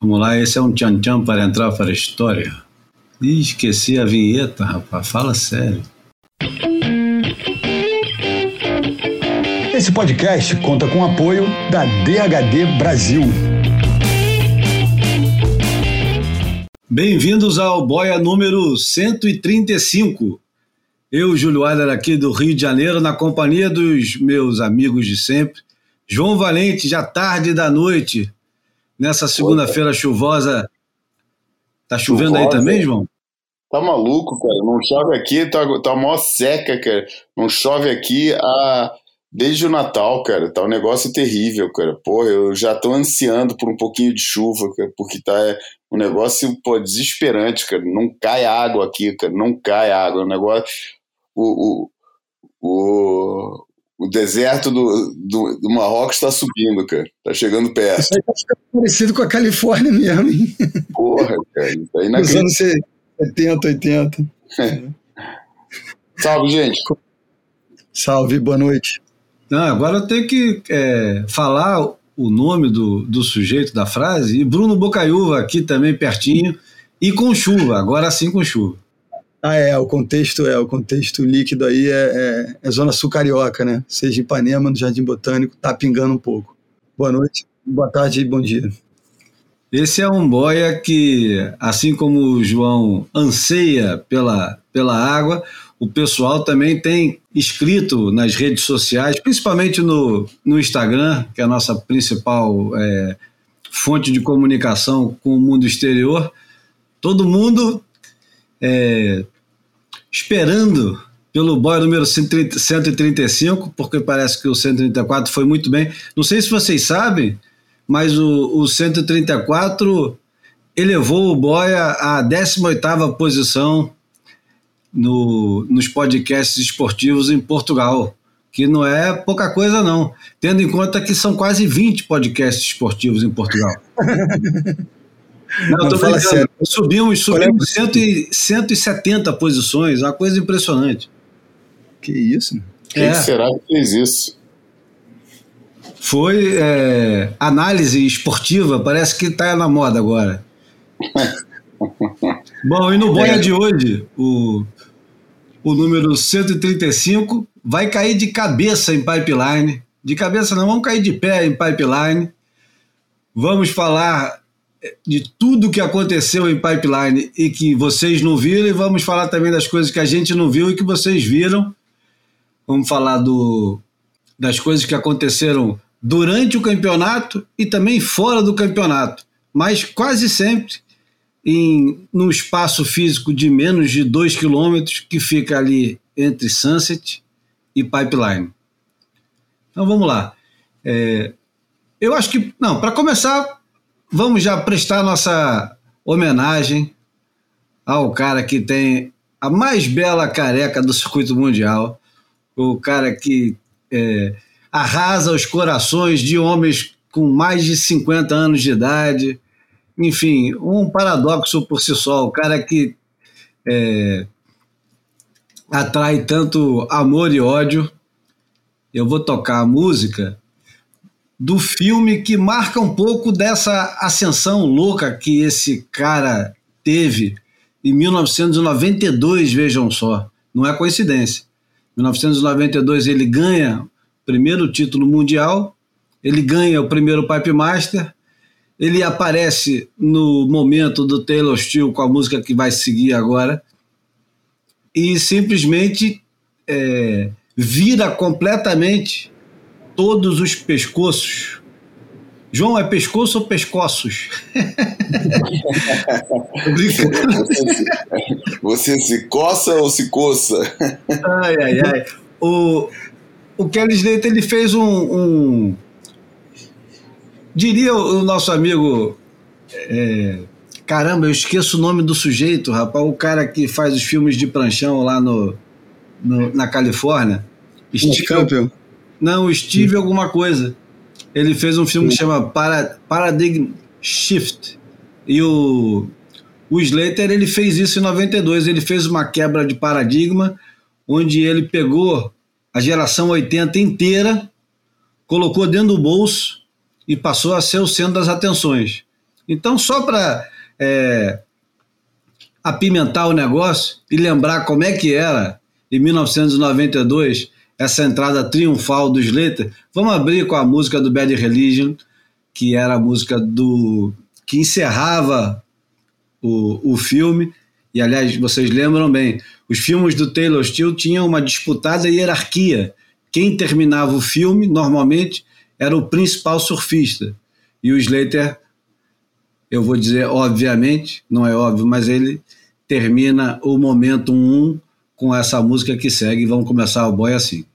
Vamos lá, esse é um tchan-tchan para entrar para a história. Ih, esqueci a vinheta, rapaz, fala sério. Esse podcast conta com o apoio da DHD Brasil. Bem-vindos ao Boia número 135. Eu, Júlio Adler, aqui do Rio de Janeiro, na companhia dos meus amigos de sempre. João Valente, já tarde da noite, nessa segunda-feira chuvosa. Tá chovendo chuvosa. aí também, João? Tá maluco, cara. Não chove aqui, tá, tá mó seca, cara. Não chove aqui a, desde o Natal, cara. Tá um negócio terrível, cara. Pô, eu já tô ansiando por um pouquinho de chuva, cara, porque tá um negócio, pô, desesperante, cara. Não cai água aqui, cara. Não cai água. O negócio. O, o, o, o deserto do, do, do Marrocos está subindo, cara. Tá chegando perto. Isso aí tá ficando parecido com a Califórnia mesmo, hein? Porra, cara. Tá aí Nos anos 70, 80. Salve, gente. Salve, boa noite. Não, agora eu tenho que é, falar o nome do, do sujeito da frase. E Bruno Bocaiúva aqui também pertinho. E com chuva, agora sim com chuva. Ah, é, o contexto é, o contexto líquido aí é, é, é zona sul carioca, né? Seja Ipanema, no Jardim Botânico, tá pingando um pouco. Boa noite, boa tarde e bom dia. Esse é um boia que, assim como o João anseia pela, pela água, o pessoal também tem escrito nas redes sociais, principalmente no, no Instagram, que é a nossa principal é, fonte de comunicação com o mundo exterior. Todo mundo é, esperando pelo boy número 135, porque parece que o 134 foi muito bem. Não sei se vocês sabem, mas o, o 134 elevou o boy à 18ª posição no, nos podcasts esportivos em Portugal, que não é pouca coisa não, tendo em conta que são quase 20 podcasts esportivos em Portugal. Não, não fala sério. Subimos, subimos é 170 posições, uma coisa impressionante. Que isso? Quem é. será que fez isso? Foi é, análise esportiva, parece que está na moda agora. Bom, e no boia é. de hoje, o, o número 135 vai cair de cabeça em pipeline. De cabeça não, vamos cair de pé em pipeline. Vamos falar de tudo que aconteceu em pipeline e que vocês não viram, e vamos falar também das coisas que a gente não viu e que vocês viram. Vamos falar do, das coisas que aconteceram durante o campeonato e também fora do campeonato, mas quase sempre em num espaço físico de menos de 2 quilômetros que fica ali entre Sunset e Pipeline. Então vamos lá. É, eu acho que, não, para começar, vamos já prestar nossa homenagem ao cara que tem a mais bela careca do circuito mundial, o cara que é, arrasa os corações de homens com mais de 50 anos de idade. Enfim, um paradoxo por si só. O cara que é, atrai tanto amor e ódio. Eu vou tocar a música do filme que marca um pouco dessa ascensão louca que esse cara teve em 1992, vejam só, não é coincidência. Em 1992 ele ganha o primeiro título mundial, ele ganha o primeiro Pipe Master, ele aparece no momento do Taylor Steele com a música que vai seguir agora e simplesmente é, vira completamente todos os pescoços. João, é pescoço ou pescoços? você, se, você se coça ou se coça? Ai, ai, ai. O, o Kelly Slater ele fez um, um diria o nosso amigo é, caramba, eu esqueço o nome do sujeito, rapaz, o cara que faz os filmes de pranchão lá no, no na Califórnia. Steve Campbell. Não, Steve alguma coisa. Ele fez um filme que chama Para, Paradigm Shift. E o, o Slater ele fez isso em 92. Ele fez uma quebra de paradigma, onde ele pegou a geração 80 inteira, colocou dentro do bolso e passou a ser o centro das atenções. Então, só para é, apimentar o negócio e lembrar como é que era em 1992 essa entrada triunfal do Slater, vamos abrir com a música do Bad Religion, que era a música do que encerrava o, o filme. E aliás, vocês lembram bem, os filmes do Taylor Steele tinham uma disputada hierarquia. Quem terminava o filme, normalmente, era o principal surfista. E o Slater, eu vou dizer obviamente, não é óbvio, mas ele termina o momento 1 com essa música que segue. Vamos começar o boy assim.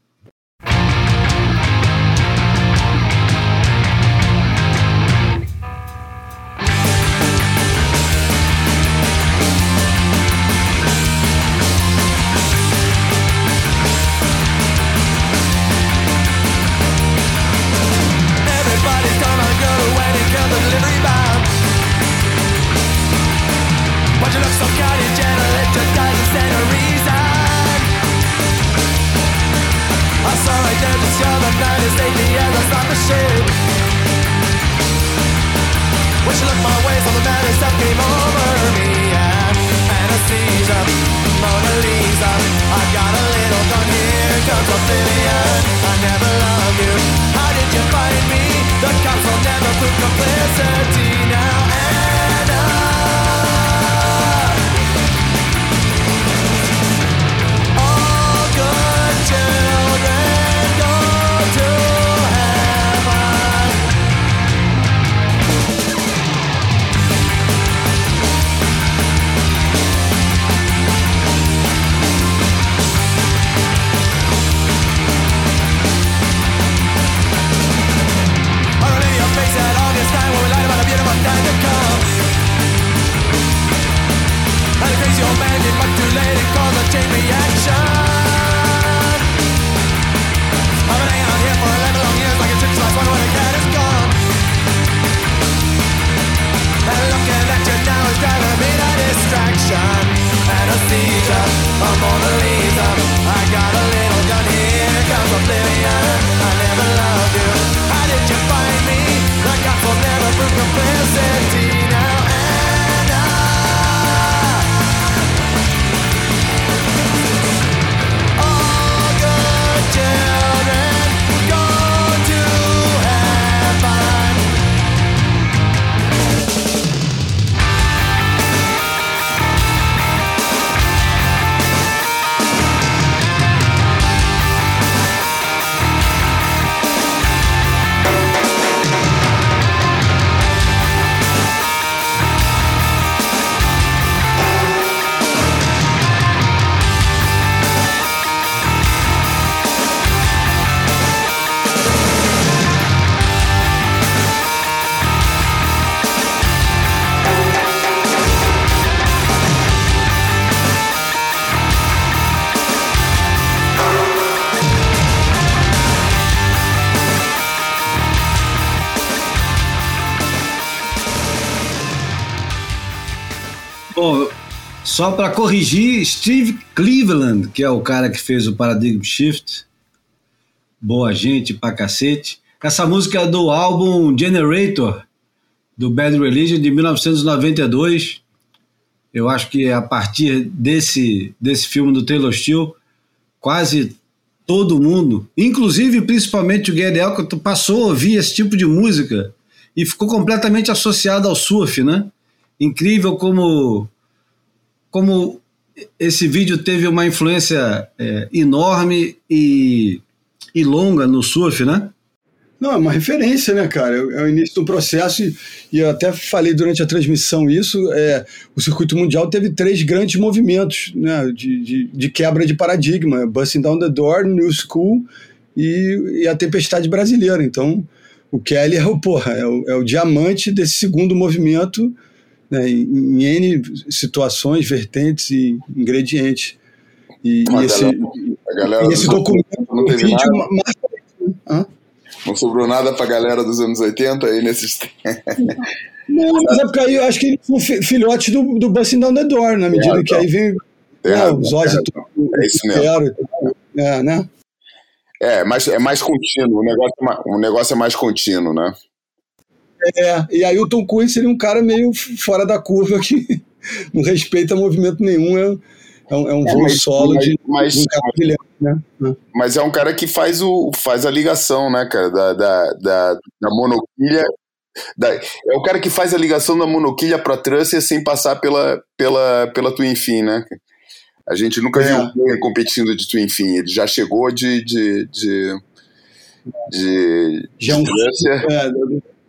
Só para corrigir, Steve Cleveland, que é o cara que fez o Paradigm Shift, boa gente pra cacete. Essa música é do álbum Generator, do Bad Religion, de 1992. Eu acho que a partir desse, desse filme do Taylor Steele, quase todo mundo, inclusive principalmente o Gary Elton, passou a ouvir esse tipo de música e ficou completamente associado ao surf, né? Incrível como como esse vídeo teve uma influência é, enorme e, e longa no surf, né? Não, é uma referência, né, cara? É o início do processo e, e eu até falei durante a transmissão isso. É, o circuito mundial teve três grandes movimentos né, de, de, de quebra de paradigma: Busting Down the Door, New School e, e, a Tempestade Brasileira. Então, o Kelly é o, porra, é o, é o diamante desse segundo movimento né, em, em N situações, vertentes e ingredientes. E, e esse, galera, e esse documento, não teve vídeo, nada. Não sobrou nada para a galera dos anos 80 aí nesses Não, mas é porque aí eu acho que ele foi filhote do, do Busting Down the Door, na medida é, que aí vem é, os olhos é, é isso mesmo. É, né? É, mas é mais contínuo, o negócio, é o negócio é mais contínuo, né? É, e aí o Tom Cruise seria um cara meio fora da curva que não respeita movimento nenhum, é, é um, é um é, voo mas, solo mas, de, mas, de um cara brilhante, né? Mas é um cara que faz, o, faz a ligação, né, cara, da, da, da, da monoquilha. Da, é o cara que faz a ligação da monoquilha para Trusser sem passar pela, pela, pela Twin Fin, né? A gente nunca é. viu ele competindo de Twin Fin, ele já chegou de, de, de de, Já de é,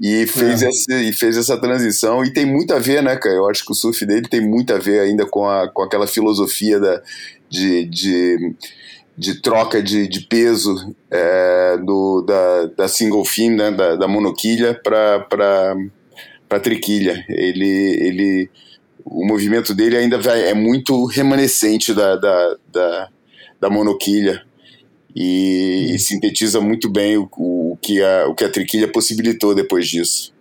e fez, é. essa, e fez essa transição e tem muito a ver, né, cara? Eu acho que o surf dele tem muito a ver ainda com, a, com aquela filosofia da, de, de, de troca de, de peso é, do, da, da single fin, né, da, da monoquilha para triquilha. Ele, ele, o movimento dele ainda vai, é muito remanescente da, da, da, da monoquilha e, e sintetiza muito bem o, o, que a, o que a triquilha possibilitou depois disso.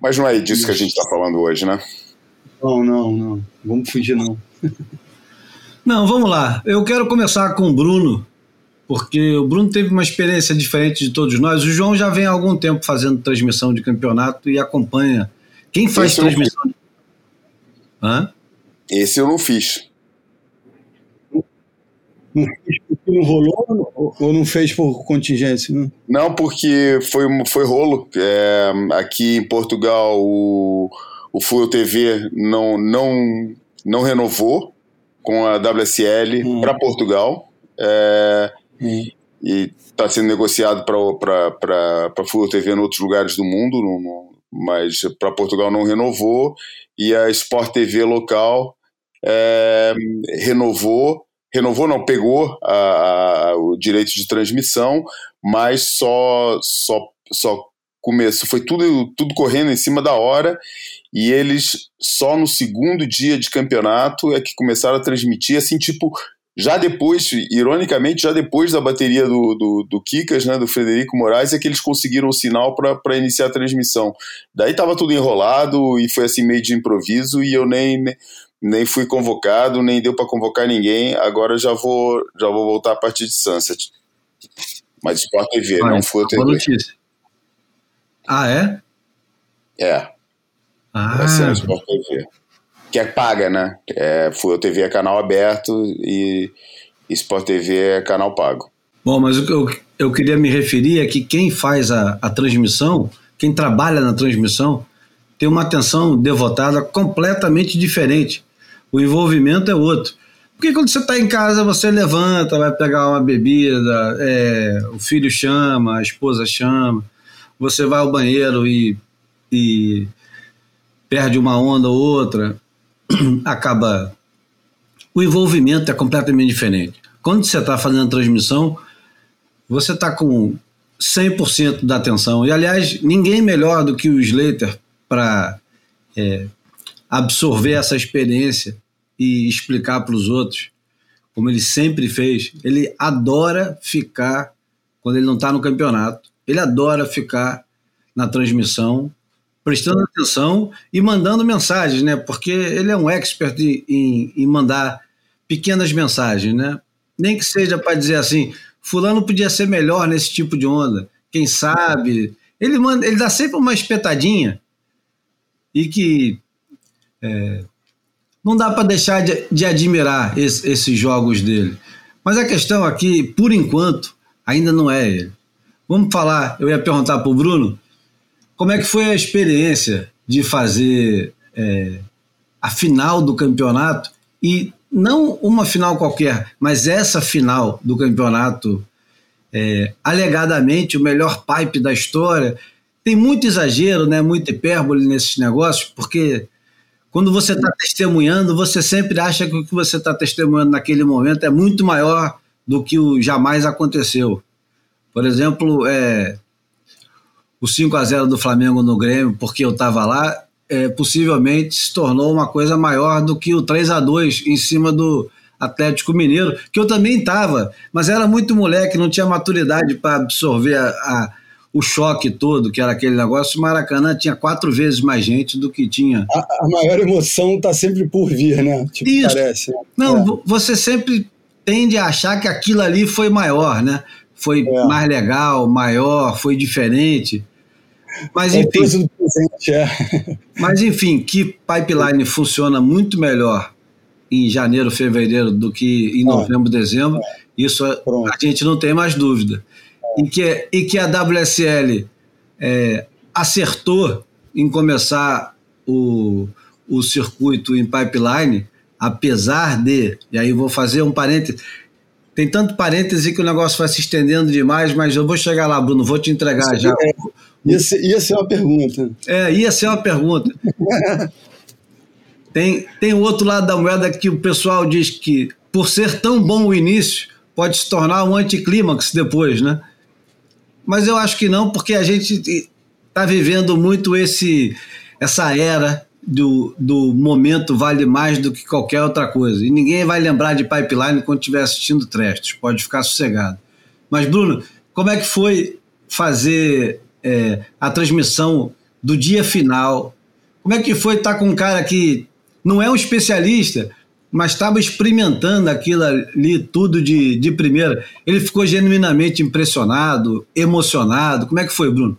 Mas não é disso que a gente está falando hoje, né? Não, não, não. Vamos fugir, não. não, vamos lá. Eu quero começar com o Bruno, porque o Bruno teve uma experiência diferente de todos nós. O João já vem há algum tempo fazendo transmissão de campeonato e acompanha. Quem faz Esse transmissão? Hã? Esse eu não fiz. Não fez porque não rolou ou não fez por contingência? Não, não porque foi, foi rolo. É, aqui em Portugal, o, o Fuel TV não, não, não renovou com a WSL hum. para Portugal. É, hum. E está sendo negociado para Fuel TV em outros lugares do mundo, no, no, mas para Portugal não renovou. E a Sport TV local é, renovou renovou, não, pegou a, a, o direito de transmissão, mas só, só, só começou, foi tudo, tudo correndo em cima da hora, e eles só no segundo dia de campeonato é que começaram a transmitir, assim, tipo, já depois, ironicamente, já depois da bateria do, do, do Kikas, né, do Frederico Moraes, é que eles conseguiram o sinal para iniciar a transmissão. Daí tava tudo enrolado e foi assim meio de improviso e eu nem, nem fui convocado, nem deu para convocar ninguém. Agora já vou, já vou voltar a partir de Sunset. Mas Sport TV, Olha, não foi TV. Notícia. Ah, é? É. Ah. Vai ser a Sport TV. Que é paga, né? É, a TV é canal aberto e Sport TV é canal pago. Bom, mas o que eu, eu queria me referir é que quem faz a, a transmissão, quem trabalha na transmissão, tem uma atenção devotada completamente diferente o envolvimento é outro. Porque quando você está em casa, você levanta, vai pegar uma bebida, é, o filho chama, a esposa chama, você vai ao banheiro e, e perde uma onda ou outra, acaba. O envolvimento é completamente diferente. Quando você está fazendo a transmissão, você está com 100% da atenção. E, aliás, ninguém melhor do que o Slater para é, absorver essa experiência e explicar para os outros, como ele sempre fez. Ele adora ficar, quando ele não está no campeonato, ele adora ficar na transmissão, prestando atenção e mandando mensagens, né? Porque ele é um expert em, em mandar pequenas mensagens, né? Nem que seja para dizer assim, fulano podia ser melhor nesse tipo de onda, quem sabe. Ele manda, ele dá sempre uma espetadinha e que é, não dá para deixar de, de admirar esse, esses jogos dele. Mas a questão aqui, por enquanto, ainda não é ele. Vamos falar, eu ia perguntar para o Bruno, como é que foi a experiência de fazer é, a final do campeonato e não uma final qualquer, mas essa final do campeonato, é, alegadamente o melhor pipe da história. Tem muito exagero, né, muita hipérbole nesses negócios, porque quando você está testemunhando, você sempre acha que o que você está testemunhando naquele momento é muito maior do que o jamais aconteceu. Por exemplo, é, o 5 a 0 do Flamengo no Grêmio, porque eu estava lá, é, possivelmente se tornou uma coisa maior do que o 3 a 2 em cima do Atlético Mineiro, que eu também estava, mas era muito moleque, não tinha maturidade para absorver a, a o choque todo, que era aquele negócio, o Maracanã tinha quatro vezes mais gente do que tinha. A, a maior emoção está sempre por vir, né? Tipo, Isso. Parece. Né? Não, é. você sempre tende a achar que aquilo ali foi maior, né? Foi é. mais legal, maior, foi diferente. Mas enfim, presente, é. mas enfim, que pipeline funciona muito melhor em janeiro, fevereiro do que em novembro, dezembro, isso Pronto. a gente não tem mais dúvida. E que, e que a WSL é, acertou em começar o, o circuito em pipeline, apesar de, e aí vou fazer um parêntese, tem tanto parêntese que o negócio vai se estendendo demais, mas eu vou chegar lá, Bruno, vou te entregar já. É, ia, ser, ia ser uma pergunta. É, ia ser uma pergunta. tem, tem o outro lado da moeda que o pessoal diz que, por ser tão bom o início, pode se tornar um anticlímax depois, né? Mas eu acho que não, porque a gente está vivendo muito esse essa era do, do momento vale mais do que qualquer outra coisa. E ninguém vai lembrar de pipeline quando estiver assistindo Trestos, pode ficar sossegado. Mas, Bruno, como é que foi fazer é, a transmissão do dia final? Como é que foi estar com um cara que não é um especialista, mas estava experimentando aquilo ali tudo de, de primeira? Ele ficou genuinamente impressionado, emocionado. Como é que foi, Bruno?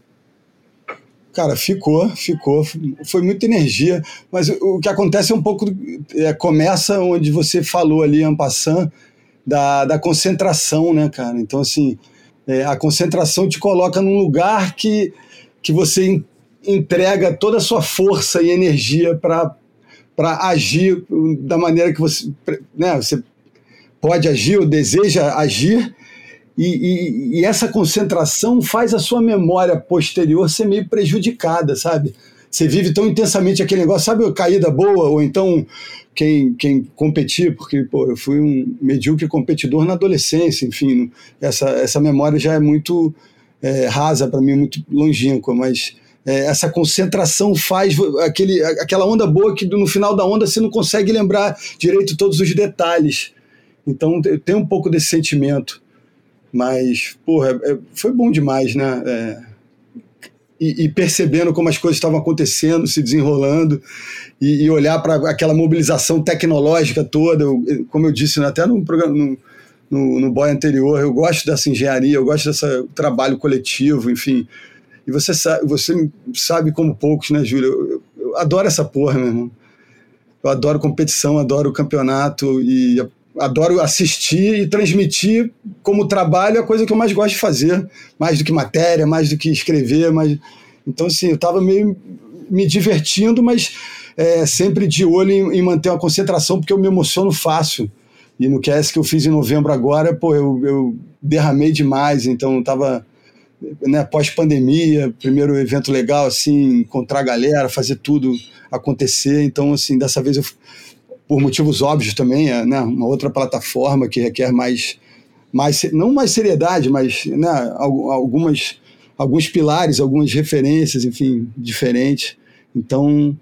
Cara, ficou, ficou. Foi muita energia. Mas o que acontece é um pouco. É, começa onde você falou ali, Ampassan, da, da concentração, né, cara? Então, assim, é, a concentração te coloca num lugar que, que você entrega toda a sua força e energia para agir da maneira que você, né, você pode agir ou deseja agir e, e, e, essa concentração faz a sua memória posterior ser meio prejudicada, sabe? Você vive tão intensamente aquele negócio, sabe, caída boa, ou então quem, quem competir, porque pô, eu fui um medíocre competidor na adolescência, enfim, essa, essa memória já é muito é, rasa para mim, muito longínqua, mas é, essa concentração faz aquele, aquela onda boa que no final da onda você não consegue lembrar direito todos os detalhes. Então tem um pouco desse sentimento. Mas, porra, é, foi bom demais, né? É, e, e, percebendo como as coisas estavam acontecendo, se desenrolando, e, e olhar para aquela mobilização tecnológica toda. Eu, como eu disse né, até no programa. No, no, no boy anterior, eu gosto dessa engenharia, eu gosto desse trabalho coletivo, enfim. E você sabe, você sabe como poucos, né, Júlio? Eu, eu, adoro essa porra, meu irmão. Eu adoro competição, adoro campeonato e adoro assistir e transmitir como trabalho a coisa que eu mais gosto de fazer, mais do que matéria, mais do que escrever, mais... então assim, eu estava meio me divertindo, mas é, sempre de olho em, em, manter uma concentração, porque eu me emociono fácil. E no QS que eu fiz em novembro agora, pô, eu, eu derramei demais, então estava né, pós-pandemia, primeiro evento legal, assim, encontrar a galera, fazer tudo acontecer, então assim, dessa vez eu por motivos óbvios também, é né, uma outra plataforma que requer mais, mais não mais seriedade, mas né, algumas, alguns pilares, algumas referências, enfim, diferentes. Então,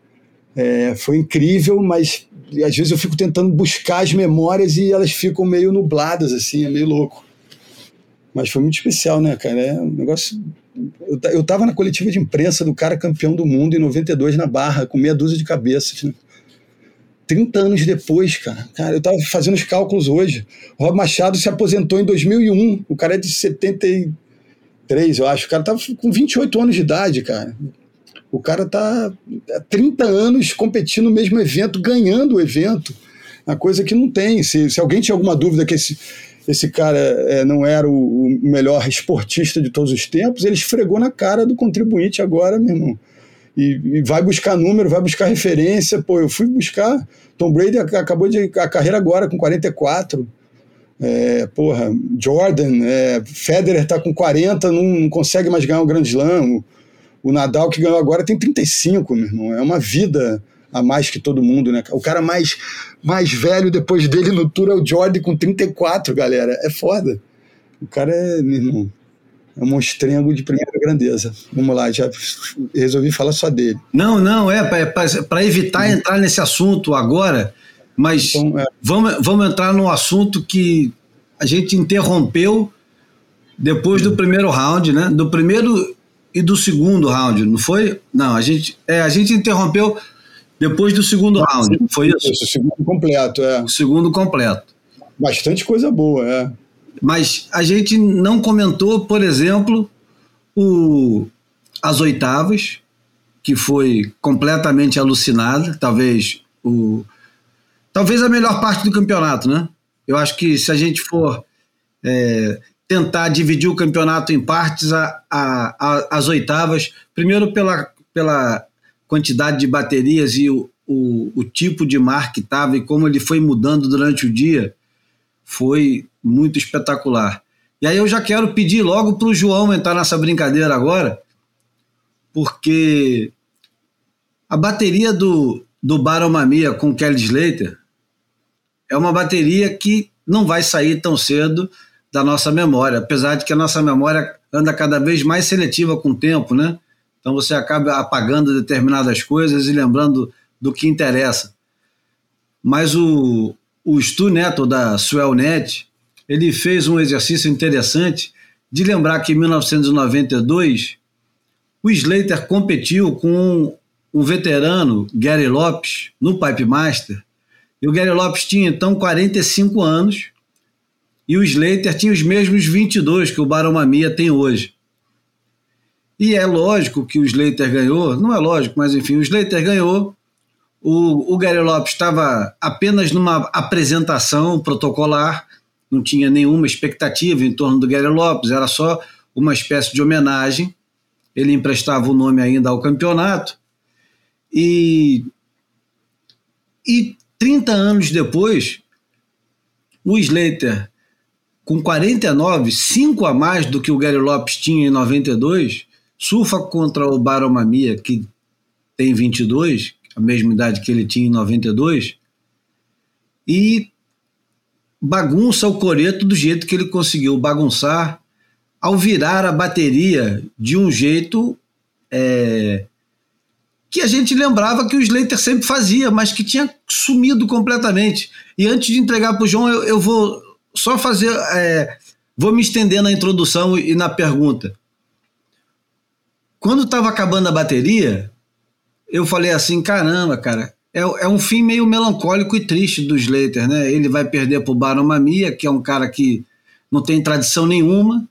é, foi incrível, mas às vezes eu fico tentando buscar as memórias e elas ficam meio nubladas, assim, é meio louco. Mas foi muito especial, né, cara? É um negócio. Eu, eu tava na coletiva de imprensa do cara campeão do mundo em 92 na Barra, com meia dúzia de cabeças. Né? 30 anos depois, cara. Cara, eu tava fazendo os cálculos hoje. O Rob Machado se aposentou em 2001. O cara é de 73, eu acho. O cara tava com 28 anos de idade, cara. O cara tá há 30 anos competindo no mesmo evento, ganhando o evento. Uma coisa que não tem. Se, se alguém tinha alguma dúvida que esse, esse cara é, não era o, o melhor esportista de todos os tempos, ele esfregou na cara do contribuinte agora, meu irmão e, e, vai buscar número, vai buscar referência. Pô, eu fui buscar. Tom Brady acabou de a carreira agora com 44. É, porra, Jordan, é, Federer tá com 40, não, não consegue mais ganhar um grande slam. O, o, Nadal que ganhou agora tem 35, meu irmão. É uma vida a mais que todo mundo, né? O cara mais, mais velho depois dele no tour é o Jordan com 34, galera. É foda. O cara é, meu irmão, é um monstrengo de primeira grandeza. Vamos lá, já resolvi falar só dele. Não, não, é para evitar uhum. entrar nesse assunto agora, mas então, é. vamos, vamos entrar num assunto que a gente interrompeu depois do primeiro round, né? Do primeiro e do segundo round, não foi? Não, a gente, é, a gente interrompeu depois do segundo round, foi isso? Isso, o segundo completo, é. O segundo completo. Bastante coisa boa, é. Mas a gente não comentou, por exemplo, o, as oitavas, que foi completamente alucinada, talvez o talvez a melhor parte do campeonato, né? Eu acho que se a gente for é, tentar dividir o campeonato em partes, a, a, a, as oitavas, primeiro pela, pela quantidade de baterias e o, o, o tipo de mar que estava e como ele foi mudando durante o dia, foi muito espetacular. E aí eu já quero pedir logo para o João entrar nessa brincadeira agora, porque a bateria do, do Baron Mamiya com Kelly Slater é uma bateria que não vai sair tão cedo da nossa memória, apesar de que a nossa memória anda cada vez mais seletiva com o tempo, né? Então você acaba apagando determinadas coisas e lembrando do que interessa. Mas o, o Stu Neto da Swellnet, ele fez um exercício interessante de lembrar que em 1992 o Slater competiu com um veterano, Gary Lopes, no Pipe Master, e o Gary Lopes tinha então 45 anos e o Slater tinha os mesmos 22 que o Baron Mamiya tem hoje. E é lógico que o Slater ganhou, não é lógico, mas enfim, o Slater ganhou. O, o Gary Lopes estava apenas numa apresentação protocolar, não tinha nenhuma expectativa em torno do Gary Lopes, era só uma espécie de homenagem. Ele emprestava o nome ainda ao campeonato. E, e 30 anos depois, o Slater, com 49, 5 a mais do que o Gary Lopes tinha em 92, surfa contra o Baron Mamiya, que tem 22, a mesma idade que ele tinha em 92, e bagunça o coreto do jeito que ele conseguiu bagunçar ao virar a bateria de um jeito é, que a gente lembrava que o Slater sempre fazia, mas que tinha sumido completamente. E antes de entregar para o João, eu, eu, vou só fazer. É, vou me estender na introdução e na pergunta. Quando estava acabando a bateria, eu falei assim: caramba, cara, é, é, um fim meio melancólico e triste do Slater, né? Ele vai perder para o Baron Mamiya, que é um cara que não tem tradição nenhuma,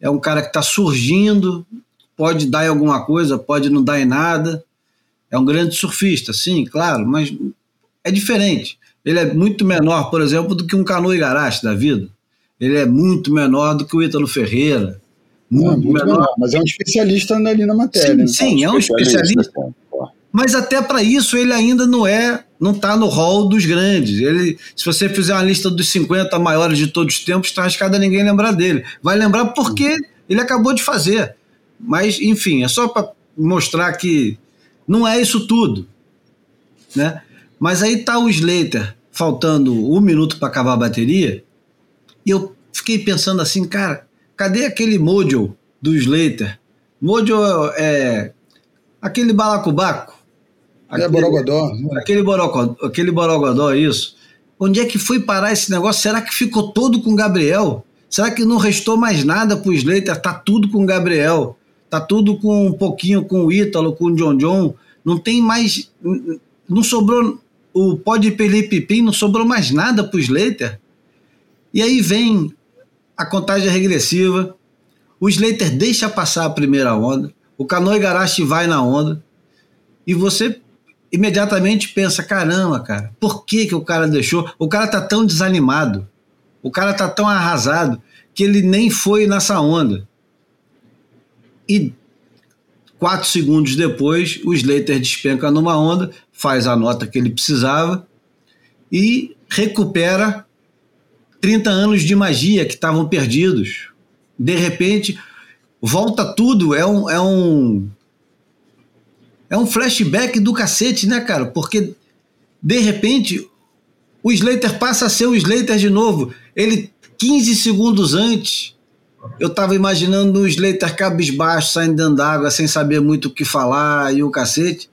é um cara que está surgindo, pode dar em alguma coisa, pode não dar em nada. É um grande surfista, sim, claro, mas é diferente. Ele é muito menor, por exemplo, do que um Cano Igarashi da vida. Ele é muito menor do que o Ítalo Ferreira. Muito, é, muito menor. menor. Mas é um especialista ali na matéria. Sim, né? sim é um especialista. especialista. Mas até para isso ele ainda não é, não está no hall dos grandes. Ele, se você fizer uma lista dos 50 maiores de todos os tempos, está arriscado a ninguém lembrar dele. Vai lembrar porque ele acabou de fazer. Mas, enfim, é só para mostrar que não é isso tudo, né? Mas aí tá o Slater faltando um minuto para acabar a bateria e eu fiquei pensando assim, cara, cadê aquele Mojo do Slater? Mojo é aquele balacobaco. Aquele, é Borogodó. Aquele Borogodó, aquele Borogodó, isso. Onde é que foi parar esse negócio? Será que ficou todo com o Gabriel? Será que não restou mais nada pro Slater? Tá tudo com o Gabriel. Tá tudo com um pouquinho com o Ítalo, com o John John. Não tem mais. Não sobrou. O pode Pipim, não sobrou mais nada para o Slater. E aí vem a contagem regressiva. O Slater deixa passar a primeira onda. O Canoe Garashi vai na onda. E você imediatamente pensa: caramba, cara, por que, que o cara deixou? O cara tá tão desanimado. O cara tá tão arrasado que ele nem foi nessa onda. E quatro segundos depois, o Slater despenca numa onda, faz a nota que ele precisava e recupera 30 anos de magia que estavam perdidos. De repente, volta tudo, é um, é um é um flashback do cacete, né, cara? Porque de repente o Slater passa a ser o Slater de novo. Ele 15 segundos antes eu estava imaginando o Slater cabisbaixo, saindo dentro d'água, sem saber muito o que falar e o cacete.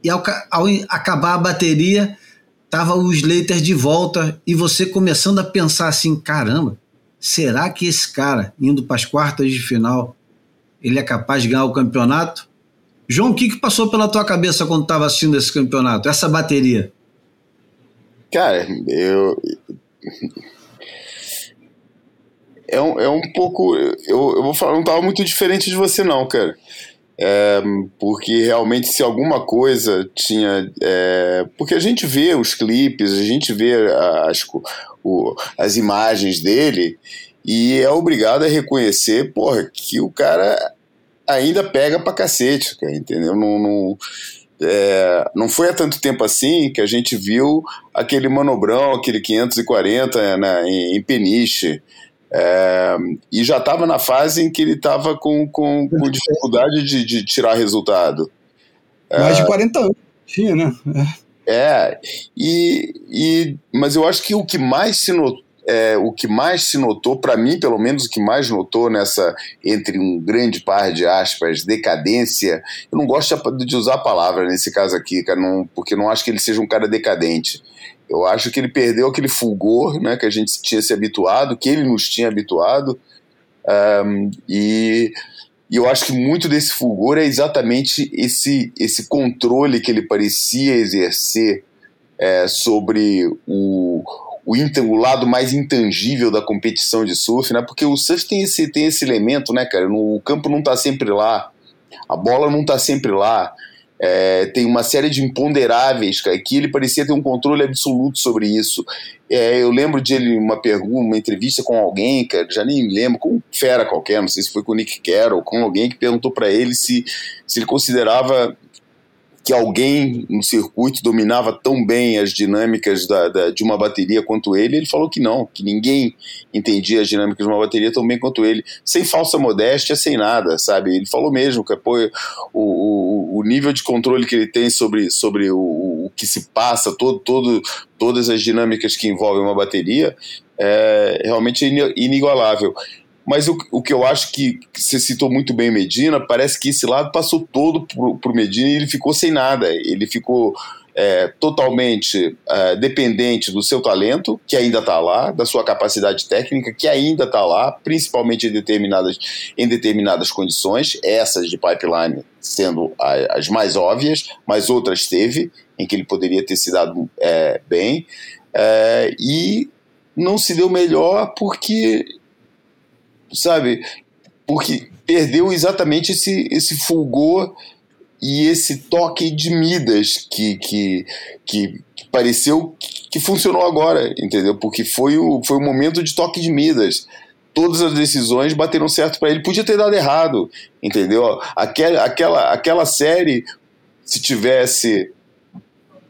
E ao, ao acabar a bateria, tava o Slater de volta e você começando a pensar assim: caramba, será que esse cara, indo para as quartas de final, ele é capaz de ganhar o campeonato? João, o que, que passou pela tua cabeça quando estava assistindo esse campeonato, essa bateria? Cara, eu é um, é um pouco. Eu, eu vou falar, não estava muito diferente de você, não, cara. É, porque realmente, se alguma coisa tinha. É, porque a gente vê os clipes, a gente vê as, o, as imagens dele e é obrigado a reconhecer, porra, que o cara ainda pega pra cacete, entendeu? Não, não, é, não foi há tanto tempo assim que a gente viu aquele manobrão, aquele 540 né, em, em Peniche. É, e já estava na fase em que ele estava com, com, com, dificuldade de, de, tirar resultado. Mais de 40 anos tinha, né? É, é e, e, mas eu acho que o que mais se notou é, o que mais se notou, para mim, pelo menos, o que mais notou nessa, entre um grande par de aspas, decadência, eu não gosto de usar a palavra nesse caso aqui, cara, não, porque não acho que ele seja um cara decadente. Eu acho que ele perdeu aquele fulgor né, que a gente tinha se habituado, que ele nos tinha habituado, um, e, e eu acho que muito desse fulgor é exatamente esse, esse controle que ele parecia exercer é, sobre o, o, o, lado mais intangível da competição de surf, né? Porque o surf tem esse, tem esse elemento, né, cara? No, o campo não está sempre lá, a bola não está sempre lá. É, tem uma série de imponderáveis, cara, que ele parecia ter um controle absoluto sobre isso. É, eu lembro de ele uma pergunta, uma entrevista com alguém, cara, já nem lembro, com um fera qualquer, não sei se foi com o Nick Carroll, com alguém que perguntou para ele se, se ele considerava que alguém no circuito dominava tão bem as dinâmicas da, da, de uma bateria quanto ele, ele falou que não, que ninguém entendia as dinâmicas de uma bateria tão bem quanto ele, sem falsa modéstia, sem nada, sabe? Ele falou mesmo que pô, o, o, o nível de controle que ele tem sobre, sobre o, o que se passa, todo, todo, todas as dinâmicas que envolvem uma bateria, é realmente inigualável. Mas o, o que eu acho que, que você citou muito bem Medina, parece que esse lado passou todo para o Medina e ele ficou sem nada. Ele ficou é, totalmente é, dependente do seu talento, que ainda está lá, da sua capacidade técnica, que ainda está lá, principalmente em determinadas, em determinadas condições, essas de pipeline sendo as mais óbvias, mas outras teve, em que ele poderia ter se dado é, bem, é, e não se deu melhor porque sabe? Porque perdeu exatamente esse, esse fulgor e esse toque de Midas que, que, que, pareceu que funcionou agora, entendeu? Porque foi o, foi o momento de toque de Midas. Todas as decisões bateram certo para ele. Podia ter dado errado, entendeu? Aquela, aquela, aquela série, se tivesse,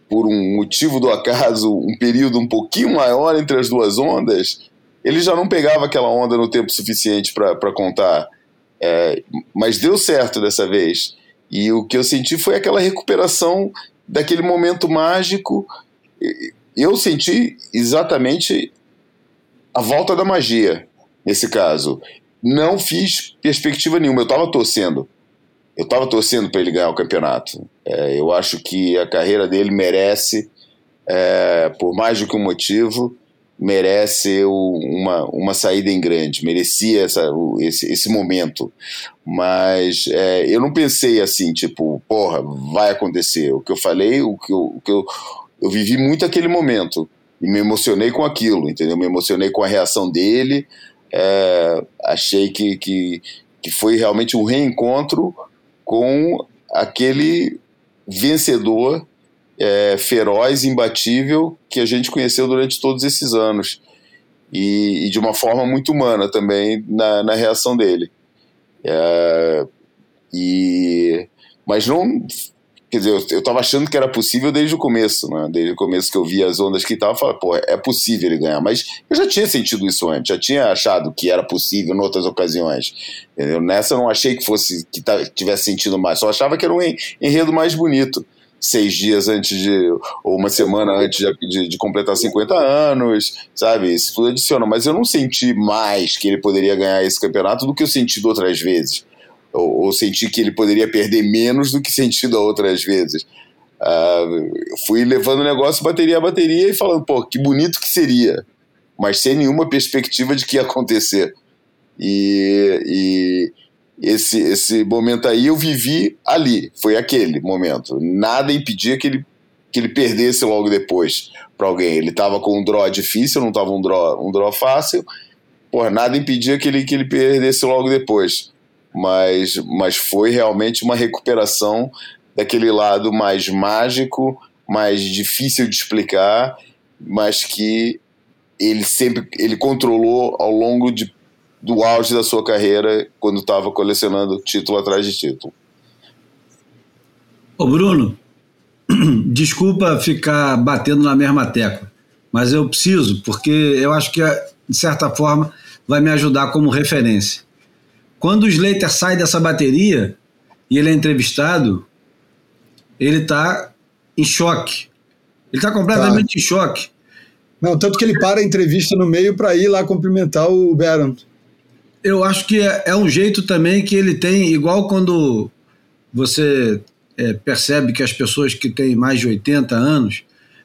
por um motivo do acaso, um período um pouquinho maior entre as duas ondas, ele já não pegava aquela onda no tempo suficiente para contar. É, mas deu certo dessa vez. E o que eu senti foi aquela recuperação daquele momento mágico. Eu senti exatamente a volta da magia nesse caso. Não fiz perspectiva nenhuma, eu estava torcendo. Eu estava torcendo para ele ganhar o campeonato. É, eu acho que a carreira dele merece, é, por mais do que um motivo, merece uma, uma saída em grande, merecia essa, esse, esse momento. Mas é, eu não pensei assim, tipo, porra, vai acontecer. O que eu falei, o que eu, o que eu, eu vivi muito aquele momento e me emocionei com aquilo, entendeu? Me emocionei com a reação dele. É, achei que, que, que foi realmente um reencontro com aquele vencedor é, feroz, imbatível, que a gente conheceu durante todos esses anos. E, e de uma forma muito humana também na, na reação dele. É, e, mas não. Quer dizer, eu, estava achando que era possível desde o começo, né? Desde o começo que eu via as ondas que estava, falei, pô, é possível ele ganhar. Mas eu já tinha sentido isso antes, já tinha achado que era possível em outras ocasiões. Entendeu? Nessa eu não achei que fosse que tivesse sentido mais, só achava que era um enredo mais bonito seis dias antes de, ou uma semana antes de, de, de, completar 50 anos, sabe? Isso tudo adiciona. Mas eu não senti mais que ele poderia ganhar esse campeonato do que eu senti outras vezes. Ou, ou senti que ele poderia perder menos do que sentido outras vezes. Uh, fui levando o negócio bateria a bateria e falando, pô, que bonito que seria, mas sem nenhuma perspectiva de que ia acontecer. E, e, esse, esse momento aí eu vivi ali, foi aquele momento. Nada impedia que ele, que ele perdesse logo depois para alguém. Ele estava com um draw difícil, não estava um draw, um draw fácil, por nada impedia que ele, que ele perdesse logo depois. Mas, mas foi realmente uma recuperação daquele lado mais mágico, mais difícil de explicar, mas que ele sempre ele controlou ao longo de, do auge da sua carreira quando estava colecionando título atrás de título. Ô Bruno, desculpa ficar batendo na mesma tecla, mas eu preciso, porque eu acho que, de certa forma, vai me ajudar como referência. Quando o Slater sai dessa bateria e ele é entrevistado, ele está em choque. Ele está completamente tá. em choque. Não, tanto que ele para a entrevista no meio para ir lá cumprimentar o Baron. Eu acho que é, é, um jeito também que ele tem, igual quando você é, percebe que as pessoas que têm mais de 80 anos,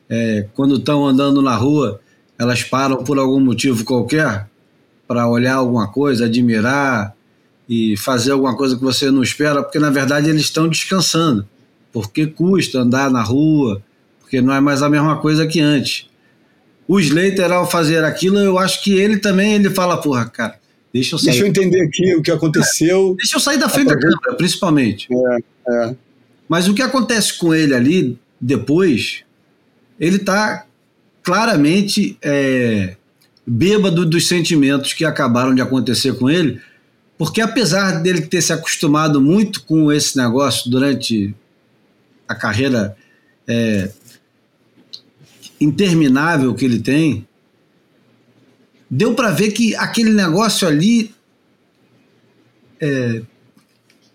é, quando estão andando na rua, elas param por algum motivo qualquer para olhar alguma coisa, admirar e fazer alguma coisa que você não espera, porque na verdade eles estão descansando. Porque custa andar na rua, porque não é mais a mesma coisa que antes. O Slater, ao fazer aquilo, eu acho que ele também ele fala, porra, cara, deixa eu sair. Deixa eu entender aqui o que aconteceu. É, deixa eu sair da frente da câmera, principalmente. É, é. Mas o que acontece com ele ali depois, ele está claramente é, bêbado dos sentimentos que acabaram de acontecer com ele, porque apesar dele ter se acostumado muito com esse negócio durante a carreira é, interminável que ele tem, deu para ver que aquele negócio ali. É,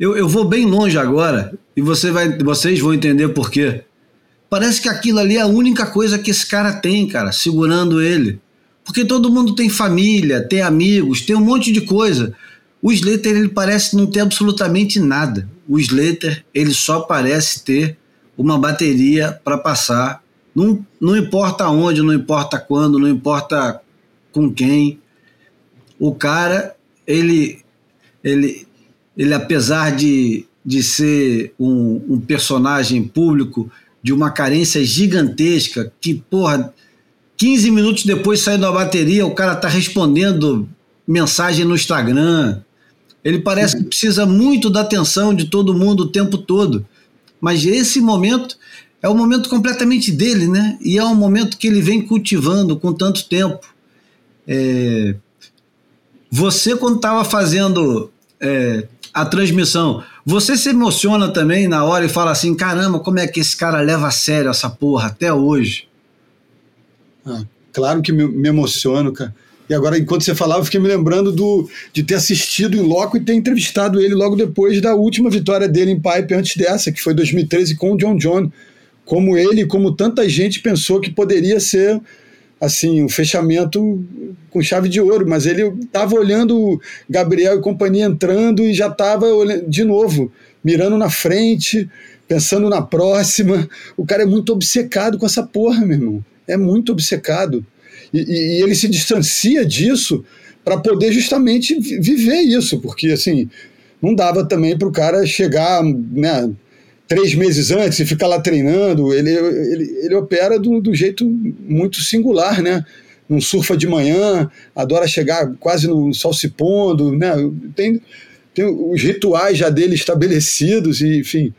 eu, eu vou bem longe agora e você vai, vocês vão entender por quê. Parece que aquilo ali é a única coisa que esse cara tem, cara, segurando ele. Porque todo mundo tem família, tem amigos, tem um monte de coisa. O Slater ele parece não ter absolutamente nada. O Slater ele só parece ter uma bateria para passar. Não, não importa onde, não importa quando, não importa com quem. O cara, ele, ele, ele apesar de, de ser um, um personagem público de uma carência gigantesca, que, porra, 15 minutos depois saindo da bateria, o cara tá respondendo mensagem no Instagram. Ele parece que precisa muito da atenção de todo mundo o tempo todo. Mas esse momento é o momento completamente dele, né? E é um momento que ele vem cultivando com tanto tempo. É... Você, quando estava fazendo é, a transmissão, você se emociona também na hora e fala assim: caramba, como é que esse cara leva a sério essa porra até hoje? Ah, claro que me, me emociono, cara. E agora, enquanto você falava, eu fiquei me lembrando do, de ter assistido em loco e ter entrevistado ele logo depois da última vitória dele em Pipe, antes dessa, que foi 2013 com o John John. Como ele, como tanta gente pensou que poderia ser assim um fechamento com chave de ouro, mas ele estava olhando Gabriel e companhia entrando e já estava de novo mirando na frente, pensando na próxima. O cara é muito obcecado com essa porra, meu irmão. É muito obcecado. E, e, e ele se distancia disso para poder justamente viver isso, porque assim não dava também para o cara chegar, né, três meses antes e ficar lá treinando. Ele, ele, ele opera do, do jeito muito singular, né? Não surfa de manhã, adora chegar quase no sol se pondo, né? Tem, tem os rituais já dele estabelecidos, e, enfim.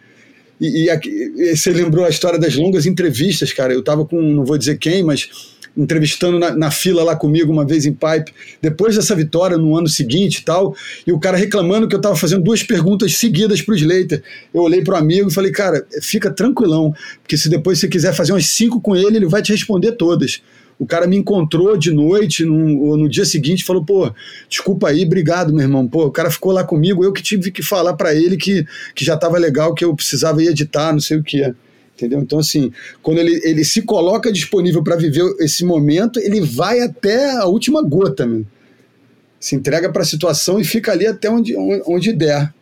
E, e aqui, você lembrou a história das longas entrevistas, cara. Eu estava com, não vou dizer quem, mas entrevistando na, na, fila lá comigo uma vez em Pipe, depois dessa vitória no ano seguinte e tal, e o cara reclamando que eu estava fazendo duas perguntas seguidas para o Slater. Eu olhei para o amigo e falei, cara, fica tranquilão, porque se depois você quiser fazer umas cinco com ele, ele vai te responder todas. O cara me encontrou de noite, no, no dia seguinte, falou: pô, desculpa aí, obrigado, meu irmão. Pô, o cara ficou lá comigo, eu que tive que falar para ele que, que já estava legal, que eu precisava ir editar, não sei o que entendeu? Então, assim, quando ele, ele se coloca disponível para viver esse momento, ele vai até a última gota, meu. se entrega para a situação e fica ali até onde, onde der.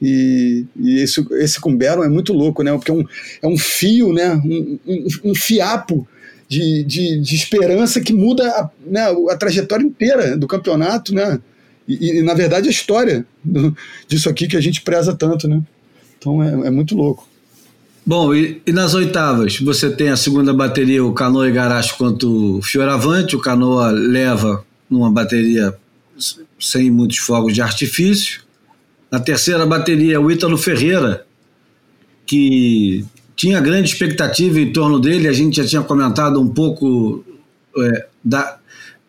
E, e esse, esse com é muito louco, né? Porque é um, é um fio, né? um, um, um fiapo de, de, de, esperança que muda a, né, a trajetória inteira do campeonato, né? E, e na verdade, a história disso aqui que a gente preza tanto, né? Então é, é muito louco. Bom, e, e, nas oitavas, você tem a segunda bateria, o Canoa e Garacho quanto o Fioravante, o Canoa leva numa bateria sem muitos fogos de artifício. Na terceira bateria, o Ítalo Ferreira, que tinha grande expectativa em torno dele, a gente já tinha comentado um pouco é, da,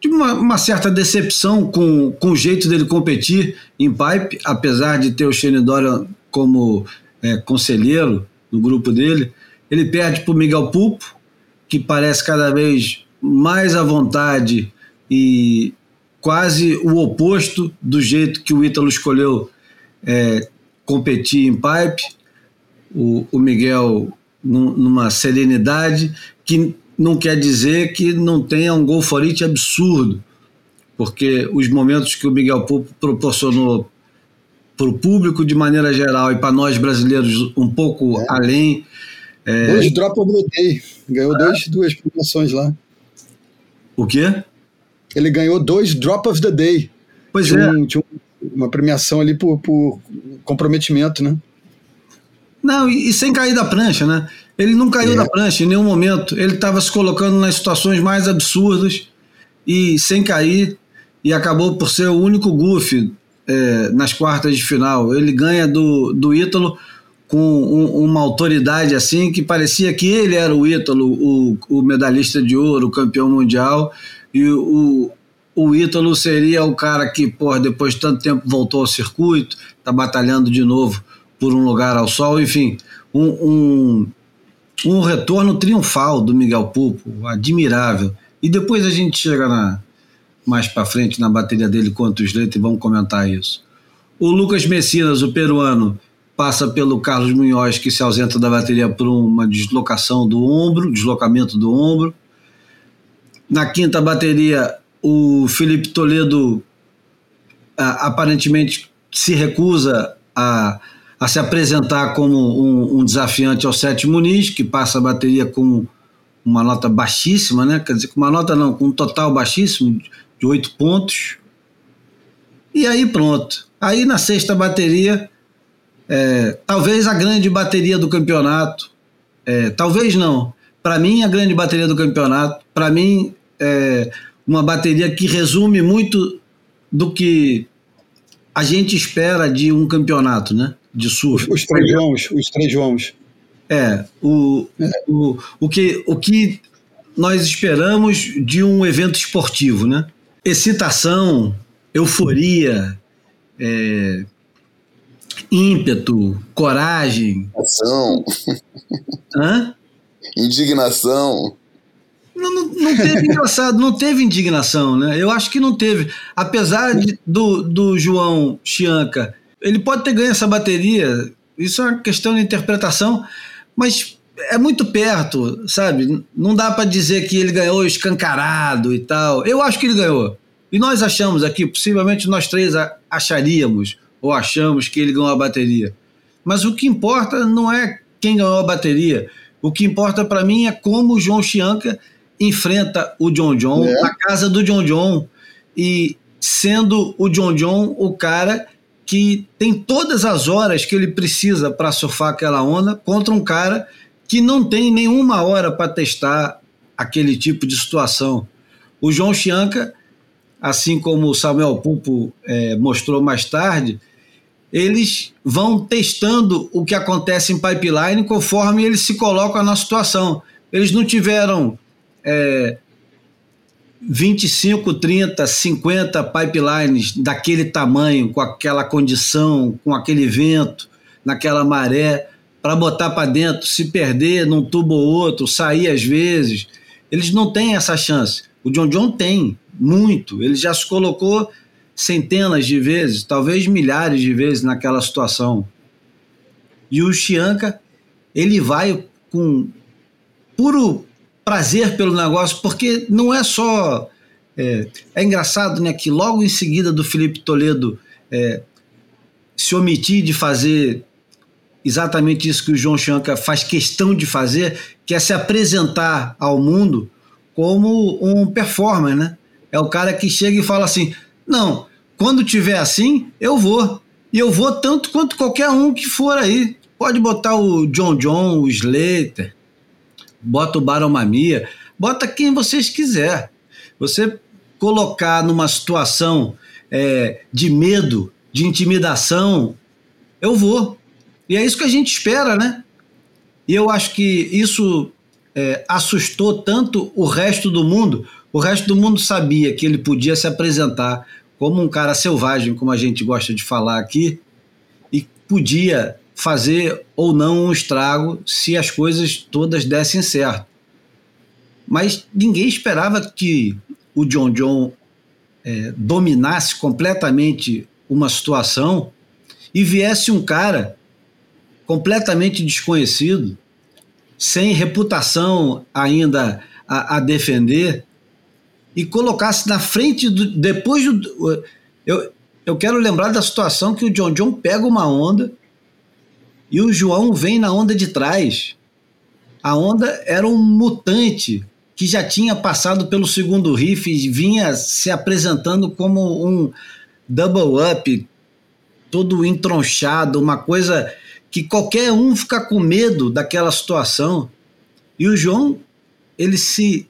de uma, uma, certa decepção com, com o jeito dele competir em pipe, apesar de ter o Dorian como é, conselheiro no grupo dele. Ele perde para o Miguel Pulpo, que parece cada vez mais à vontade e quase o oposto do jeito que o Ítalo escolheu é, competir em pipe. O, o Miguel num, numa serenidade que não quer dizer que não tenha um golforite absurdo, porque os momentos que o Miguel Pupo proporcionou para o público de maneira geral e para nós brasileiros um pouco é. além. É... Dois drop of the day. Ganhou dois, duas premiações lá. O quê? Ele ganhou dois drop of the day. Pois tinha é. Um, tinha uma premiação ali por, por comprometimento, né? Não, e, e, sem cair da prancha, né? Ele não caiu é. da prancha em nenhum momento. Ele estava se colocando nas situações mais absurdas e sem cair, e acabou por ser o único goof é, nas quartas de final. Ele ganha do, do Ítalo com um, uma autoridade assim que parecia que ele era o Ítalo, o, o medalhista de ouro, o campeão mundial, e o, o Ítalo seria o cara que, por depois de tanto tempo voltou ao circuito, está batalhando de novo por um lugar ao sol, enfim, um, um, um retorno triunfal do Miguel Pulpo, admirável. E depois a gente chega na, mais para frente na bateria dele contra o Slater e vamos comentar isso. O Lucas Messinas, o peruano, passa pelo Carlos Munhoz, que se ausenta da bateria por uma deslocação do ombro, deslocamento do ombro. Na quinta bateria, o Felipe Toledo aparentemente se recusa a a se apresentar como um, um desafiante ao Sete Muniz, que passa a bateria com uma nota baixíssima, né? Quer dizer, com uma nota não, com um total baixíssimo de oito pontos. E aí pronto. Aí na sexta bateria, é, talvez a grande bateria do campeonato, é, talvez não. Para mim, a grande bateria do campeonato, para mim, é uma bateria que resume muito do que a gente espera de um campeonato, né? de surf. Os três Joãos, os três Joãos. É, o, é. O, o, que, o que nós esperamos de um evento esportivo, né? Excitação, euforia, é, ímpeto, coragem. Ação. Hã? Indignação. Não, não, não, teve engraçado, não teve indignação, né? Eu acho que não teve. Apesar de, do, do João Chianca ele pode ter ganho essa bateria, isso é uma questão de interpretação, mas é muito perto, sabe? Não dá para dizer que ele ganhou escancarado e tal. Eu acho que ele ganhou. E nós achamos aqui, possivelmente nós três acharíamos ou achamos que ele ganhou a bateria. Mas o que importa não é quem ganhou a bateria. O que importa para mim é como o João Chianca enfrenta o John John é. na casa do John John e sendo o John John o cara que tem todas as horas que ele precisa para surfar aquela onda contra um cara que não tem nenhuma hora para testar aquele tipo de situação. O João Chianca, assim como o Samuel Pulpo é, mostrou mais tarde, eles vão testando o que acontece em pipeline conforme eles se colocam na situação. Eles não tiveram é, 25, 30, 50 pipelines daquele tamanho, com aquela condição, com aquele vento, naquela maré, para botar para dentro, se perder num tubo ou outro, sair às vezes. Eles não têm essa chance. O John John tem, muito. Ele já se colocou centenas de vezes, talvez milhares de vezes naquela situação. E o Chianca, ele vai com puro prazer pelo negócio, porque não é só. É, é engraçado né, que logo em seguida do Felipe Toledo é, se omitir de fazer exatamente isso que o João Chanca faz questão de fazer, que é se apresentar ao mundo como um performer, né? É o cara que chega e fala assim: não, quando tiver assim, eu vou. E eu vou tanto quanto qualquer um que for aí. Pode botar o John John, o Slater, bota o Baromamia, bota quem vocês quiser. Você colocar numa situação é, de medo, de intimidação, eu vou. E é isso que a gente espera, né? E eu acho que isso é, assustou tanto o resto do mundo. O resto do mundo sabia que ele podia se apresentar como um cara selvagem, como a gente gosta de falar aqui, e podia fazer ou não um estrago se as coisas todas dessem certo. Mas ninguém esperava que o John John é, dominasse completamente uma situação e viesse um cara completamente desconhecido, sem reputação ainda a, a defender, e colocasse na frente do. Depois do. Eu, eu quero lembrar da situação que o John John pega uma onda e o João vem na onda de trás. A onda era um mutante que já tinha passado pelo segundo riff e vinha se apresentando como um double up, todo entronchado, uma coisa que qualquer um fica com medo daquela situação. E o João, ele se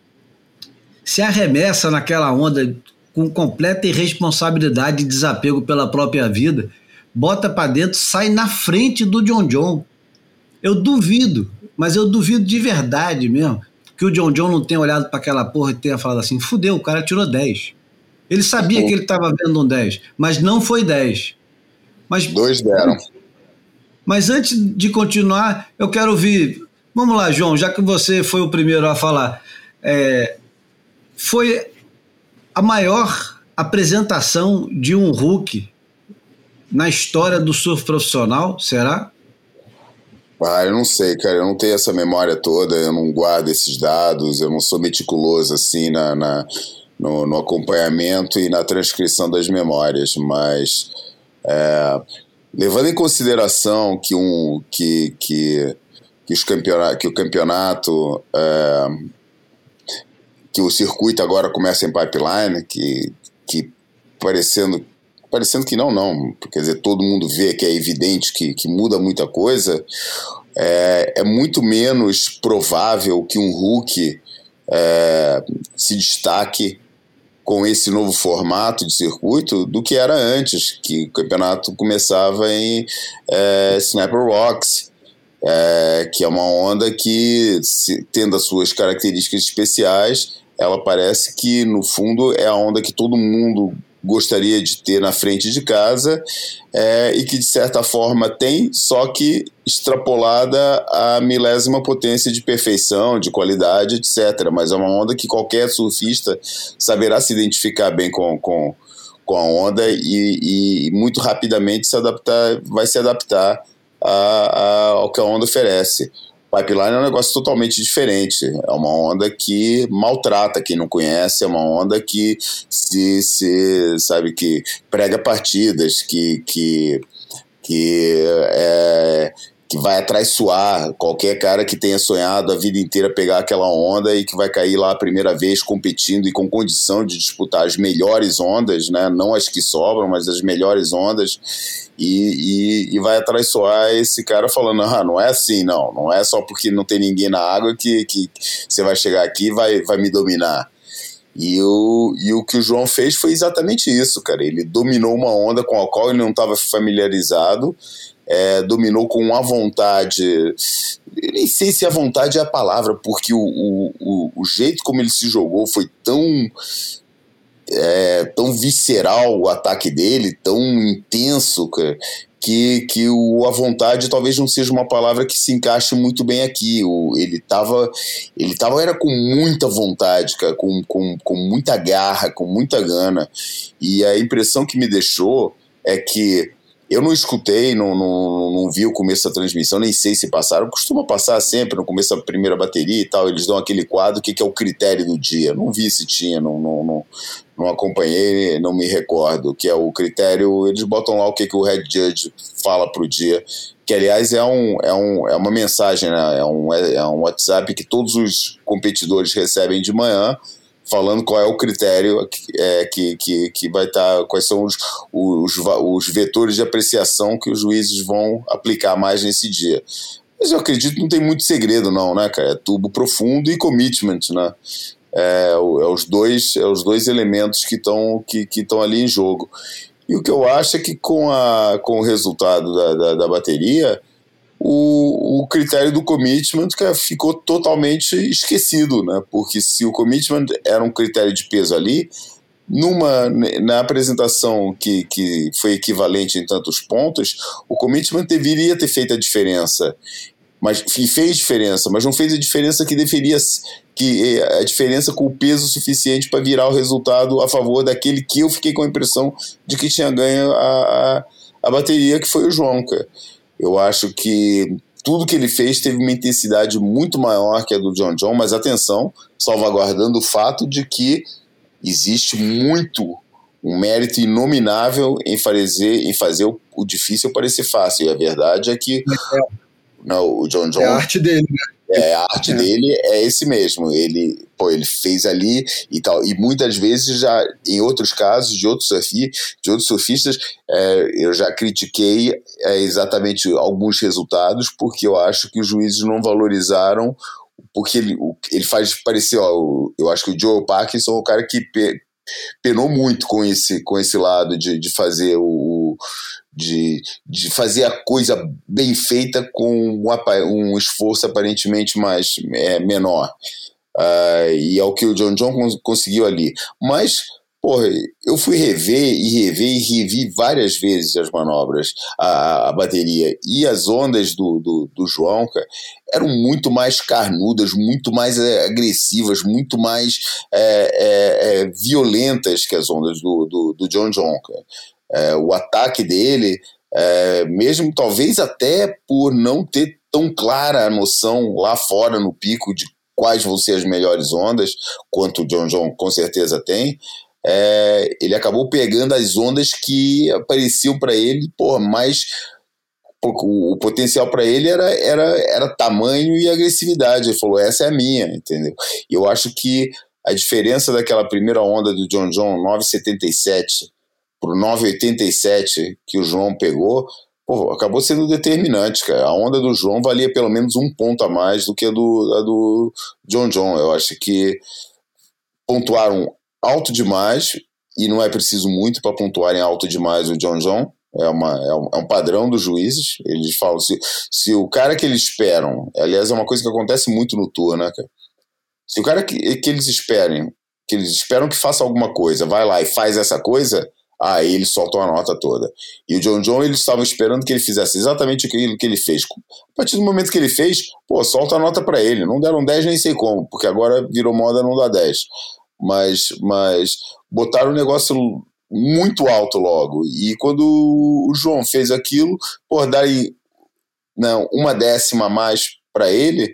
se arremessa naquela onda com completa irresponsabilidade e desapego pela própria vida, bota para dentro, sai na frente do John John. Eu duvido, mas eu duvido de verdade mesmo, que o John John não tenha olhado para aquela porra e tenha falado assim: fudeu, o cara tirou 10. Ele sabia que ele estava vendo um 10, mas não foi 10. Mas, Dois deram. Mas antes de continuar, eu quero ouvir. Vamos lá, João, já que você foi o primeiro a falar. É, foi a maior apresentação de um Hulk na história do surf profissional, será? Ah, eu não sei, cara. Eu não tenho essa memória toda, eu não guardo esses dados, eu não sou meticuloso assim na, na no, no, acompanhamento e na transcrição das memórias, mas é, levando em consideração que, um, que, que, que, os campeonato, que o campeonato é, que o circuito agora começa em pipeline, que, que parecendo parecendo que não, não, quer dizer, todo mundo vê que é evidente que, que muda muita coisa, é, é muito menos provável que um Hulk é, se destaque com esse novo formato de circuito do que era antes, que o campeonato começava em é, Snapper Rocks, é, que é uma onda que, tendo as suas características especiais, ela parece que, no fundo, é a onda que todo mundo gostaria de ter na frente de casa é, e que, de certa forma, tem, só que extrapolada a milésima potência de perfeição, de qualidade, etc. Mas é uma onda que qualquer surfista saberá se identificar bem com, com, com a onda e, e muito rapidamente se adaptar, vai se adaptar a, a, ao que a onda oferece. Pipeline é um negócio totalmente diferente. É uma onda que maltrata quem não conhece, é uma onda que se, se sabe que prega partidas, que que que é, que vai atraiçoar qualquer cara que tenha sonhado a vida inteira pegar aquela onda e que vai cair lá a primeira vez competindo e com condição de disputar as melhores ondas, né? não as que sobram, mas as melhores ondas e, e, e, vai atraiçoar esse cara falando: ah, não é assim, não. Não é só porque não tem ninguém na água que, que você vai chegar aqui e vai, vai me dominar. E o, e o que o João fez foi exatamente isso, cara. Ele dominou uma onda com a qual ele não estava familiarizado, é, dominou com uma vontade. Eu nem sei se a vontade é a palavra, porque o, o, o, o jeito como ele se jogou foi tão é, tão visceral o ataque dele, tão intenso, cara, que, que o a vontade talvez não seja uma palavra que se encaixe muito bem aqui. O, ele tava, ele tava era com muita vontade, cara, com, com, com muita garra, com muita gana. E a impressão que me deixou é que eu não escutei, não, não, não vi o começo da transmissão, nem sei se passaram. Costuma passar sempre no começo da primeira bateria e tal. Eles dão aquele quadro, o que, que é o critério do dia. Não vi se tinha, não, não, não, não acompanhei, não me recordo. Que é o critério, eles botam lá o que, que o Red Judge fala pro dia. Que, aliás, é, um, é, um, é uma mensagem, né? é, um, é, é um WhatsApp que todos os competidores recebem de manhã falando qual é o critério é, que, que, que vai estar, tá, quais são os, os, os vetores de apreciação que os juízes vão aplicar mais nesse dia. Mas eu acredito que não tem muito segredo, não, né, cara? É tubo profundo e commitment, né? É, é, os, dois, é os dois elementos que estão que, que ali em jogo. E o que eu acho é que com, a, com o resultado da, da, da bateria, o, o critério do commitment que ficou totalmente esquecido, né? Porque se o commitment era um critério de peso ali, numa na apresentação que, que foi equivalente em tantos pontos, o commitment deveria ter feito a diferença. Mas fez diferença, mas não fez a diferença que deveria que a diferença com o peso suficiente para virar o resultado a favor daquele que eu fiquei com a impressão de que tinha ganho a, a, a bateria, que foi o João. Eu acho que tudo que ele fez teve uma intensidade muito maior que a do John John, mas atenção, salvaguardando o fato de que existe muito um mérito inominável em fazer, em fazer o, o difícil parecer fácil. E a verdade é que é. não, o John John. É a arte dele, né? É, a arte é. dele é esse mesmo. Ele, pô, ele fez ali e tal. E muitas vezes já, em outros casos, de outros, surfi, de outros surfistas, é, eu já critiquei é, exatamente alguns resultados, porque eu acho que os juízes não valorizaram, porque ele, ele faz parecer, ó, eu acho que o Joe Parkinson é o cara que pe, penou muito com esse, com esse lado de, de fazer o de, de fazer a coisa bem feita com um, um esforço aparentemente mais é, menor. Uh, e é o que o John John conseguiu ali. Mas, porra, eu fui rever e rever e revi várias vezes as manobras, a, a bateria. E as ondas do, do, do João, cara, eram muito mais carnudas, muito mais é, agressivas, muito mais é, é, é, violentas que as ondas do, do, do John John. Cara é, o ataque dele, é, mesmo talvez até por não ter tão clara a noção lá fora no pico de quais vão ser as melhores ondas, quanto o John John com certeza tem, é, ele acabou pegando as ondas que apareciam para ele, pô, mais o, o potencial para ele era, era, era tamanho e agressividade. Ele falou: essa é a minha, entendeu? E eu acho que a diferença daquela primeira onda do John John 977 pro 9,87 que o João pegou, pô, acabou sendo determinante, cara. A onda do João valia pelo menos um ponto a mais do que a do, a do John John. Eu acho que pontuaram alto demais, e não é preciso muito para pontuarem alto demais o John John. É, uma, é, um, é um padrão dos juízes. Eles falam: se, se o cara que eles esperam, aliás, é uma coisa que acontece muito no tour, né, cara? Se o cara que, que eles esperem, que eles esperam que faça alguma coisa, vai lá e faz essa coisa, Aí eles soltam a nota toda. E o John John, eles estavam esperando que ele fizesse exatamente aquilo que ele fez. A partir do momento que ele fez, pô, solta a nota para ele. Não deram 10, nem sei como, porque agora virou moda não dá 10. Mas, mas botaram o negócio muito alto logo. E quando o João fez aquilo, pô, daí não, uma décima a mais para ele,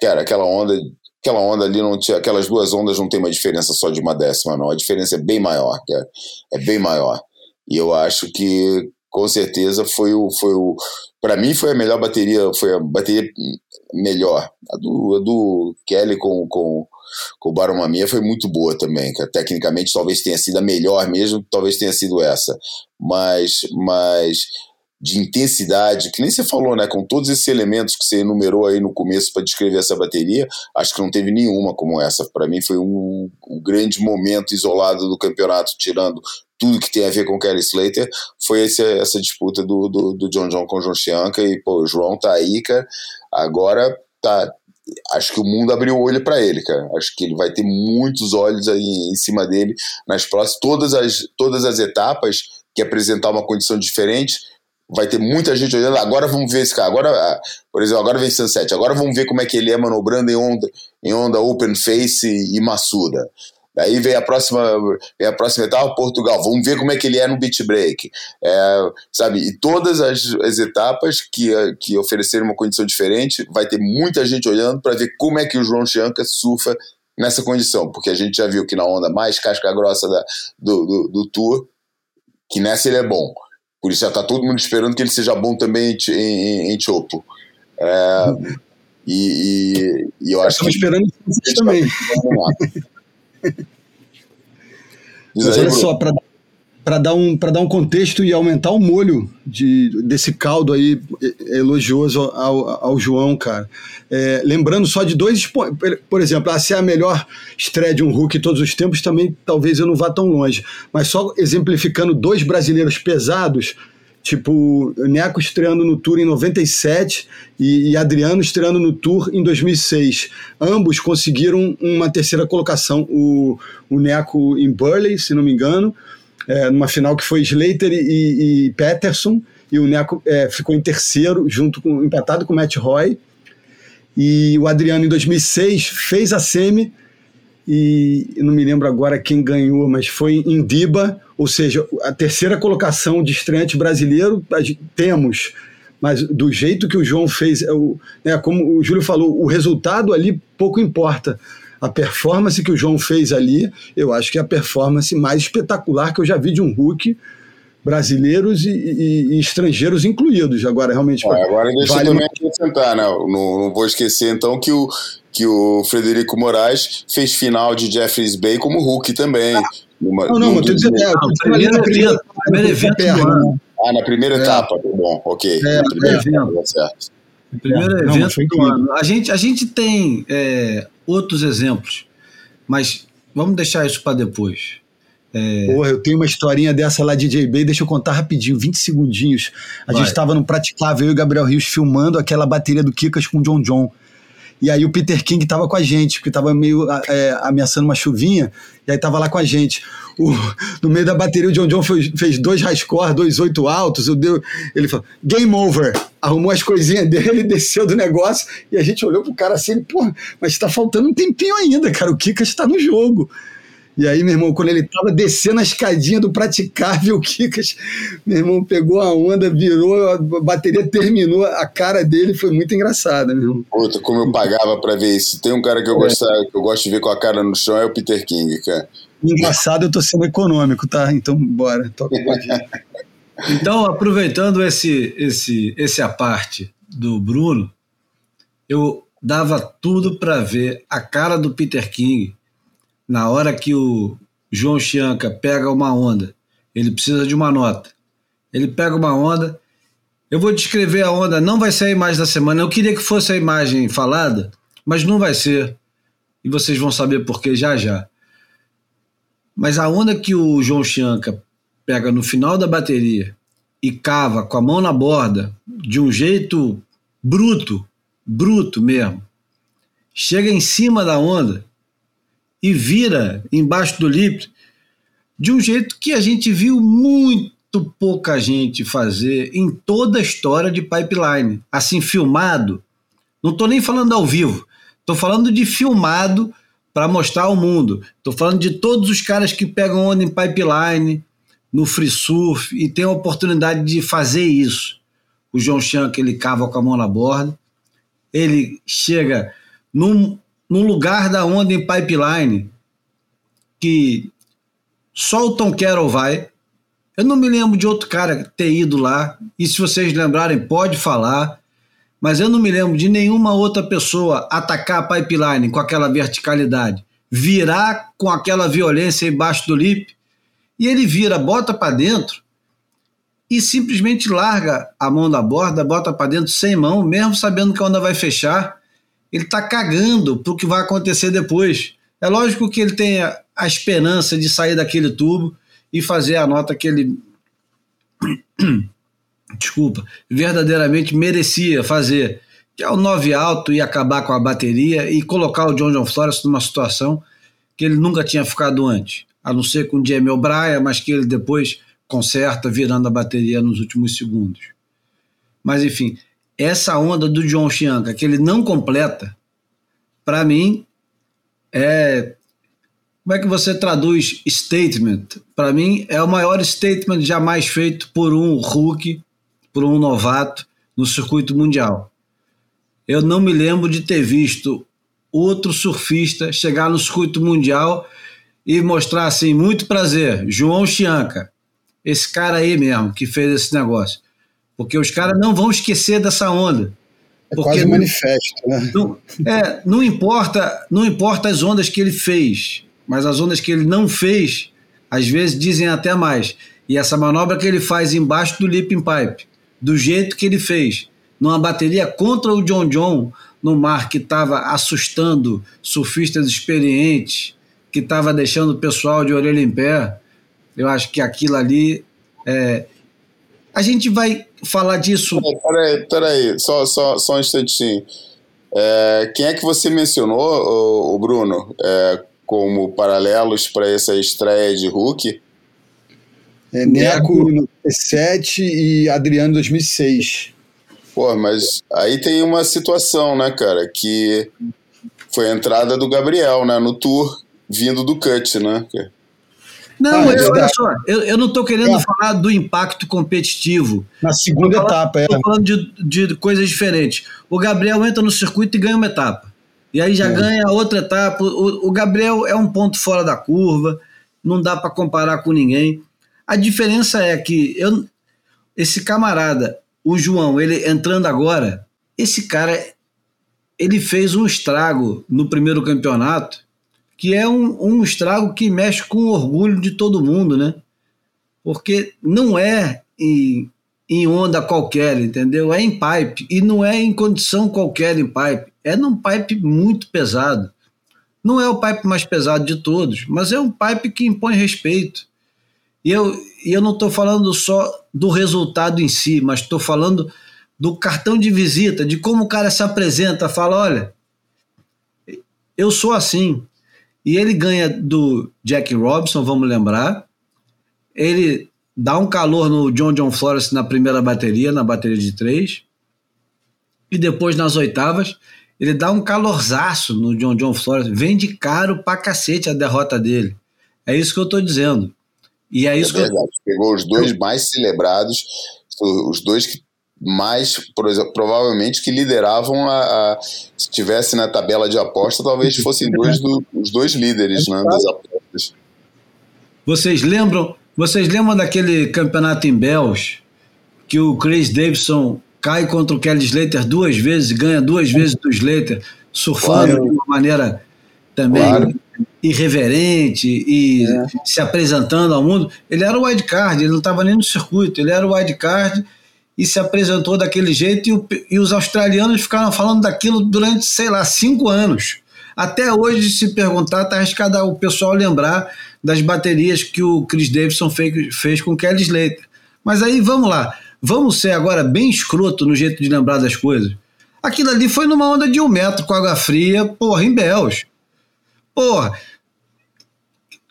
cara, aquela onda aquela onda ali não tinha, aquelas duas ondas não tem uma diferença só de uma décima, não. A diferença é bem maior, cara. É bem maior. E eu acho que com certeza foi o, foi o, para mim foi a melhor bateria, foi a bateria melhor. A do, a do Kelly com, com, com o Baromamia foi muito boa também, que tecnicamente talvez tenha sido a melhor mesmo, talvez tenha sido essa. Mas, mas de intensidade, que nem você falou, né? Com todos esses elementos que você enumerou aí no começo para descrever essa bateria, acho que não teve nenhuma como essa. Para mim foi um, um, grande momento isolado do campeonato, tirando tudo que tem a ver com Kelly Slater, foi esse, essa disputa do, do, do John John com o João Chianca e, pô, o João tá aí, cara, agora tá, acho que o mundo abriu o olho para ele, cara. Acho que ele vai ter muitos olhos aí em cima dele nas próximas todas as todas as etapas que apresentar uma condição diferente vai ter muita gente olhando. Agora vamos ver esse cara. Agora, ah, por exemplo, agora vem Sunset. Agora vamos ver como é que ele é manobrando em onda, em onda open face e, maçuda. Aí vem a próxima, vem a próxima etapa, Portugal. Vamos ver como é que ele é no beat break. É, sabe? E todas as, as etapas que, que oferecerem uma condição diferente, vai ter muita gente olhando para ver como é que o João Chianca surfa nessa condição. Porque a gente já viu que na onda mais casca grossa da, do, do, do Tour, que nessa ele é bom. Por isso já está todo mundo esperando que ele seja bom também em, em, em Chopo. É, e, e, e, eu acho que. esperando isso também. Mas olha só, para para dar, um, dar um contexto e aumentar o molho de, desse caldo aí elogioso ao, ao João, cara. É, lembrando só de dois, por exemplo, ah, se é a melhor estreia de um Hulk todos os tempos, também talvez eu não vá tão longe. Mas só exemplificando dois brasileiros pesados, tipo Neco estreando no Tour em 97 e, e Adriano estreando no Tour em 2006. Ambos conseguiram uma terceira colocação, o, o Neco em Burley, se não me engano, é, numa final que foi Slater e, e Peterson, e o Neco é, ficou em terceiro, junto com empatado com o Matt Roy. E o Adriano, em 2006, fez a semi, e não me lembro agora quem ganhou, mas foi em Diba, ou seja, a terceira colocação de estreante brasileiro temos, mas do jeito que o João fez, é né, como o Júlio falou, o resultado ali pouco importa a performance que o João fez ali, eu acho que é a performance mais espetacular que eu já vi de um Hulk, brasileiros e, e, e estrangeiros incluídos. Agora, realmente. É, agora deixa vale eu também acrescentar, né? Não, não vou esquecer então que o, que o Frederico Moraes fez final de Jeffries Bay como Hulk também. Numa, não, não, mas dizendo, é, primeiro, evento do ano. Ah, na primeira é. etapa, tá bom, ok. É, na primeira é, etapa, tá certo. Primeiro é, evento não, do ano. A gente, a gente tem é, outros exemplos, mas vamos deixar isso para depois. É... Porra, eu tenho uma historinha dessa lá de JB, deixa eu contar rapidinho, 20 segundinhos. A Vai. gente estava no Praticável, eu e o Gabriel Rios filmando aquela bateria do Kikas com o John John. E aí o Peter King estava com a gente, porque estava meio é, ameaçando uma chuvinha, e aí estava lá com a gente. O, no meio da bateria, o John John fez, fez dois score, dois oito altos, eu deu, ele falou, game over. Arrumou as coisinhas dele, desceu do negócio, e a gente olhou pro cara assim, pô, mas está faltando um tempinho ainda, cara, o Kika está no jogo. E aí, meu irmão, quando ele tava descendo a escadinha do praticável, o Kikas, meu irmão, pegou a onda, virou, a bateria terminou, a cara dele foi muito engraçada, meu irmão. Puta, como eu pagava pra ver isso. Tem um cara que eu, é. que eu gosto de ver com a cara no chão, é o Peter King, cara. Engraçado, eu tô sendo econômico, tá? Então, bora, toca Então, aproveitando esse, esse, esse aparte do Bruno, eu dava tudo para ver a cara do Peter King na hora que o João Chianca pega uma onda, ele precisa de uma nota. Ele pega uma onda. Eu vou descrever a onda, não vai ser a imagem da semana. Eu queria que fosse a imagem falada, mas não vai ser. E vocês vão saber por que já já. Mas a onda que o João Chianca pega no final da bateria e cava com a mão na borda, de um jeito bruto, bruto mesmo, chega em cima da onda e vira embaixo do lip de um jeito que a gente viu muito pouca gente fazer em toda a história de pipeline. Assim, filmado. Não estou nem falando ao vivo, estou falando de filmado para mostrar ao mundo. Estou falando de todos os caras que pegam onda em pipeline, no free surf e tem a oportunidade de fazer isso. O João Chan, que ele cava com a mão na borda, ele chega num, num lugar da onda em pipeline que só o Tom Carroll vai. Eu não me lembro de outro cara ter ido lá, e se vocês lembrarem, pode falar, mas eu não me lembro de nenhuma outra pessoa atacar a pipeline com aquela verticalidade, virar com aquela violência embaixo do lip, e ele vira, bota para dentro e simplesmente larga a mão da borda, bota para dentro sem mão, mesmo sabendo que a onda vai fechar ele está cagando para o que vai acontecer depois. É lógico que ele tem a, a esperança de sair daquele tubo e fazer a nota que ele. Desculpa, verdadeiramente merecia fazer, que é o 9 alto e acabar com a bateria e colocar o John John Flores numa situação que ele nunca tinha ficado antes, a não ser com o Jamie O'Brien, mas que ele depois conserta virando a bateria nos últimos segundos. Mas enfim, essa onda do John Chianca que ele não completa, para mim, é. Como é que você traduz statement? Para mim, é o maior statement jamais feito por um rookie, por um novato no circuito mundial. Eu não me lembro de ter visto outro surfista chegar no circuito mundial e mostrar assim: muito prazer, João Chianca, esse cara aí mesmo que fez esse negócio. Porque os caras não vão esquecer dessa onda. É quase um manifesto, né? Não, é, não importa, não importa as ondas que ele fez, mas as ondas que ele não fez, às vezes dizem até mais. E essa manobra que ele faz embaixo do leaping pipe, do jeito que ele fez, numa bateria contra o John John, no mar que estava assustando surfistas experientes, que estava deixando o pessoal de orelha em pé, eu acho que aquilo ali. É... A gente vai falar disso. Peraí, peraí, só, só, só um instantinho. É, quem é que você mencionou, o, Bruno, é, como paralelos para essa estreia de Hulk? É, Neco no 2007 e Adriano 2006. Pô, mas aí tem uma situação, né, cara, que foi a entrada do Gabriel, né, no tour, vindo do cut, né? Não, ah, eu, olha só, eu, eu não estou querendo é. falar do impacto competitivo. Na segunda falando, etapa, é. Estou falando de, de coisas diferentes. O Gabriel entra no circuito e ganha uma etapa. E aí já é. ganha outra etapa. O, o, Gabriel é um ponto fora da curva, não dá para comparar com ninguém. A diferença é que eu, esse camarada, o João, ele entrando agora, esse cara, ele fez um estrago no primeiro campeonato que é um, um estrago que mexe com o orgulho de todo mundo, né? Porque não é em, em onda qualquer, entendeu? É em pipe. E não é em condição qualquer em pipe. É num pipe muito pesado. Não é o pipe mais pesado de todos, mas é um pipe que impõe respeito. E eu, e eu não estou falando só do resultado em si, mas estou falando do cartão de visita, de como o cara se apresenta, fala: olha, eu sou assim, e ele ganha do Jack Robinson, vamos lembrar. Ele dá um calor no John John Flores na primeira bateria, na bateria de três. E depois nas oitavas, ele dá um calorzaço no John John Flores. Vende caro pra cacete a derrota dele. É isso que eu tô dizendo. E é isso é verdade. que eu... Pegou os dois mais celebrados, os dois que mais provavelmente que lideravam a, a, se tivesse na tabela de aposta talvez fossem dois do, os dois líderes né, das apostas vocês lembram vocês lembram daquele campeonato em Bells que o Chris Davidson cai contra o Kelly Slater duas vezes ganha duas vezes do Slater surfando claro. de uma maneira também claro. irreverente e é. se apresentando ao mundo ele era o wildcard ele não estava nem no circuito ele era o wildcard e se apresentou daquele jeito, e, o, e, os australianos ficaram falando daquilo durante, sei lá, cinco anos. Até hoje, se perguntar, está arriscado o pessoal lembrar das baterias que o Chris Davidson fez, fez com o Kelly Slater. Mas aí, vamos lá. Vamos ser agora bem escroto no jeito de lembrar das coisas. Aquilo ali foi numa onda de um metro com água fria, porra, em Bells. Porra,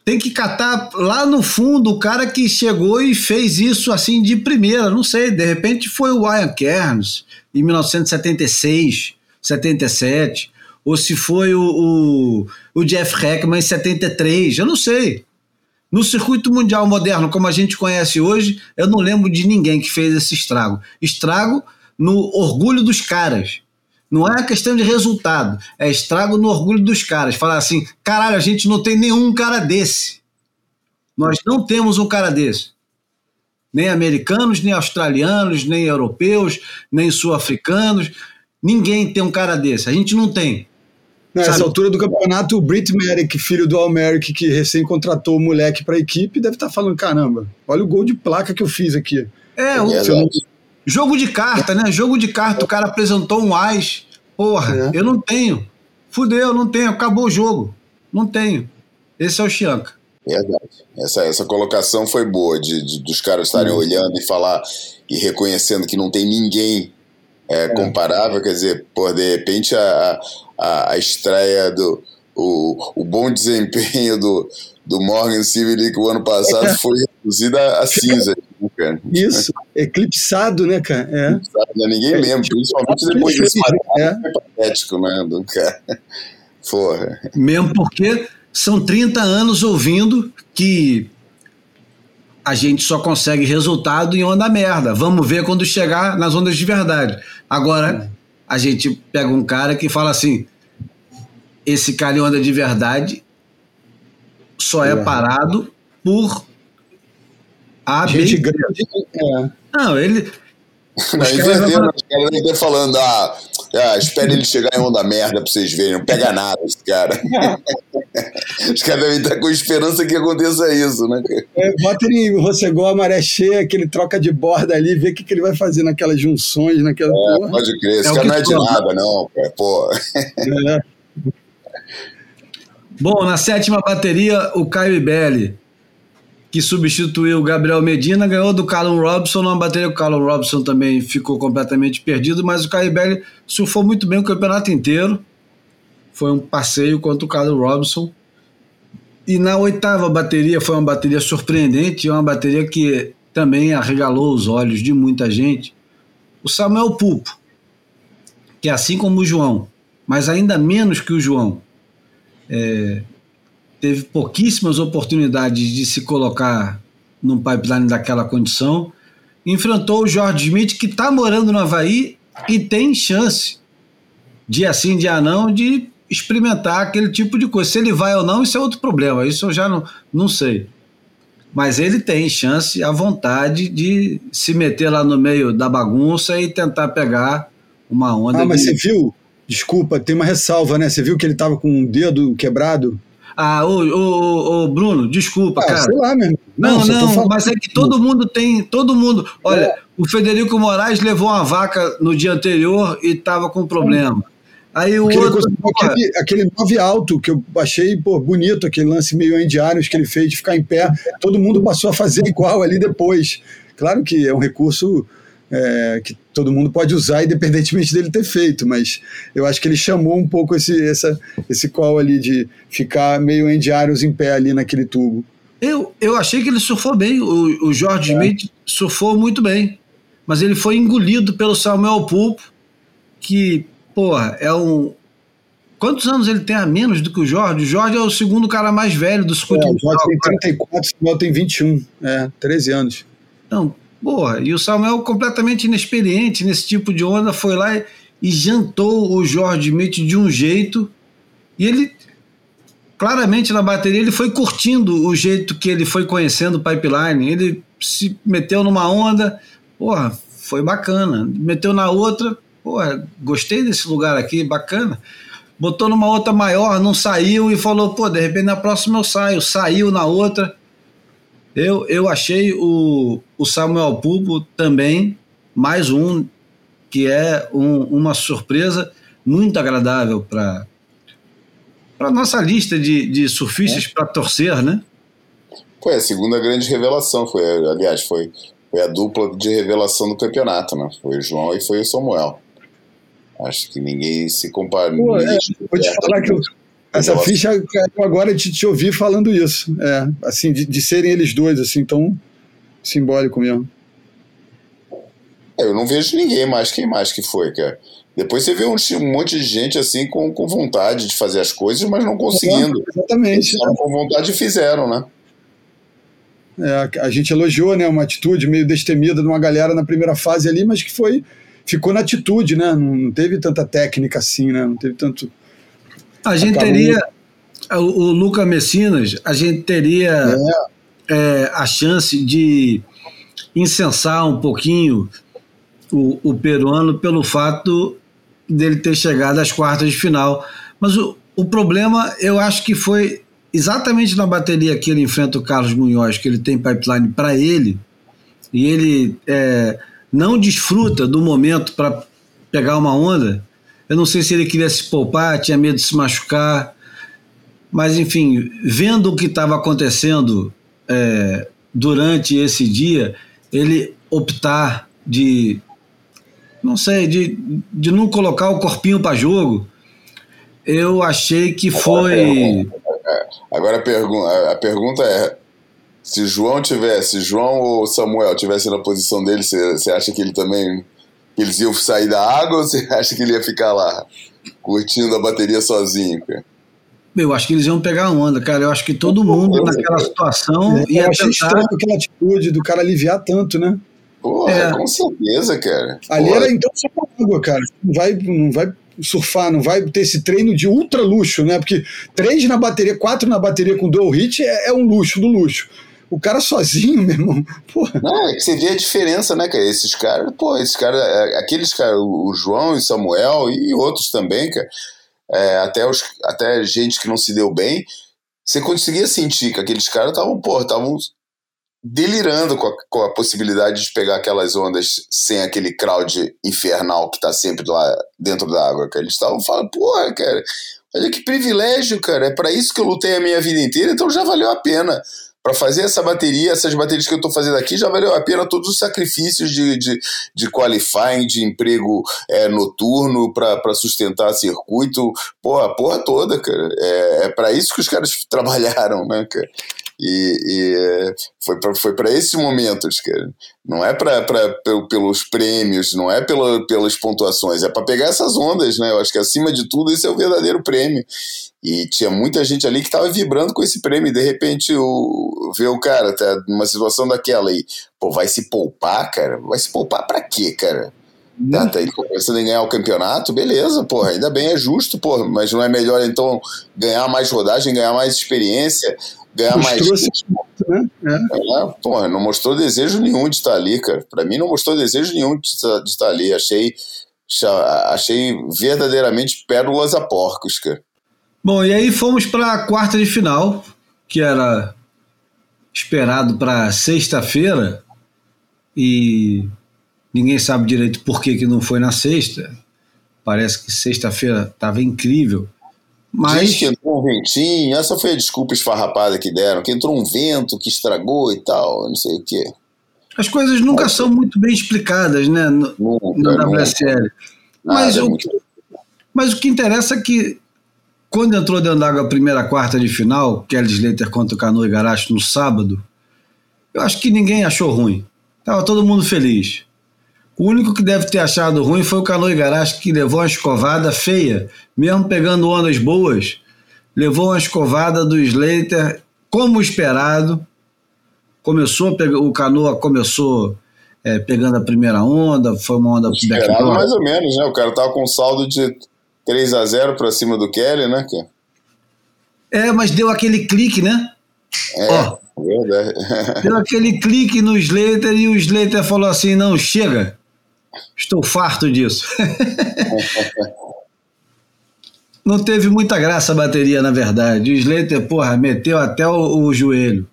tem que catar lá no fundo o cara que chegou e fez isso assim de primeira. Não sei, de repente foi o Ian Cairns em 1976, 77, ou se foi o, o, o Jeff Heckman em 73, eu não sei. No circuito mundial moderno, como a gente conhece hoje, eu não lembro de ninguém que fez esse estrago. Estrago no orgulho dos caras. Não é questão de resultado, é estrago no orgulho dos caras. Falar assim, caralho, a gente não tem nenhum cara desse. Nós não temos um cara desse. Nem americanos, nem australianos, nem europeus, nem sul-africanos. Ninguém tem um cara desse. A gente não tem. Nessa altura do campeonato, o Britt Merrick, filho do Al Merrick, que recém contratou o moleque para a equipe, deve estar tá falando: caramba, olha o gol de placa que eu fiz aqui. É, o, não... jogo de carta, né? Jogo de carta, o cara apresentou um AIS Porra, é. eu não tenho. Fudeu, não tenho. Acabou o jogo. Não tenho. Esse é o Chianca. Verdade. Essa, essa colocação foi boa, de, de dos caras estarem uhum. olhando e falar e reconhecendo que não tem ninguém é, é. comparável. Quer dizer, por de repente a, a, a estreia do. O, o bom desempenho do, do Morgan Civilic o ano passado foi reduzida a cinza. Né, cara? Isso, eclipsado, né, cara? É. Eclipsado, né? Ninguém é, lembra, principalmente depois desse é. patético, né, do cara. Porra. Mesmo porque são 30 anos ouvindo que a gente só consegue resultado em onda merda. Vamos ver quando chegar nas ondas de verdade. Agora, a gente pega um cara que fala assim: esse cara em onda de verdade só é parado por a gente grande. É. Não, ele. Os caras vão... falando, ah, ah, espere ele chegar em onda merda pra vocês verem, não pega nada esse cara. Os caras devem estar com esperança que aconteça isso, né? É, bota ele em Rossegol, a maré cheia, que ele troca de borda ali, vê o que, que ele vai fazer naquelas junções, naquela. É, pode crer, esse é cara não é de nada, não, pô. É. Bom, na sétima bateria, o Caio Ibelli, que substituiu o Gabriel Medina, ganhou do Callum Robson numa bateria. O Callum Robson também ficou completamente perdido, mas o Caio Ibelli surfou muito bem o campeonato inteiro. Foi um passeio contra o Callum Robson. E na oitava bateria foi uma bateria surpreendente, uma bateria que também arregalou os olhos de muita gente. O Samuel Pupo, que é assim como o João, mas ainda menos que o João, é, teve pouquíssimas oportunidades de se colocar num pipeline daquela condição. Enfrentou o George Smith, que está morando no Havaí e tem chance, dia sim, dia não, de experimentar aquele tipo de coisa. Se ele vai ou não, isso é outro problema. Isso eu já não, não sei. Mas ele tem chance, a vontade de se meter lá no meio da bagunça e tentar pegar uma onda. Ah, mas de... você viu? Desculpa, tem uma ressalva, né? Você viu que ele estava com um dedo quebrado? Ah, ô, ô, ô, Bruno, desculpa, ah, cara. Sei lá, meu. Não, não, não mas é que todo mundo tem, todo mundo. Olha, é. o Federico Moraes levou uma vaca no dia anterior e estava com problema. Aí o aquele, outro. Aquele, aquele nove alto que eu achei pô, bonito, aquele lance meio indiários que ele fez de ficar em pé. Todo mundo passou a fazer igual ali depois. Claro que é um recurso é, que todo mundo pode usar, independentemente dele ter feito, mas eu acho que ele chamou um pouco esse, essa, esse call ali de ficar meio indiários em pé ali naquele tubo. Eu, eu achei que ele surfou bem, o, o George é. Smith surfou muito bem, mas ele foi engolido pelo Samuel Pulpo, que porra, é um. Quantos anos ele tem a menos do que o Jorge? O Jorge é o segundo cara mais velho do circuito é, O Jorge tem 34, o Samuel tem 21, é, 13 anos. Então, porra, e o Samuel completamente inexperiente nesse tipo de onda foi lá e, e jantou o Jorge Smith de um jeito e ele claramente na bateria ele foi curtindo o jeito que ele foi conhecendo o pipeline. Ele se meteu numa onda, porra, foi bacana. Meteu na outra, pô, gostei desse lugar aqui, bacana. Botou numa outra maior, não saiu e falou, pô, de repente na próxima eu saio. Saiu na outra. Eu, eu achei o, o Samuel Pupo também, mais um, que é um, uma surpresa muito agradável para para nossa lista de, de surfistas é. para torcer, né? Foi a segunda grande revelação, foi, aliás, foi, foi a dupla de revelação do campeonato, né? Foi o João e foi o Samuel. Acho que ninguém se compara. Pô, é, vou te falar que eu, essa ficha eu agora de te ouvir falando isso. É, assim, de, de, serem eles dois, assim, tão simbólico mesmo. Eu não vejo ninguém mais. Quem mais que foi, cara? Depois você vê um, um, monte de gente assim com, com vontade de fazer as coisas, mas não conseguindo. É, exatamente. Eles com vontade e fizeram, né? É, a gente elogiou né, uma atitude meio destemida de uma galera na primeira fase ali, mas que foi ficou na atitude, né? Não teve tanta técnica assim, né? Não teve tanto. A gente Acabou... teria. O, o Luca Messinas, a gente teria é. É, a chance de incensar um pouquinho o, o peruano pelo fato dele ter chegado às quartas de final. Mas o, o problema, eu acho que foi exatamente na bateria que ele enfrenta o Carlos Munhoz, que ele tem pipeline para ele, e ele é, não desfruta do momento para pegar uma onda. Eu não sei se ele queria se poupar, tinha medo de se machucar, mas enfim, vendo o que estava acontecendo é, durante esse dia, ele optar de, não sei, de, de não colocar o corpinho para jogo, eu achei que foi. Agora a pergunta, a pergunta é: se João tivesse, João ou Samuel tivesse na posição dele, você acha que ele também eles iam sair da água ou você acha que ele ia ficar lá curtindo a bateria sozinho, cara? Eu acho que eles iam pegar onda, cara. Eu acho que todo mundo naquela situação é, ia eu achei tentar... estranho aquela atitude do cara aliviar tanto, né? Porra, é. com certeza, cara. Ali Porra. era então só água, cara. Não vai, não vai surfar, não vai ter esse treino de ultra luxo, né? Porque três na bateria, quatro na bateria com dual hit é, é um luxo do luxo. O cara sozinho, meu irmão. Porra. Não, é que você vê a diferença, né, cara? Esses caras, pô, esses caras, é, aqueles caras, o João e Samuel e outros também, cara. é, até, os, até gente que não se deu bem, você conseguia sentir que aqueles caras estavam, pô, estavam delirando com a, com a, possibilidade de pegar aquelas ondas sem aquele crowd infernal que tá sempre lá dentro da água, cara. Eles estavam falando, porra, cara, olha que privilégio, cara, é para isso que eu lutei a minha vida inteira, então já valeu a pena para fazer essa bateria, essas baterias que eu estou fazendo aqui, já valeu a pena todos os sacrifícios de, de, de qualifying, de emprego é, noturno para sustentar circuito, porra, porra toda, cara. É, é para isso que os caras trabalharam, né, cara? E, e foi para foi esses momentos, cara. Não é pra, pelos prêmios, não é pela, pelas pontuações, é para pegar essas ondas, né? Eu acho que acima de tudo esse é o verdadeiro prêmio. E tinha muita gente ali que estava vibrando com esse prêmio. E de repente o, vê o cara, tá numa situação daquela aí, pô, vai se poupar, cara? Vai se poupar para quê, cara? Tá, tá pensando em ganhar o campeonato, beleza, porra, ainda bem, é justo, porra, mas não é melhor então ganhar mais rodagem, ganhar mais experiência, ganhar mostrou mais. né? É. É, porra, não mostrou desejo nenhum de estar ali, cara. Pra mim, não mostrou desejo nenhum de estar, de estar ali. Achei, achei verdadeiramente pérolas a porcos, cara. Bom, e aí fomos para a quarta de final, que era esperado para sexta-feira, e ninguém sabe direito por que, que não foi na sexta. Parece que sexta-feira estava incrível. Mas... Diz que entrou um ventinho, essa foi a desculpa esfarrapada que deram, que entrou um vento que estragou e tal, não sei o quê. As coisas nunca são muito bem explicadas, né, no, nunca, no WSL. Mas, o, muito... mas o que interessa é que quando entrou dentro d'água a primeira quarta de final, Kelly Slater contra o Cano Igarashi no sábado, eu acho que ninguém achou ruim. Tava todo mundo feliz. O único que deve ter achado ruim foi o Cano Igarashi, que levou uma escovada feia, mesmo pegando ondas boas, levou uma escovada do Slater, como esperado. Começou, o Canoa começou é, pegando a primeira onda, foi uma onda Esperado mais ou menos, né? O cara tava com um saldo de 3 a 0 para cima do Kelly, né? É, mas deu aquele clique, né? É, Ó, verdade. deu aquele clique no Slater e o Slater falou assim: não, chega, estou farto disso. não teve muita graça a bateria, na verdade. O Slater, porra, meteu até o, o joelho.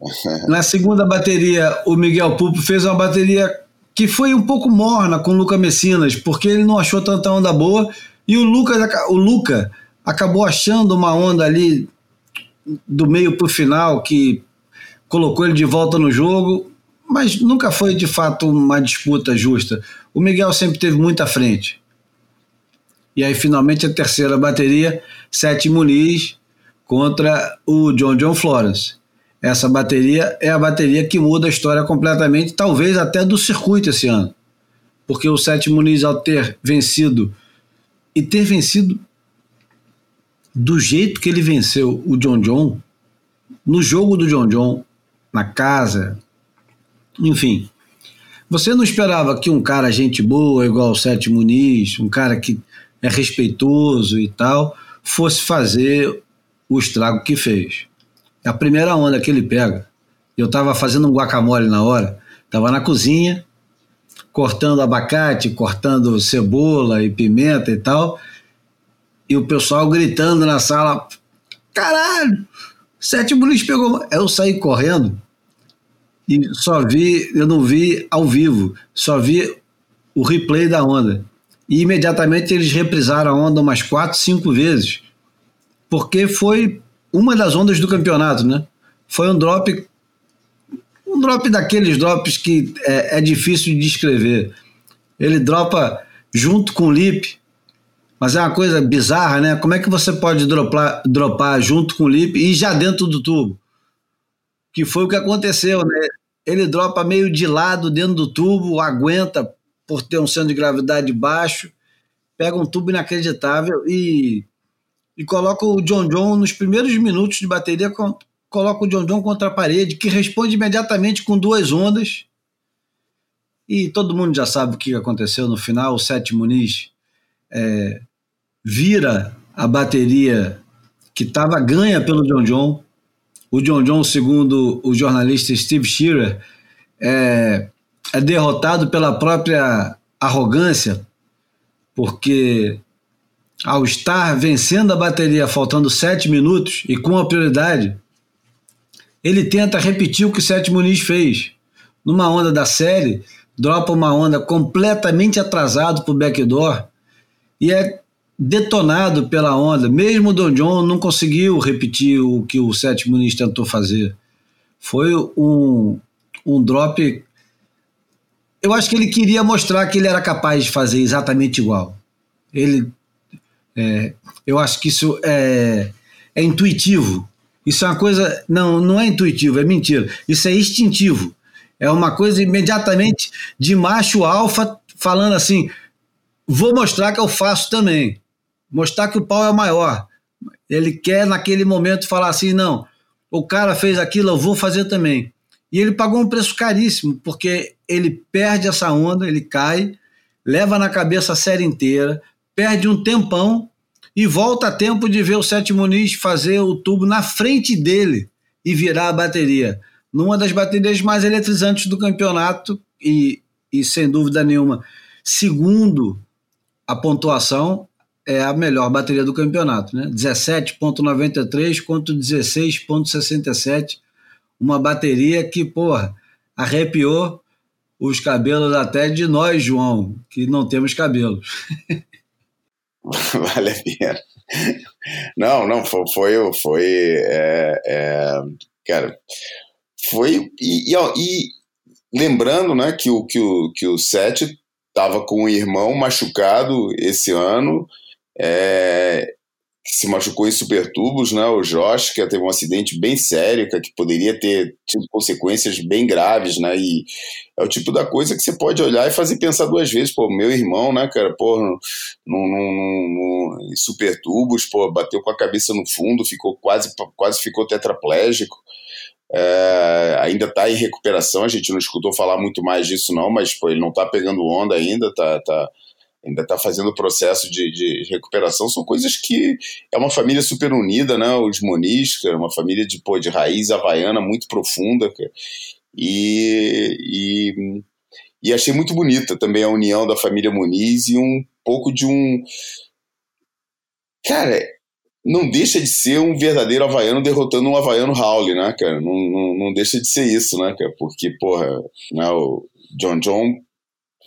Na segunda bateria, o Miguel Pupo fez uma bateria que foi um pouco morna com o Luca Messinas, porque ele não achou tanta onda boa e o Lucas, o Luca acabou achando uma onda ali do meio para o final que colocou ele de volta no jogo, mas nunca foi de fato uma disputa justa. O Miguel sempre teve muita frente. E aí, finalmente, a terceira bateria, Sete Muniz contra o John John Florence. Essa bateria é a bateria que muda a história completamente, talvez até do circuito esse ano. Porque o Sete Muniz, ao ter vencido e ter vencido do jeito que ele venceu o John John, no jogo do John John, na casa, enfim. Você não esperava que um cara gente boa, igual o Sete Muniz, um cara que é respeitoso e tal, fosse fazer o estrago que fez. A primeira onda que ele pega, eu estava fazendo um guacamole na hora, estava na cozinha, cortando abacate, cortando cebola e pimenta e tal, e o pessoal gritando na sala: caralho, sétimo lixo pegou. Eu saí correndo e só vi, eu não vi ao vivo, só vi o replay da onda. E imediatamente eles reprisaram a onda umas quatro, cinco vezes, porque foi uma das ondas do campeonato, né? Foi um drop um drop daqueles drops que é, é difícil de descrever. Ele dropa junto com o lip, mas é uma coisa bizarra, né? Como é que você pode dropar, dropar junto com o lip e já dentro do tubo? Que foi o que aconteceu, né? Ele dropa meio de lado dentro do tubo, aguenta por ter um centro de gravidade baixo, pega um tubo inacreditável e, e coloca o John John nos primeiros minutos de bateria coloca o John John contra a parede, que responde imediatamente com duas ondas. E todo mundo já sabe o que aconteceu no final. O Sete Muniz é, vira a bateria que estava ganha pelo John John. O John John, segundo o jornalista Steve Shearer, é, é derrotado pela própria arrogância, porque ao estar vencendo a bateria faltando sete minutos e com a prioridade, ele tenta repetir o que o Sete Muniz fez. Numa onda da série, dropa uma onda completamente atrasado para o backdoor e é detonado pela onda. Mesmo o Don John não conseguiu repetir o que o Sete Muniz tentou fazer. Foi um, um drop. Eu acho que ele queria mostrar que ele era capaz de fazer exatamente igual. Ele é, eu acho que isso é, é intuitivo. Isso é uma coisa. Não, não é intuitivo, é mentira. Isso é instintivo. É uma coisa imediatamente de macho alfa falando assim: vou mostrar que eu faço também. Mostrar que o pau é maior. Ele quer, naquele momento, falar assim: não, o cara fez aquilo, eu vou fazer também. E ele pagou um preço caríssimo, porque ele perde essa onda, ele cai, leva na cabeça a série inteira, perde um tempão e volta a tempo de ver o Sete Muniz fazer o tubo na frente dele e virar a bateria. Numa das baterias mais eletrizantes do campeonato e, e sem dúvida nenhuma, segundo a pontuação, é a melhor bateria do campeonato, né? 17.93 contra 16.67, uma bateria que, porra, arrepiou os cabelos até de nós, João, que não temos cabelos. vale a pena. Não, não, foi, foi, foi é, é, cara, foi, e, e, e, lembrando, né, que o, que o, que o Sete estava com o irmão machucado esse ano, é, que se machucou em supertubos, né? O Josh, que teve um acidente bem sério, que poderia ter tido consequências bem graves, né? E é o tipo da coisa que você pode olhar e fazer pensar duas vezes, pô, meu irmão, né, cara, pô, no, no, no, no supertubos, pô, bateu com a cabeça no fundo, ficou quase, quase ficou tetraplégico. É, ainda está em recuperação, a gente não escutou falar muito mais disso não, mas pô, ele não está pegando onda ainda, tá, tá, ainda está fazendo o processo de, de, recuperação, são coisas que é uma família super unida, né? Os Moniz, é uma família de, pô, de raiz havaiana muito profunda. E, e, e achei muito bonita também a união da família Muniz e um pouco de um. Cara, não deixa de ser um verdadeiro havaiano derrotando um havaiano Howley, né, cara? Não, não, não deixa de ser isso, né, cara? Porque, porra, né, o John John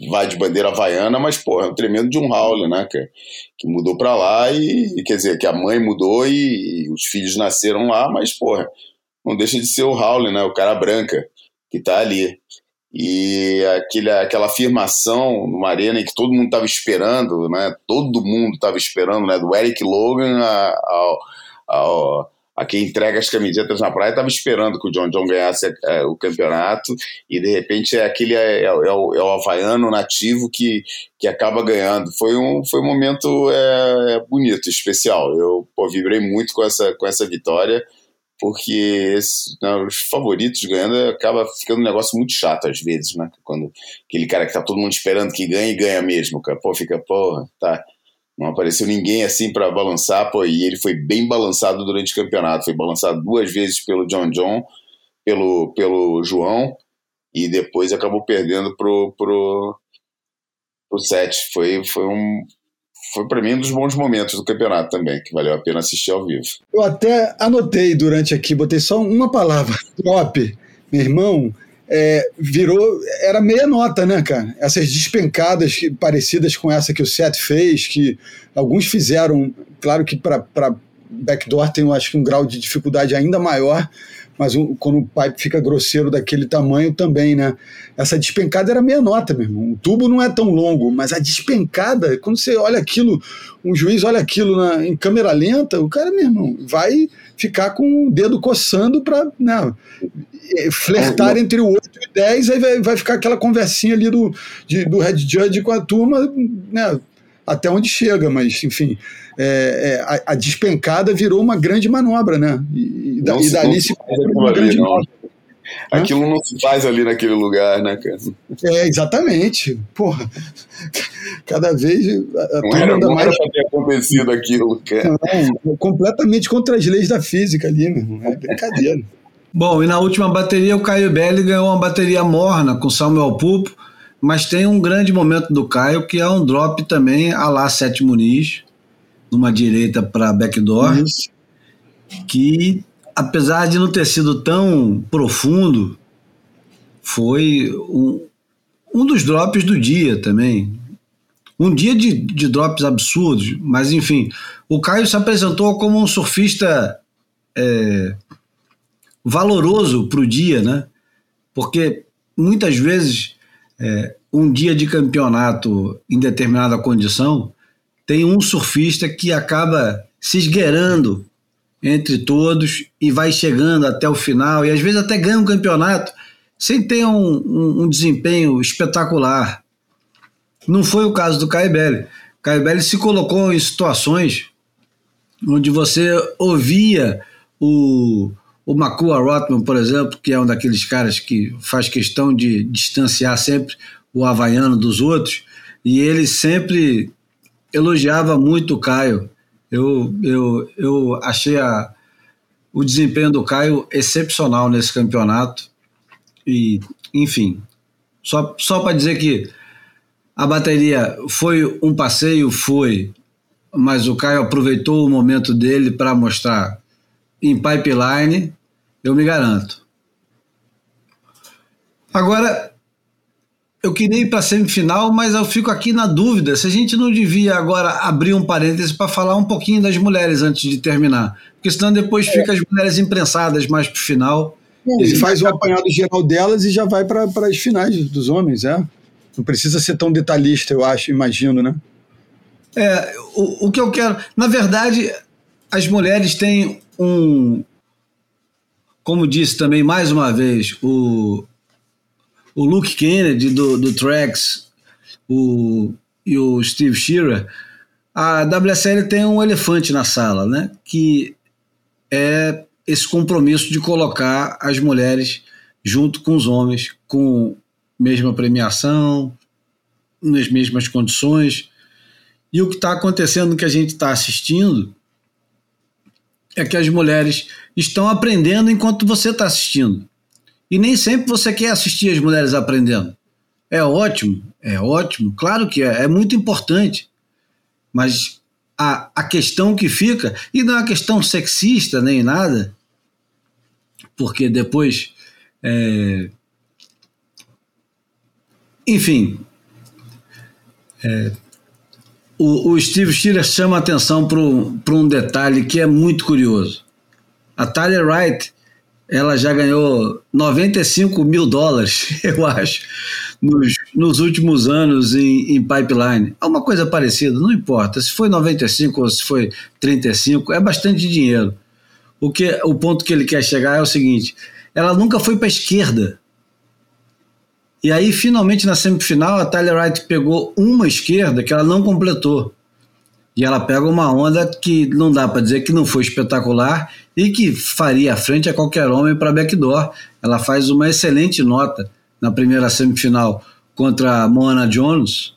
vai de bandeira havaiana, mas, pô, é um tremendo de um Raul, né, que, que mudou para lá e, e, quer dizer, que a mãe mudou e, e, os filhos nasceram lá, mas, porra, não deixa de ser o Raul, né, o cara branca que tá ali. E aquele, aquela afirmação numa arena que todo mundo estava esperando, né, todo mundo estava esperando, né, do Eric Logan ao, ao a quem entrega as camisetas na praia estava esperando que o John John ganhasse é, o campeonato e de repente é aquele é, é, é, o, é o havaiano nativo que, que acaba ganhando. Foi um, foi um momento é, bonito, especial. Eu pô, vibrei muito com essa, com essa vitória porque esse, né, os favoritos ganhando acaba ficando um negócio muito chato às vezes, né? Quando aquele cara que tá todo mundo esperando que ganhe e ganha mesmo, cara. Pô, fica, porra, tá não apareceu ninguém assim para balançar, pô, e ele foi bem balançado durante o campeonato. Foi balançado duas vezes pelo John John, pelo, pelo João, e depois acabou perdendo pro, pro, pro set. Foi, foi um. Foi para mim um dos bons momentos do campeonato também, que valeu a pena assistir ao vivo. Eu até anotei durante aqui, botei só uma palavra, top. Meu irmão, é, virou. Era meia nota, né, cara? Essas despencadas parecidas com essa que o Seth fez, que alguns fizeram, claro que para backdoor tem, eu acho que um grau de dificuldade ainda maior, mas um, quando o pipe fica grosseiro daquele tamanho também, né? Essa despencada era meia nota, meu irmão. O tubo não é tão longo, mas a despencada, quando você olha aquilo, um juiz olha aquilo na, em câmera lenta, o cara, meu irmão, vai ficar com o dedo coçando para né, flertar entre o 8 e 10, aí vai, vai ficar aquela conversinha ali do, de, do Red Judge com a turma, né, até onde chega, mas enfim, é, é, a, a, despencada virou uma grande manobra, né? E, não e dali se uma ali, grande manobra. Aquilo não se faz ali naquele lugar, né, cara? É, exatamente. Porra, cada vez a, a não era, não mais... era pra ter acontecido aquilo, cara. Não, completamente contra as leis da física ali, meu irmão. É brincadeira. Bom, e na última bateria o Caio Belli ganhou uma bateria morna com Samuel Pupo, mas tem um grande momento do Caio que é um drop também a lá Sete Muniz, numa direita para backdoor, Isso. que apesar de não ter sido tão profundo, foi um, um dos drops do dia também. Um dia de, de drops absurdos, mas enfim, o Caio se apresentou como um surfista é, valoroso para o dia, né? Porque muitas vezes é, um dia de campeonato em determinada condição tem um surfista que acaba se esgueirando entre todos e vai chegando até o final e às vezes até ganha um campeonato sem ter um, um, um desempenho espetacular. Não foi o caso do Caio Caio se colocou em situações onde você ouvia o, o Makua Rotman, por exemplo, que é um daqueles caras que faz questão de distanciar sempre o havaiano dos outros, e ele sempre elogiava muito o Caio. Eu, eu, eu achei a, o desempenho do Caio excepcional nesse campeonato. E, enfim, só, só para dizer que a bateria foi um passeio, foi, mas o Caio aproveitou o momento dele para mostrar em pipeline, eu me garanto. Agora, eu queria ir para a semifinal, mas eu fico aqui na dúvida se a gente não devia agora abrir um parêntese para falar um pouquinho das mulheres antes de terminar. Porque senão depois é. fica as mulheres imprensadas mais para o final. Ele faz o apanhado geral delas e já vai para as finais dos homens, é. Não precisa ser tão detalhista, eu acho, imagino, né? É, o, o que eu quero. Na verdade, as mulheres têm um. Como disse também mais uma vez o, o Luke Kennedy do, do Trax o, e o Steve Shearer, a WSL tem um elefante na sala, né? Que é esse compromisso de colocar as mulheres junto com os homens, com mesma premiação, nas mesmas condições. E o que está acontecendo, que a gente está assistindo, é que as mulheres estão aprendendo enquanto você está assistindo. E nem sempre você quer assistir as mulheres aprendendo. É ótimo, é ótimo, claro que é, é muito importante. Mas a, a questão que fica, e não é uma questão sexista nem nada, porque depois. É, enfim, é, o, o, Steve Schiller chama atenção para um detalhe que é muito curioso. A Tyler Wright ela já ganhou 95 mil dólares, eu acho, nos, nos últimos anos em, em pipeline. É uma coisa parecida, não importa. Se foi 95 ou se foi 35, é bastante dinheiro. O, que, o ponto que ele quer chegar é o seguinte: ela nunca foi para a esquerda. E aí, finalmente, na semifinal, a Tyler Wright pegou uma esquerda que ela não completou. E ela pega uma onda que não dá para dizer que não foi espetacular e que faria frente a qualquer homem para backdoor. Ela faz uma excelente nota na primeira semifinal contra a Moana Jones.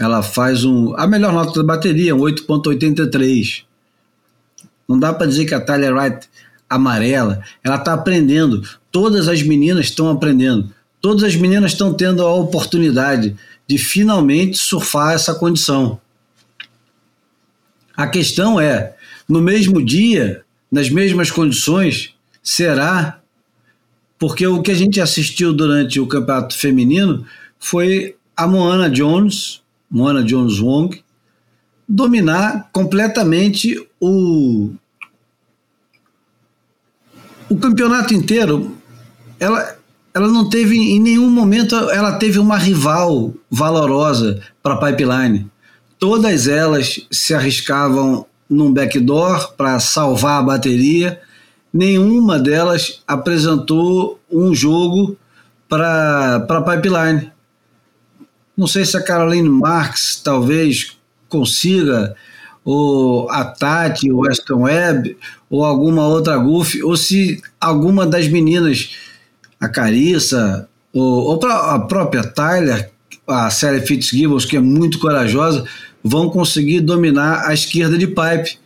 Ela faz um, a melhor nota da bateria, um 8.83. Não dá para dizer que a Tyler Wright amarela, ela está aprendendo. Todas as meninas estão aprendendo. Todas as meninas estão tendo a oportunidade de finalmente surfar essa condição. A questão é, no mesmo dia, nas mesmas condições, será? Porque o que a gente assistiu durante o campeonato feminino foi a Moana Jones, Moana Jones Wong, dominar completamente o, o campeonato inteiro. Ela, ela não teve, em nenhum momento, ela teve uma rival valorosa para a pipeline todas elas se arriscavam num backdoor para salvar a bateria. Nenhuma delas apresentou um jogo para pipeline. Não sei se a Caroline Marx talvez consiga, ou a Tati, o Weston Webb, ou alguma outra Goof, ou se alguma das meninas, a Carissa, ou, ou a própria Tyler, a Sally Fitzgibbons, que é muito corajosa, vão conseguir dominar a esquerda de pipe.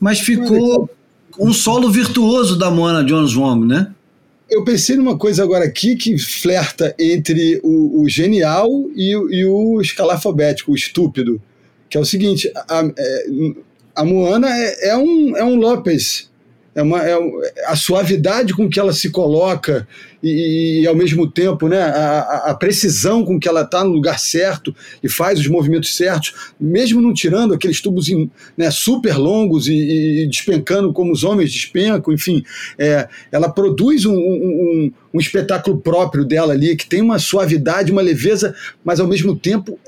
Mas ficou um solo virtuoso da Moana Jones Wong, né? Eu pensei numa coisa agora aqui que flerta entre o, o genial e, e, o escalafobético, o estúpido, que é o seguinte: a, a, é, Moana é, é, um, é um Lopes é, uma, é a suavidade com que ela se coloca e, e ao mesmo tempo né, a, a precisão com que ela está no lugar certo e faz os movimentos certos, mesmo não tirando aqueles tubos né, super longos e, e, despencando como os homens despencam, enfim, é, ela produz um, um, um espetáculo próprio dela ali, que tem uma suavidade, uma leveza, mas ao mesmo tempo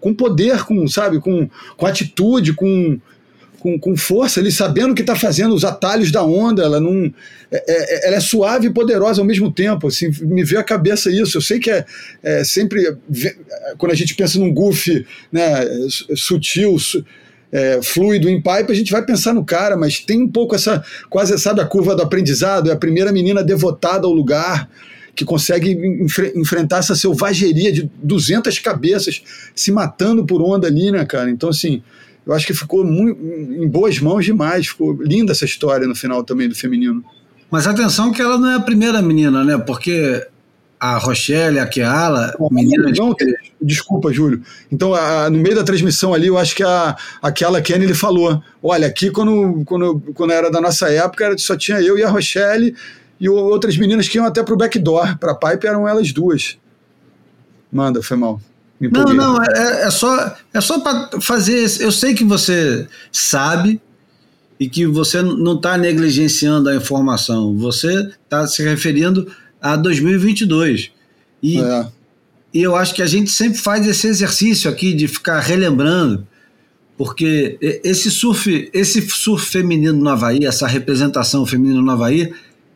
com poder, com, sabe, com, com atitude, com, com, com força, ele sabendo que está fazendo, os atalhos da onda, ela não. É, é, ela é suave e poderosa ao mesmo tempo. Assim, me veio a cabeça isso. Eu sei que é, é sempre. Quando a gente pensa num goof né, sutil, é, fluido em pipe, a gente vai pensar no cara, mas tem um pouco essa. Quase, sabe, a curva do aprendizado, é a primeira menina devotada ao lugar que consegue enfre enfrentar essa selvageria de 200 cabeças se matando por onda ali, né, cara? Então, assim, eu acho que ficou muito, em boas mãos demais. Ficou linda essa história no final também do feminino. Mas atenção que ela não é a primeira menina, né? Porque a Rochelle, a Keala, menina não, de... Desculpa, Júlio. Então, a, no meio da transmissão ali, eu acho que a, aquela Kenny ele falou: olha, aqui quando, quando, quando era da nossa época, era, só tinha eu e a Rochelle e outras meninas que iam até pro backdoor. Para pipe eram elas duas. Manda, foi mal. Não, não, é, é, só, é só para fazer. Eu sei que você sabe e que você não está negligenciando a informação. Você está se referindo a 2022. E, é. e eu acho que a gente sempre faz esse exercício aqui de ficar relembrando, porque esse surf, esse surf feminino no Havaí, essa representação feminina no Havaí,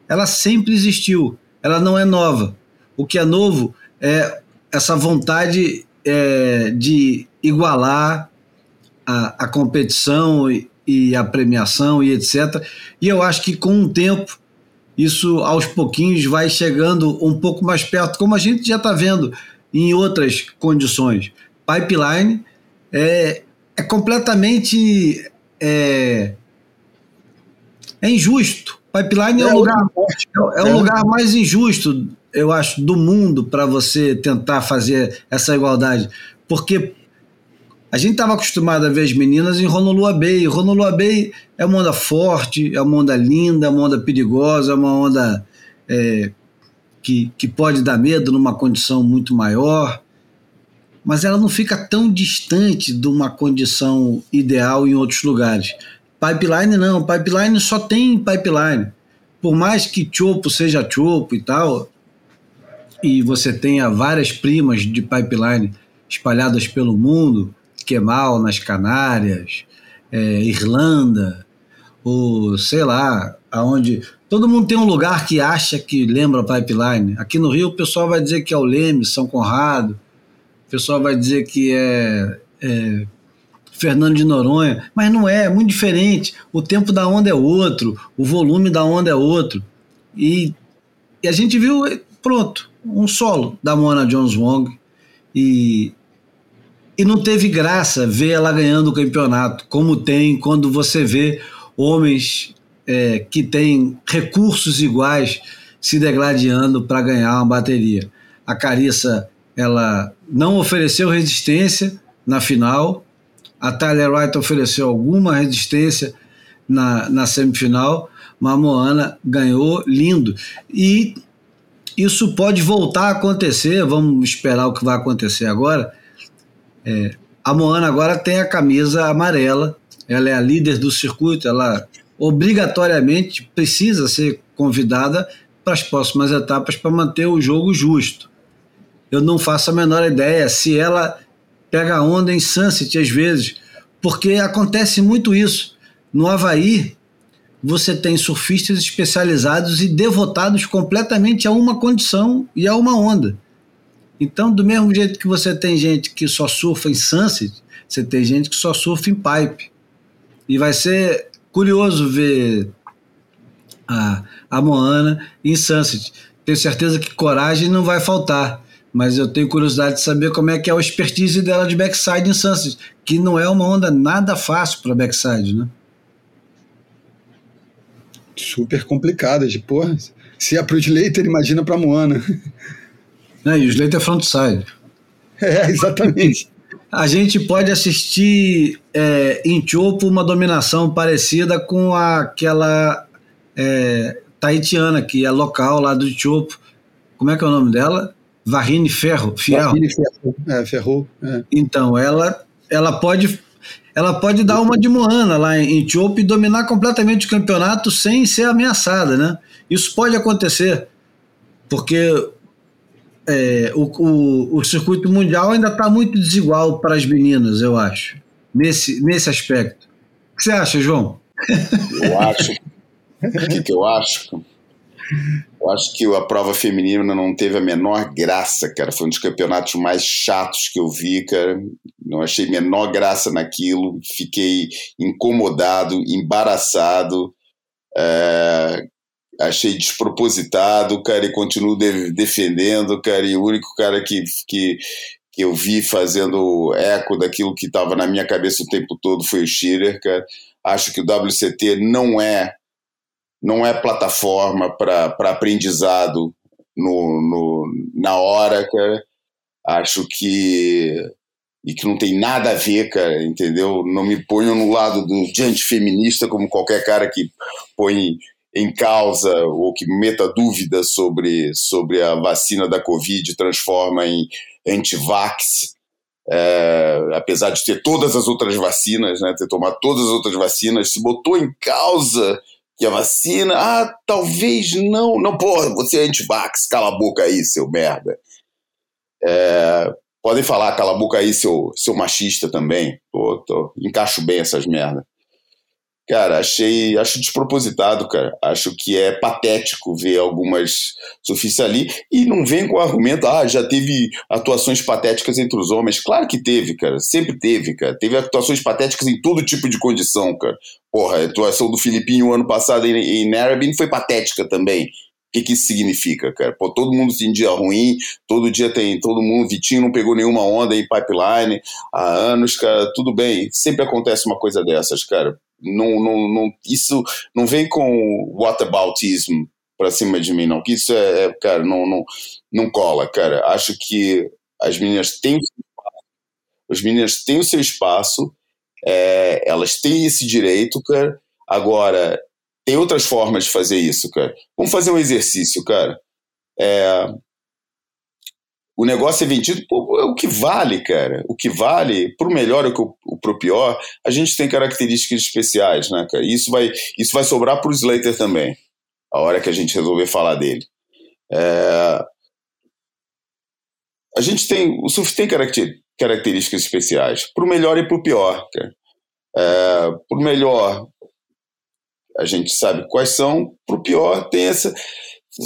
ela sempre existiu. Ela não é nova. O que é novo é essa vontade é, de igualar a, a competição e, e, a premiação e etc. E eu acho que com o tempo isso aos pouquinhos vai chegando um pouco mais perto, como a gente já está vendo em outras condições. Pipeline é, é completamente é, é injusto. Pipeline é, é o lugar, é, é o lugar mais injusto eu acho, do mundo para você tentar fazer essa igualdade. Porque a gente estava acostumado a ver as meninas em Honolulu Bay. Honolulu Bay é uma onda forte, é uma onda linda, é uma onda perigosa, é uma onda é, que, que pode dar medo numa condição muito maior, mas ela não fica tão distante de uma condição ideal em outros lugares. Pipeline não, pipeline só tem pipeline. Por mais que Chopo seja Chopo e tal, e você tenha várias primas de pipeline espalhadas pelo mundo, Kemal nas Canárias, é, Irlanda, ou sei lá, aonde todo mundo tem um lugar que acha que lembra pipeline. Aqui no Rio o pessoal vai dizer que é o Leme, São Conrado, o pessoal vai dizer que é, é Fernando de Noronha, mas não é, é muito diferente. O tempo da onda é outro, o volume da onda é outro. E, e a gente viu, pronto, um solo da Mona Jones Wong e, e não teve graça ver ela ganhando o campeonato, como tem quando você vê homens é, que têm recursos iguais se degladiando para ganhar uma bateria. A Carissa ela não ofereceu resistência na final, a Tyler Wright ofereceu alguma resistência na, na semifinal, mas a Moana ganhou lindo. E isso pode voltar a acontecer, vamos esperar o que vai acontecer agora. É, a Moana agora tem a camisa amarela, ela é a líder do circuito, ela obrigatoriamente precisa ser convidada para as próximas etapas para manter o jogo justo. Eu não faço a menor ideia se ela pega onda em Sunset às vezes, porque acontece muito isso. No Havaí, você tem surfistas especializados e devotados completamente a uma condição e a uma onda. Então, do mesmo jeito que você tem gente que só surfa em sunset, você tem gente que só surfa em pipe. E vai ser curioso ver a, a Moana em sunset. Tenho certeza que coragem não vai faltar, mas eu tenho curiosidade de saber como é que é a expertise dela de backside em sunset, que não é uma onda nada fácil para backside, né? Super complicadas. De, porra, se é para o Slater, imagina para Moana. É, e o Slater é frontside. É, exatamente. a gente pode assistir é, em Chopo uma dominação parecida com aquela é, taitiana, que é local lá do Chopo. Como é que é o nome dela? Varrine Ferro, Fiel. Varrine Ferro, é, Ferro. É. Então, ela, ela pode ela pode dar uma de Moana lá em Chopo e dominar completamente o campeonato sem ser ameaçada, né? Isso pode acontecer, porque é, o, o, o, circuito mundial ainda está muito desigual para as meninas, eu acho, nesse, nesse aspecto. O que você acha, João? Eu acho. o que, que eu acho? Eu acho que a prova feminina não teve a menor graça, cara. Foi um dos campeonatos mais chatos que eu vi, cara. Não achei menor graça naquilo. Fiquei incomodado, embaraçado. É, achei despropositado, cara, e continuo de, defendendo, cara, e o único cara que, que, que eu vi fazendo eco daquilo que estava na minha cabeça o tempo todo foi o Schiller, cara. Acho que o WCT não é não é plataforma para aprendizado no, no, na hora, cara. Acho que e que não tem nada a ver, cara, entendeu? Não me ponho no lado do diante feminista como qualquer cara que põe em causa ou que meta dúvida sobre, sobre a vacina da Covid transforma em anti-vax, é, apesar de ter todas as outras vacinas, né, ter tomado todas as outras vacinas, se botou em causa que a vacina, ah, talvez não, não, porra, você é anti-vax, cala a boca aí, seu merda. É, podem falar, cala a boca aí, seu, seu machista também, pô, tô, encaixo bem essas merdas. Cara, achei, acho despropositado, cara. Acho que é patético ver algumas surfistas ali e não vem com o argumento, ah, já teve atuações patéticas entre os homens. Claro que teve, cara. Sempre teve, cara. Teve atuações patéticas em todo tipo de condição, cara. Porra, a atuação do Filipinho ano passado em, em Narrabeen foi patética também. Que, que isso significa, cara? Pô, todo mundo tem dia ruim, todo dia tem, todo mundo, Vitinho não pegou nenhuma onda em pipeline há anos, cara, tudo bem, sempre acontece uma coisa dessas, cara não, não, não, isso não vem com whataboutism para cima de mim, não. Que isso é, é, cara, não, não, não cola, cara. Acho que as meninas têm o seu espaço, as meninas têm o seu espaço, é, elas têm esse direito, cara. Agora, tem outras formas de fazer isso, cara. Vamos fazer um exercício, cara. É, o negócio é vendido por é o que vale, cara. O que vale, pro melhor ou pro pior, a gente tem características especiais, né, cara? Isso vai, isso vai sobrar pro Slater também, a hora que a gente resolver falar dele. É... A gente tem, o surf tem características especiais, pro melhor e pro pior, cara. É... Pro melhor, a gente sabe quais são, pro pior tem essa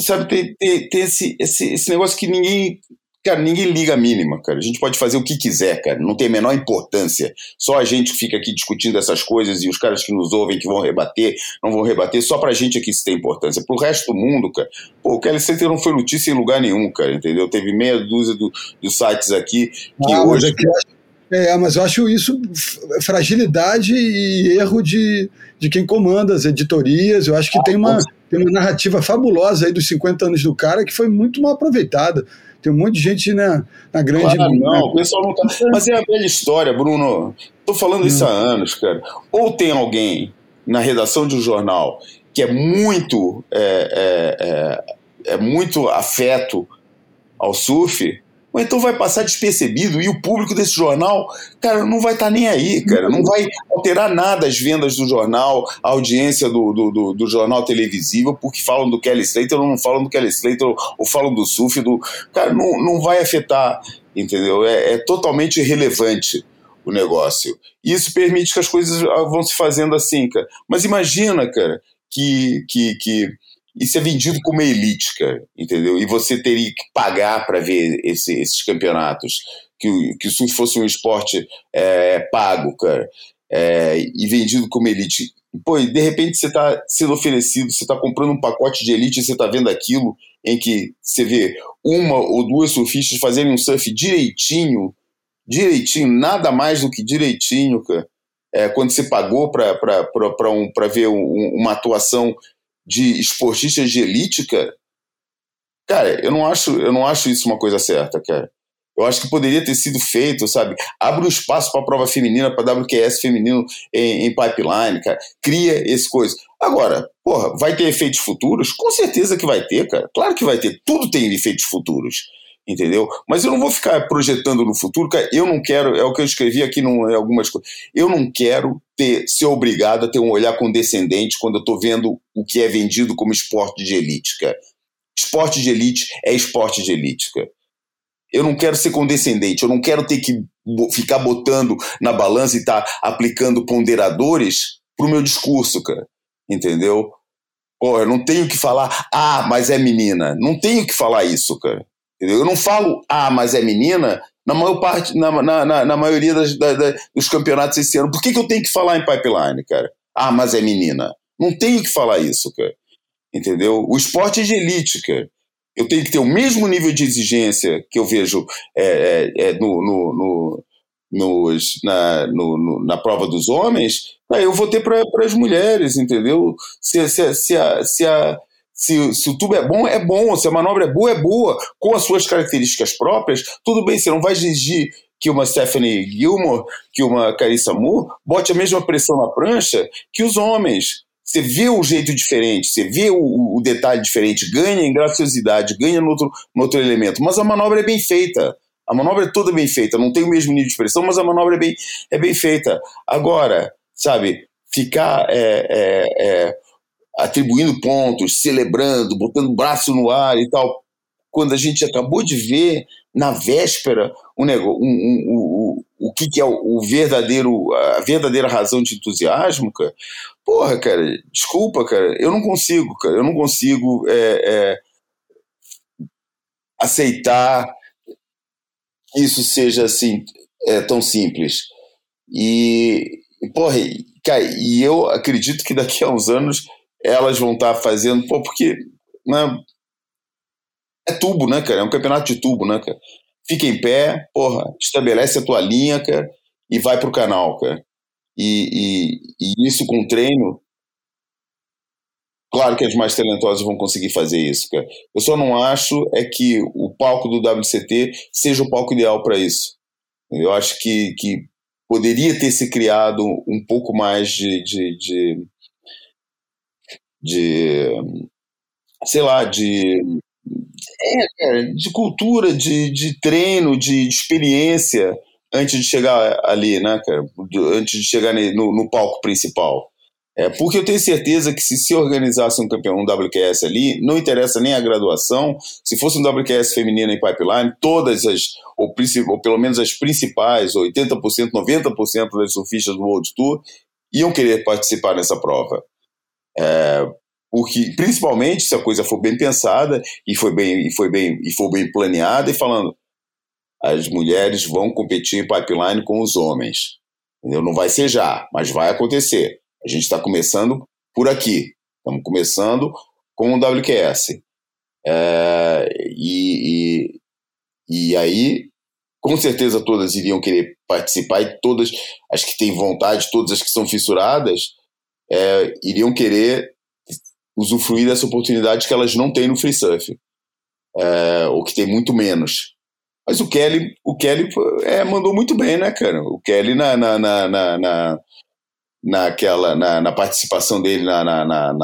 sabe, tem, tem, tem esse, esse, esse negócio que ninguém Cara, ninguém liga a mínima, cara. A gente pode fazer o que quiser, cara. Não tem a menor importância. Só a gente fica aqui discutindo essas coisas e os caras que nos ouvem, que vão rebater, não vão rebater. Só pra gente aqui isso tem importância. Pro resto do mundo, cara, pô, o Kelly Center não foi notícia em lugar nenhum, cara, entendeu? Teve meia dúzia do, dos sites aqui que ah, hoje. É, mas eu acho isso fragilidade e erro de, de quem comanda as editorias. Eu acho que ah, tem, uma, tem uma narrativa fabulosa aí dos 50 anos do cara que foi muito mal aproveitada. Tem um monte de gente né, na grande. Claro, não, o pessoal não tá. Mas é a velha história, Bruno. Tô falando isso há anos, cara. Ou tem alguém na redação de um jornal que é muito, é, é, é, é muito afeto ao surf, ou então vai passar despercebido e o público desse jornal, cara, não vai estar tá nem aí, cara, não vai alterar nada as vendas do jornal, a audiência do, do, do, do jornal televisivo, porque falam do Kelly Slater ou não falam do Kelly Slater ou falam do surf, do... cara, não, não vai afetar, entendeu? É, é totalmente irrelevante o negócio. E isso permite que as coisas vão se fazendo assim, cara. Mas imagina, cara, que, que, que isso é vendido como elite, cara, entendeu? E você teria que pagar para ver esse, esses campeonatos. Que, que se fosse um esporte é, pago, cara, é, e vendido como elite. Pô, e de repente você está sendo oferecido, você está comprando um pacote de elite e você está vendo aquilo em que você vê uma ou duas surfistas fazerem um surf direitinho, direitinho, nada mais do que direitinho, cara. É, quando você pagou para um, ver um, uma atuação de esportistas de elite, cara, cara, eu não acho, eu não acho isso uma coisa certa, cara. Eu acho que poderia ter sido feito, sabe? Abre um espaço para a prova feminina, para WQS feminino em, em, pipeline, cara. Cria esse coisa. Agora, porra, vai ter efeitos futuros? Com certeza que vai ter, cara. Claro que vai ter. Tudo tem efeitos futuros entendeu? Mas eu não vou ficar projetando no futuro, cara. Eu não quero, é o que eu escrevi aqui em algumas coisas. Eu não quero ter, ser obrigado a ter um olhar condescendente quando eu estou vendo o que é vendido como esporte de elite, cara. Esporte de elite é esporte de elite, cara. Eu não quero ser condescendente, eu não quero ter que ficar botando na balança e estar tá aplicando ponderadores pro meu discurso, cara. Entendeu? Pô, eu não tenho que falar, ah, mas é menina. Não tenho que falar isso, cara. Eu não falo, ah, mas é menina, na maior parte, na, na, na, na maioria das, da, da, dos campeonatos esse ano. Por que, que eu tenho que falar em pipeline, cara? Ah, mas é menina. Não tenho que falar isso, cara. Entendeu? O esporte é de elite, cara. Eu tenho que ter o mesmo nível de exigência que eu vejo é, é, é no, no, no, nos, na, no, na prova dos homens, eu vou ter para as mulheres, entendeu? Se, se, se, a, se, a, se, se, o tubo é bom, é bom. Se a manobra é boa, é boa. Com as suas características próprias, tudo bem, você não vai exigir que uma Stephanie Gilmore, que uma Carissa Moore, bote a mesma pressão na prancha que os homens. Você vê o jeito diferente, você vê o, o detalhe diferente, ganha em graciosidade, ganha no outro, no outro elemento. Mas a manobra é bem feita. A manobra é toda bem feita, não tem o mesmo nível de pressão, mas a manobra é bem, é bem feita. Agora, sabe, ficar é, é, é, atribuindo pontos, celebrando, botando o braço no ar e tal, quando a gente acabou de ver na véspera o, negócio, um, um, um, o que, que é o, verdadeiro, a verdadeira razão de entusiasmo, cara. Porra, cara, desculpa, cara, eu não consigo, cara, eu não consigo é, é, aceitar que isso seja assim é, tão simples. E, porra, cara, e eu acredito que daqui a uns anos elas vão estar fazendo, pô, porque né, é tubo, né, cara? É um campeonato de tubo, né, cara? Fica em pé, porra, estabelece a tua linha, cara, e vai pro canal, cara. E, e, e isso com treino, claro que as mais talentosas vão conseguir fazer isso, cara. Eu só não acho é que o palco do WCT seja o palco ideal para isso. Eu acho que, que poderia ter se criado um pouco mais de, de, de, de sei lá, de é, de cultura, de, de treino, de, de, experiência antes de chegar ali, né, cara? Antes de chegar no, no palco principal. É, porque eu tenho certeza que se se organizasse um campeão, um WQS ali, não interessa nem a graduação, se fosse um WQS feminino em pipeline, todas as, ou, ou pelo menos as principais, 80%, 90% das surfistas do World Tour, iam querer participar nessa prova. É, porque principalmente se a coisa for bem pensada e foi bem e foi bem e for bem planeada e falando as mulheres vão competir em pipeline com os homens. Entendeu? não vai ser já mas vai acontecer. A gente está começando por aqui. Estamos começando com o WQS é, e, e, e aí com certeza todas iriam querer participar e todas as que têm vontade todas as que são fissuradas é, iriam querer usufruir dessa oportunidade que elas não têm no free surf, é, ou que tem muito menos. Mas o Kelly, o Kelly é, mandou muito bem, né, cara? O Kelly na, na, na, na, na naquela, na, na, participação dele na, na, na,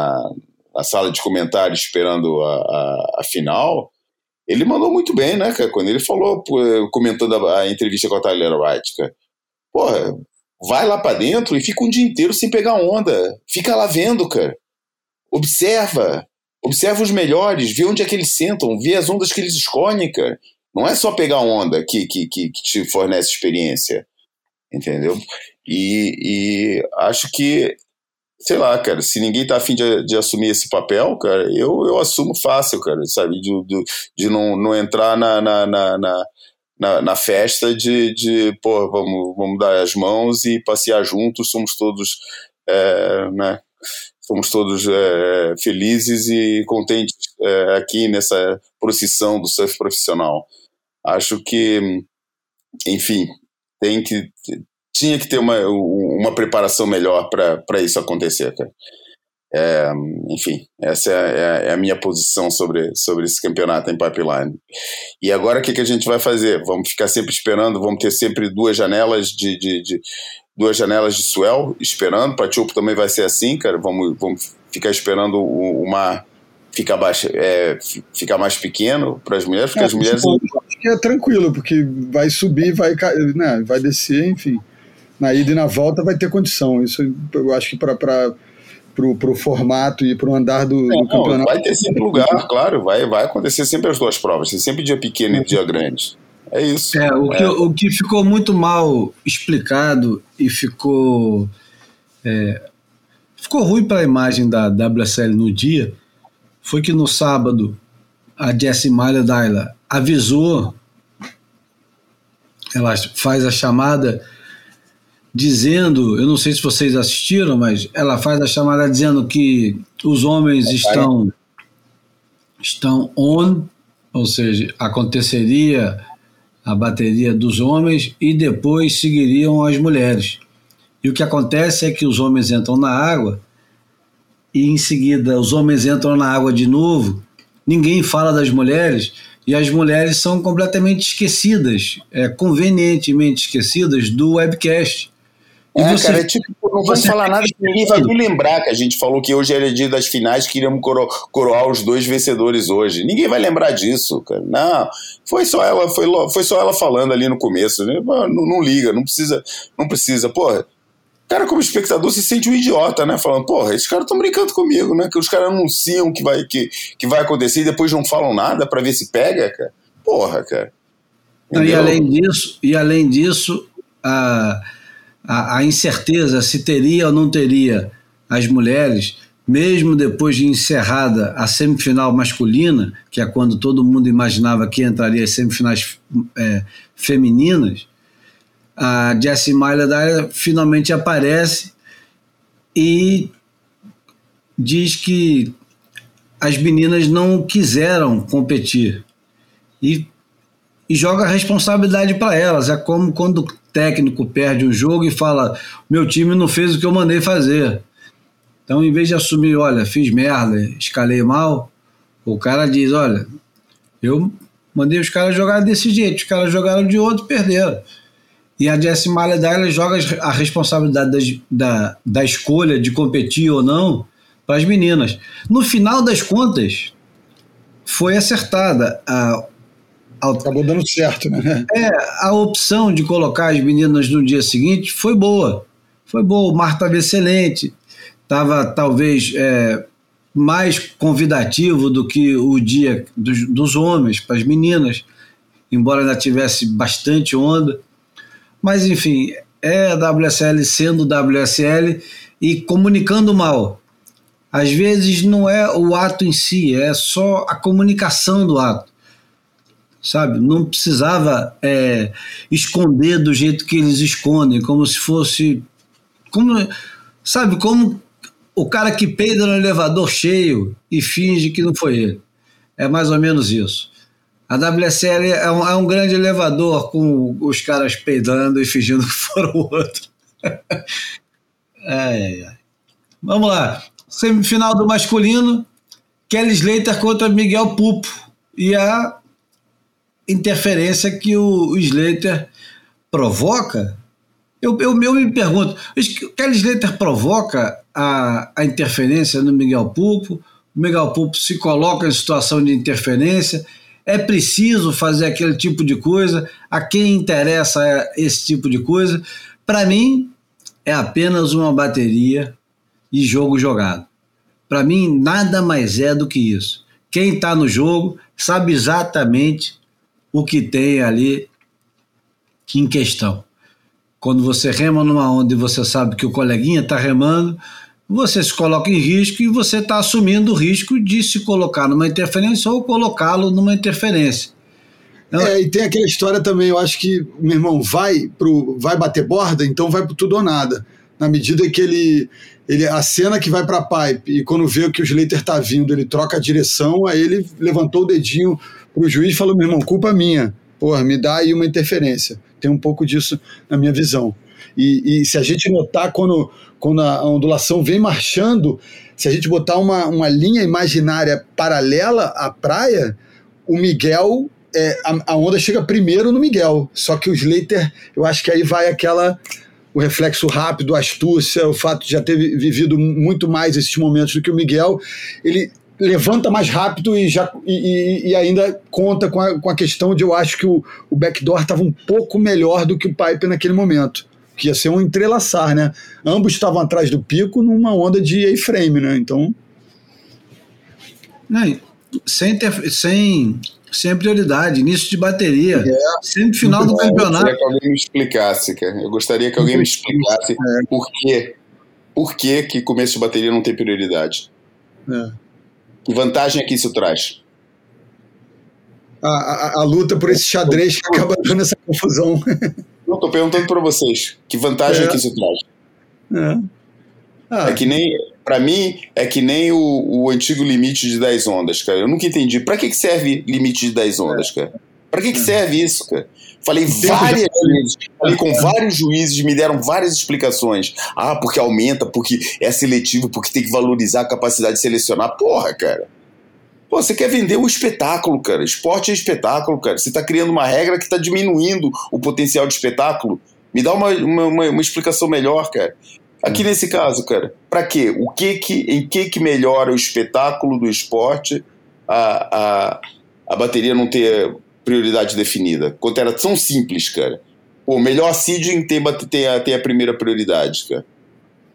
na, sala de comentários esperando a, a, a, final, ele mandou muito bem, né, cara? Quando ele falou, comentando a, a entrevista com a Tyler Wright, cara. Porra, vai lá para dentro e fica um dia inteiro sem pegar onda. Fica lá vendo, cara. Observa. Observa os melhores, vê onde é que eles sentam, vê as ondas que eles escolhem, cara. Não é só pegar onda que, que, que, que te fornece experiência. Entendeu? E, e, acho que, sei lá, cara, se ninguém tá afim de, de assumir esse papel, cara, eu, eu assumo fácil, cara, sabe? De, de, de não, não entrar na, na, na, na na, na, festa de, de pô, vamos, vamos dar as mãos e passear juntos, somos todos é, né, fomos todos é, felizes e contentes é, aqui nessa procissão do surf profissional. Acho que, enfim, tem que tinha que ter uma, uma preparação melhor para isso acontecer, cara. É, enfim, essa é, é, é, a minha posição sobre, sobre esse campeonato em pipeline. E agora o que, que a gente vai fazer? Vamos ficar sempre esperando, vamos ter sempre duas janelas de, de, de duas janelas de swell esperando. Para Tiopo também vai ser assim, cara. Vamos, vamos ficar esperando o, o mar ficar, baixo, é, ficar mais pequeno para as mulheres, porque é, as mulheres. Acho que é tranquilo, porque vai subir, vai, né, vai descer, enfim. Na ida e na volta vai ter condição. Isso eu acho que para pro, pro formato e pro andar do, é, do campeonato. vai ter sempre lugar, claro, vai, vai acontecer sempre as duas provas, tem sempre dia pequeno e dia grande. É isso. É, o, é. Que, o que ficou muito mal explicado e ficou. É, ficou ruim para a imagem da WSL no dia foi que no sábado a Jessie Malha Dyla avisou, ela faz a chamada dizendo, eu não sei se vocês assistiram, mas ela faz a chamada dizendo que os homens estão estão on, ou seja, aconteceria a bateria dos homens e depois seguiriam as mulheres. E o que acontece é que os homens entram na água e em seguida os homens entram na água de novo. Ninguém fala das mulheres e as mulheres são completamente esquecidas, é, convenientemente esquecidas do webcast. E é, você, cara, é tipo, não vamos falar nada que ninguém vai me lembrar que a gente falou que hoje era dia das finais, que iríamos coro coroar os dois vencedores hoje. Ninguém vai lembrar disso, cara. Não, foi só ela, foi, foi só ela falando ali no começo. Né? Não, não liga, não precisa, não precisa. Porra, cara, como espectador, se sente um idiota, né? Falando, porra, esses caras estão brincando comigo, né? Que os caras anunciam que vai, que, que vai acontecer e depois não falam nada para ver se pega, cara. Porra, cara. e além disso, e além disso, a a, a incerteza se teria ou não teria as mulheres, mesmo depois de encerrada a semifinal masculina, que é quando todo mundo imaginava que entraria as semifinais é, femininas, a Jessie Myler finalmente aparece e diz que as meninas não quiseram competir e, e joga a responsabilidade para elas. É como quando técnico perde um jogo e fala: meu time não fez o que eu mandei fazer. Então, em vez de assumir, olha, fiz merda, escalei mal, o cara diz: olha, eu mandei os caras jogar desse jeito, os caras jogaram de outro perderam. E a Jessie Maledar joga a responsabilidade das, da, da escolha de competir ou não para as meninas. No final das contas, foi acertada. A, Acabou dando certo, né? É, a opção de colocar as meninas no dia seguinte foi boa. Foi boa. O mar estava excelente. Estava talvez é, mais convidativo do que o dia dos, dos homens para as meninas, embora ainda tivesse bastante onda. Mas, enfim, é a WSL sendo WSL e comunicando mal. Às vezes não é o ato em si, é só a comunicação do ato sabe? Não precisava é, esconder do jeito que eles escondem, como se fosse. Como, sabe, como o cara que peida no elevador cheio e finge que não foi ele. É mais ou menos isso. A WSL é um, é um grande elevador com os caras peidando e fingindo que foram o outro. Vamos lá. Semifinal do masculino: Kelly Slater contra Miguel Pupo. E a interferência que o, Slater provoca, eu, eu, eu me pergunto, o Kelly Slater provoca a, a interferência no Miguel Pulpo, o Miguel Pulpo se coloca em situação de interferência, é preciso fazer aquele tipo de coisa, a quem interessa esse tipo de coisa. Para mim, é apenas uma bateria e jogo jogado. Para mim, nada mais é do que isso. Quem está no jogo sabe exatamente o que tem ali em questão. Quando você rema numa onda e você sabe que o coleguinha está remando, você se coloca em risco e você está assumindo o risco de se colocar numa interferência ou colocá-lo numa interferência. Então, é, e tem aquela história também, eu acho que, meu irmão, vai, pro, vai bater borda, então vai pro tudo ou nada. Na medida que ele, ele a cena que vai para a pipe e quando vê que o Slater está vindo, ele troca a direção, aí ele levantou o dedinho o juiz falou, meu irmão, culpa minha. Porra, me dá aí uma interferência. Tem um pouco disso na minha visão. E, e se a gente notar quando, quando a ondulação vem marchando, se a gente botar uma, uma linha imaginária paralela à praia, o Miguel, é, a, a, onda chega primeiro no Miguel. Só que o Slater, eu acho que aí vai aquela. O reflexo rápido, a astúcia, o fato de já ter vivido muito mais esses momentos do que o Miguel, ele levanta mais rápido e, já, e, e ainda conta com a, com a questão de eu acho que o, o backdoor estava um pouco melhor do que o Pipe naquele momento que ia ser um entrelaçar, né? Ambos estavam atrás do pico numa onda de A-frame, né? Então. Não, sem, ter, sem, sem prioridade, início de bateria, é. sempre final do campeonato. Eu gostaria que alguém me explicasse, cara. Eu gostaria que alguém me explicasse é. por quê. Por que, que começo de bateria não tem prioridade? É. Que vantagem é que isso traz? A, a, a luta por esse xadrez que acaba dando essa confusão. Não, tô perguntando para vocês. Que vantagem é. que isso traz? É. Ah. é que nem, para mim, é que nem o, o, antigo limite de 10 ondas, cara. Eu nunca entendi. Para que, que serve limite de 10 ondas, cara? Para que, que serve isso, cara? Falei várias vezes, falei com vários juízes, me deram várias explicações. Ah, porque aumenta, porque é seletivo, porque tem que valorizar a capacidade de selecionar. Porra, cara. Pô, você quer vender um espetáculo, cara. Esporte é espetáculo, cara. Você está criando uma regra que está diminuindo o potencial de espetáculo. Me dá uma, uma, uma, uma explicação melhor, cara. Aqui nesse caso, cara, para quê? O que que, em que que melhora o espetáculo do esporte a, a, a bateria não ter prioridade definida? Quanto era tão simples, cara. O melhor seeding tem, tem, a, tem a primeira prioridade, cara.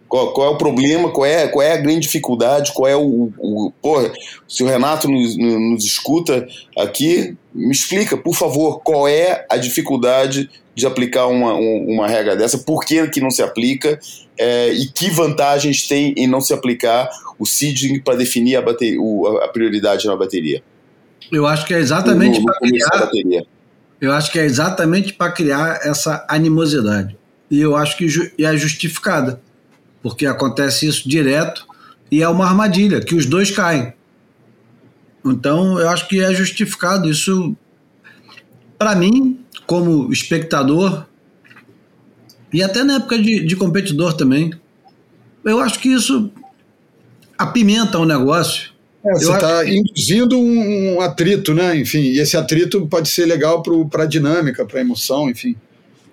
Qual, qual, é o problema? Qual é, qual é a grande dificuldade? Qual é o. o porra, se o Renato nos, nos escuta aqui, me explica, por favor, qual é a dificuldade de aplicar uma, uma regra dessa? Por que, que não se aplica? É, e que vantagens tem em não se aplicar o seeding para definir a, bateria, a prioridade na bateria? Eu acho que é exatamente para criar. Eu acho que é exatamente para criar essa animosidade. E eu acho que é justificada porque acontece isso direto e é uma armadilha que os dois caem. Então eu acho que é justificado isso para mim como espectador e até na época de, de competidor também. Eu acho que isso apimenta o negócio. É, você está que... induzindo um, atrito, né? Enfim, e esse atrito pode ser legal para a dinâmica, para a emoção, enfim.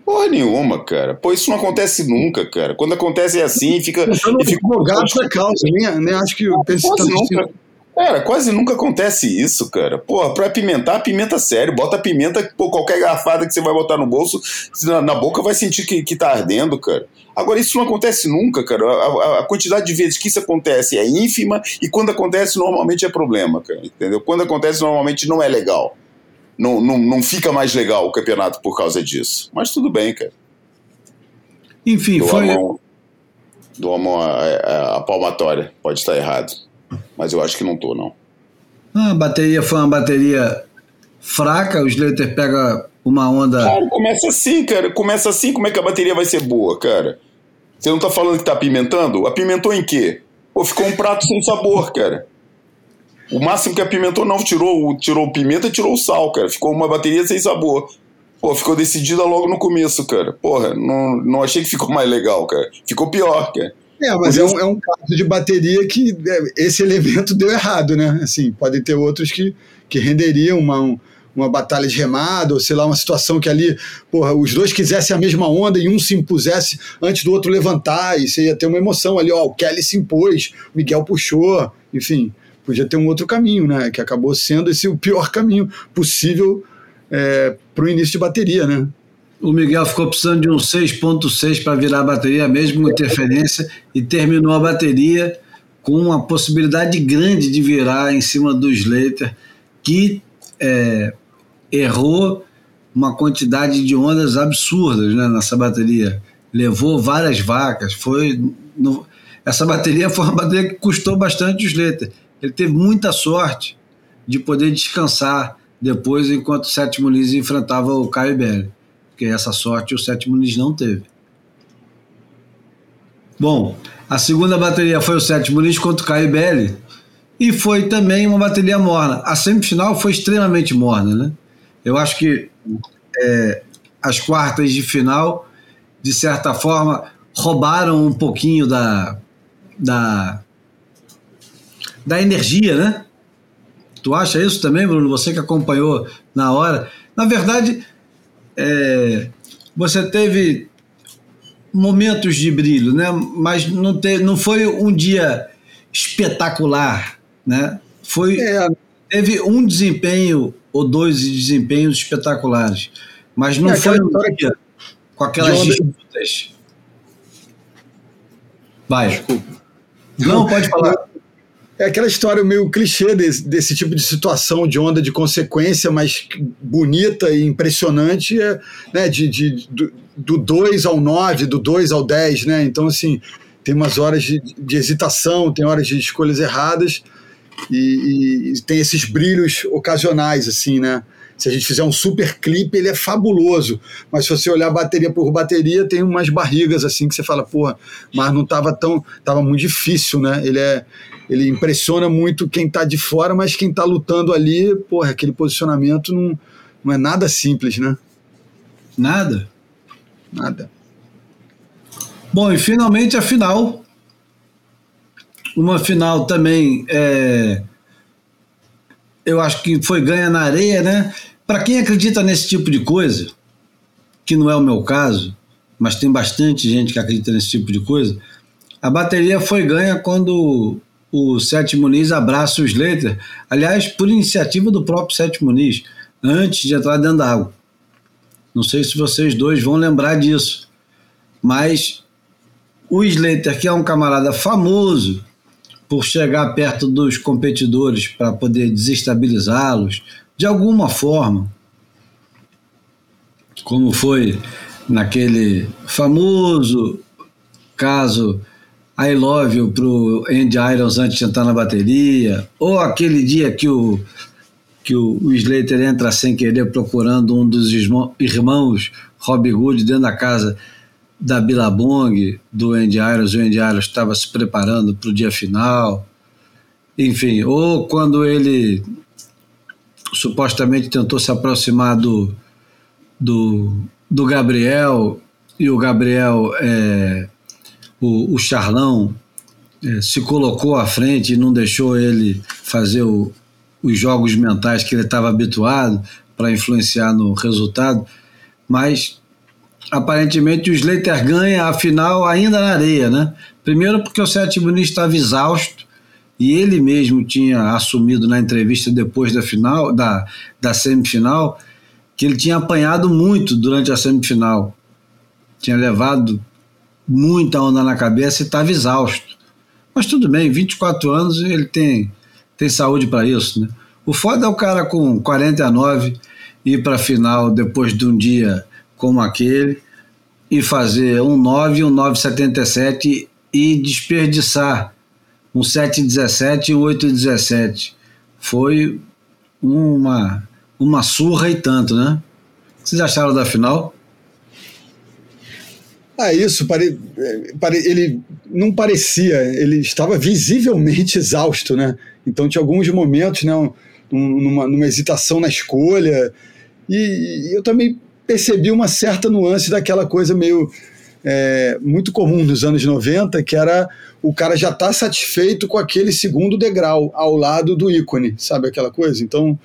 Porra nenhuma, cara. Pô, isso não acontece nunca, cara. Quando acontece é assim, fica. Eu não fico advogado da causa, nem, nem acho que eu pense quase nunca, Cara, quase nunca acontece isso, cara. Pô, pra apimentar, pimenta sério. Bota pimenta, pô, qualquer garfada que você vai botar no bolso, na, na boca vai sentir que, que tá ardendo, cara. Agora, isso não acontece nunca, cara. A, a, a, quantidade de vezes que isso acontece é ínfima e quando acontece, normalmente é problema, cara. Entendeu? Quando acontece, normalmente não é legal não, não, não fica mais legal o campeonato por causa disso. Mas tudo bem, cara. Enfim, do foi. Amon, do Amon a, a, a, palmatória. Pode estar errado. Mas eu acho que não tô, não. Ah, a bateria foi uma bateria fraca, o Slater pega uma onda. Cara, começa assim, cara. Começa assim, como é que a bateria vai ser boa, cara? Você não tá falando que tá apimentando? Apimentou em quê? Pô, ficou um prato sem sabor, cara. O máximo que apimentou não, tirou, tirou pimenta e tirou o sal, cara. Ficou uma bateria sem sabor. Pô, ficou decidida logo no começo, cara. Porra, não, não achei que ficou mais legal, cara. Ficou pior, cara. É, mas é um, é um, caso de bateria que é, esse elemento deu errado, né? Assim, podem ter outros que, que renderiam uma, uma batalha de remada, ou sei lá, uma situação que ali, porra, os dois quisessem a mesma onda e um se impusesse antes do outro levantar, e você ia ter uma emoção ali, ó, o Kelly se impôs, o Miguel puxou, enfim podia ter um outro caminho, né? Que acabou sendo esse o pior caminho possível é, para o início de bateria, né? O Miguel ficou precisando de um 6.6 para virar a bateria, mesmo interferência, e terminou a bateria com uma possibilidade grande de virar em cima do Slater, que é, errou uma quantidade de ondas absurdas né, nessa bateria. Levou várias vacas. Foi no, essa bateria foi uma bateria que custou bastante o Slater. Ele teve muita sorte de poder descansar depois, enquanto o Sétimo Lis enfrentava o Caio Belli, porque essa sorte o Sétimo Lis não teve. Bom, a segunda bateria foi o Sétimo Lis contra o Caio Belli, e foi também uma bateria morna. A semifinal foi extremamente morna, né? Eu acho que é, as quartas de final, de certa forma, roubaram um pouquinho da, da da energia, né? Tu acha isso também, Bruno? Você que acompanhou na hora. Na verdade, é, você teve momentos de brilho, né? Mas não, te, não foi um dia espetacular, né? Foi é. teve um desempenho ou dois desempenhos espetaculares, mas não é, foi um dia com aquelas disputas. Vai. Desculpa. Não, pode falar. É aquela história meio clichê desse, desse, tipo de situação de onda de consequência, mas bonita e impressionante, é, né? De, de, do 2 ao 9, do 2 ao 10, né? Então, assim, tem umas horas de, de hesitação, tem horas de escolhas erradas e, e, tem esses brilhos ocasionais, assim, né? Se a gente fizer um super clipe, ele é fabuloso. Mas se você olhar bateria por bateria, tem umas barrigas assim que você fala, porra, mas não estava tão. Tava muito difícil, né? Ele é. Ele impressiona muito quem está de fora, mas quem está lutando ali, porra, aquele posicionamento não, não é nada simples, né? Nada. Nada. Bom, e finalmente a final. Uma final também, é, eu acho que foi ganha na areia, né? Para quem acredita nesse tipo de coisa, que não é o meu caso, mas tem bastante gente que acredita nesse tipo de coisa, a bateria foi ganha quando o Sete Muniz abraça o Slater, aliás, por iniciativa do próprio Sete Muniz, antes de entrar dentro da água. Não sei se vocês dois vão lembrar disso, mas o Slater, que é um camarada famoso por chegar perto dos competidores para poder desestabilizá-los de alguma forma, como foi naquele famoso caso I Love You pro Andy Irons antes de entrar na bateria, ou aquele dia que o que o, Slater entra sem querer procurando um dos irmãos Robbie Good dentro da casa da Billabong, do Andy Irons, o Andy Irons estava se preparando para o dia final. Enfim, ou quando ele supostamente tentou se aproximar do, do, do Gabriel e o Gabriel, é, o, o Charlão, é, se colocou à frente e não deixou ele fazer o, os jogos mentais que ele estava habituado para influenciar no resultado, mas aparentemente o Slater ganha a final ainda na areia, né? Primeiro porque o Sete Muniz estava exausto e ele mesmo tinha assumido na entrevista depois da final, da, da semifinal, que ele tinha apanhado muito durante a semifinal. Tinha levado muita onda na cabeça e estava exausto. Mas tudo bem, 24 anos ele tem, tem saúde para isso, né? O foda é o cara com 49 ir para a final depois de um dia como aquele e fazer um 9 um 9,77 e desperdiçar um 7,17 e um 8,17. Foi uma, uma surra e tanto, né? O que vocês acharam da final? Ah, isso, pare, pare, ele não parecia, ele estava visivelmente exausto, né? Então tinha alguns momentos, né, numa, numa hesitação na escolha, e, e eu também percebi uma certa nuance daquela coisa meio é, muito comum nos anos 90, que era o cara já tá satisfeito com aquele segundo degrau ao lado do ícone, sabe aquela coisa? Então,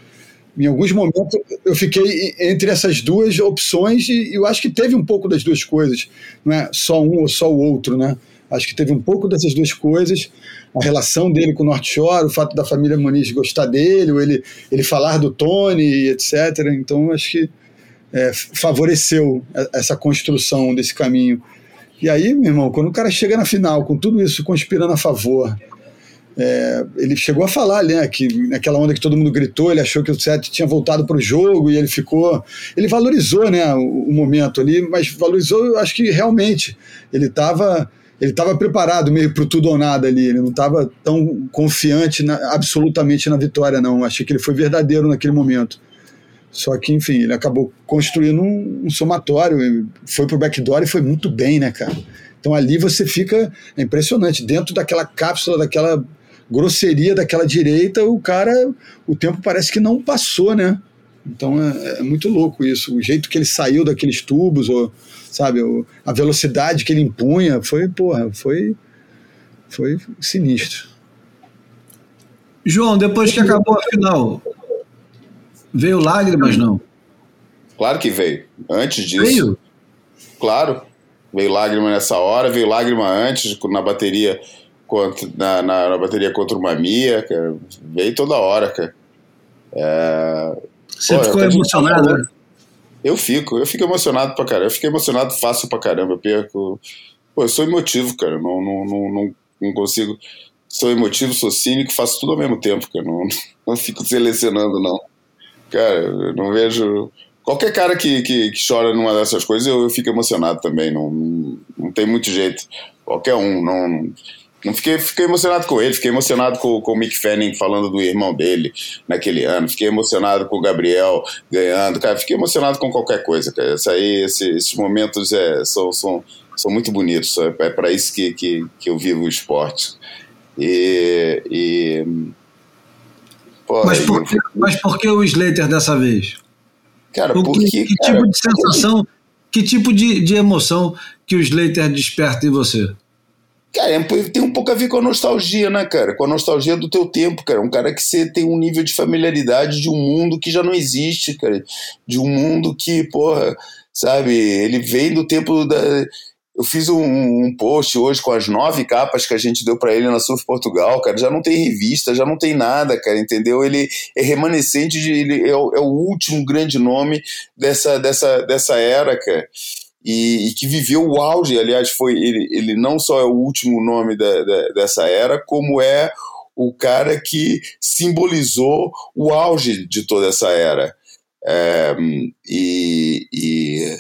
em alguns momentos eu fiquei entre essas duas opções e eu acho que teve um pouco das duas coisas, não é só um ou só o outro, né? Acho que teve um pouco dessas duas coisas, a relação dele com o North Shore, o fato da família Muniz gostar dele, ele, ele falar do Tony, etc. Então, acho que é, favoreceu essa construção desse caminho. E aí, meu irmão, quando o cara chega na final com tudo isso conspirando a favor, é, ele chegou a falar né, que naquela onda que todo mundo gritou, ele achou que o Seth tinha voltado para o jogo e ele ficou. Ele valorizou né, o, o momento ali, mas valorizou, eu acho que realmente ele estava ele estava preparado meio para tudo ou nada ali, ele não estava tão confiante na, absolutamente na vitória, não. Achei que ele foi verdadeiro naquele momento. Só que, enfim, ele acabou construindo um, um somatório, foi pro backdoor e foi muito bem, né, cara? Então ali você fica. É impressionante. Dentro daquela cápsula, daquela grosseria daquela direita, o cara. O tempo parece que não passou, né? Então é, é muito louco isso. O jeito que ele saiu daqueles tubos, ou, sabe, a velocidade que ele impunha, foi, porra, foi. Foi sinistro. João, depois que acabou a final, veio lágrimas, não? Claro que veio. Antes disso. Veio? Claro. Veio lágrima nessa hora, veio lágrima antes, na bateria contra, na, na, na bateria contra o Mamia, cara. Veio toda hora, cara. É... Você Pô, ficou emocionado, né? Eu fico, eu fico emocionado pra caramba. Eu fiquei emocionado fácil pra caramba. Eu perco. Pô, eu sou emotivo, cara. Não, não, não, não, não consigo. Sou emotivo, sou cínico, faço tudo ao mesmo tempo, cara. Não, não fico selecionando, não. Cara, eu não vejo. Qualquer cara que, que, que, chora numa dessas coisas, eu, eu fico emocionado também. Não, não, não, tem muito jeito. Qualquer um. Não, não fiquei, fiquei emocionado com ele, fiquei emocionado com, com o Mick Fanning falando do irmão dele naquele ano, fiquei emocionado com o Gabriel ganhando, cara, fiquei emocionado com qualquer coisa, cara. Isso aí, esse, esses momentos é, são, são, são muito bonitos, é, é para isso que, que, que eu vivo o esporte. E. e mas, por que, mas por que o Slater dessa vez? Cara, porque. Que, que cara, tipo de sensação, que tipo de, de emoção que o Slater desperta em você? Cara, é, tem um pouco a ver com a nostalgia, né, cara? Com a nostalgia do teu tempo, cara. Um cara que você tem um nível de familiaridade de um mundo que já não existe, cara. De um mundo que, porra, sabe, ele vem do tempo da. Eu fiz um, um post hoje com as nove capas que a gente deu para ele na Surf Portugal, cara. Já não tem revista, já não tem nada, cara, entendeu? Ele é remanescente de. Ele é o, é o último grande nome dessa, dessa, dessa era, cara e, e, que viveu o auge. Aliás, foi ele, ele não só é o último nome da, da, dessa era, como é o cara que simbolizou o auge de toda essa era. É, e, e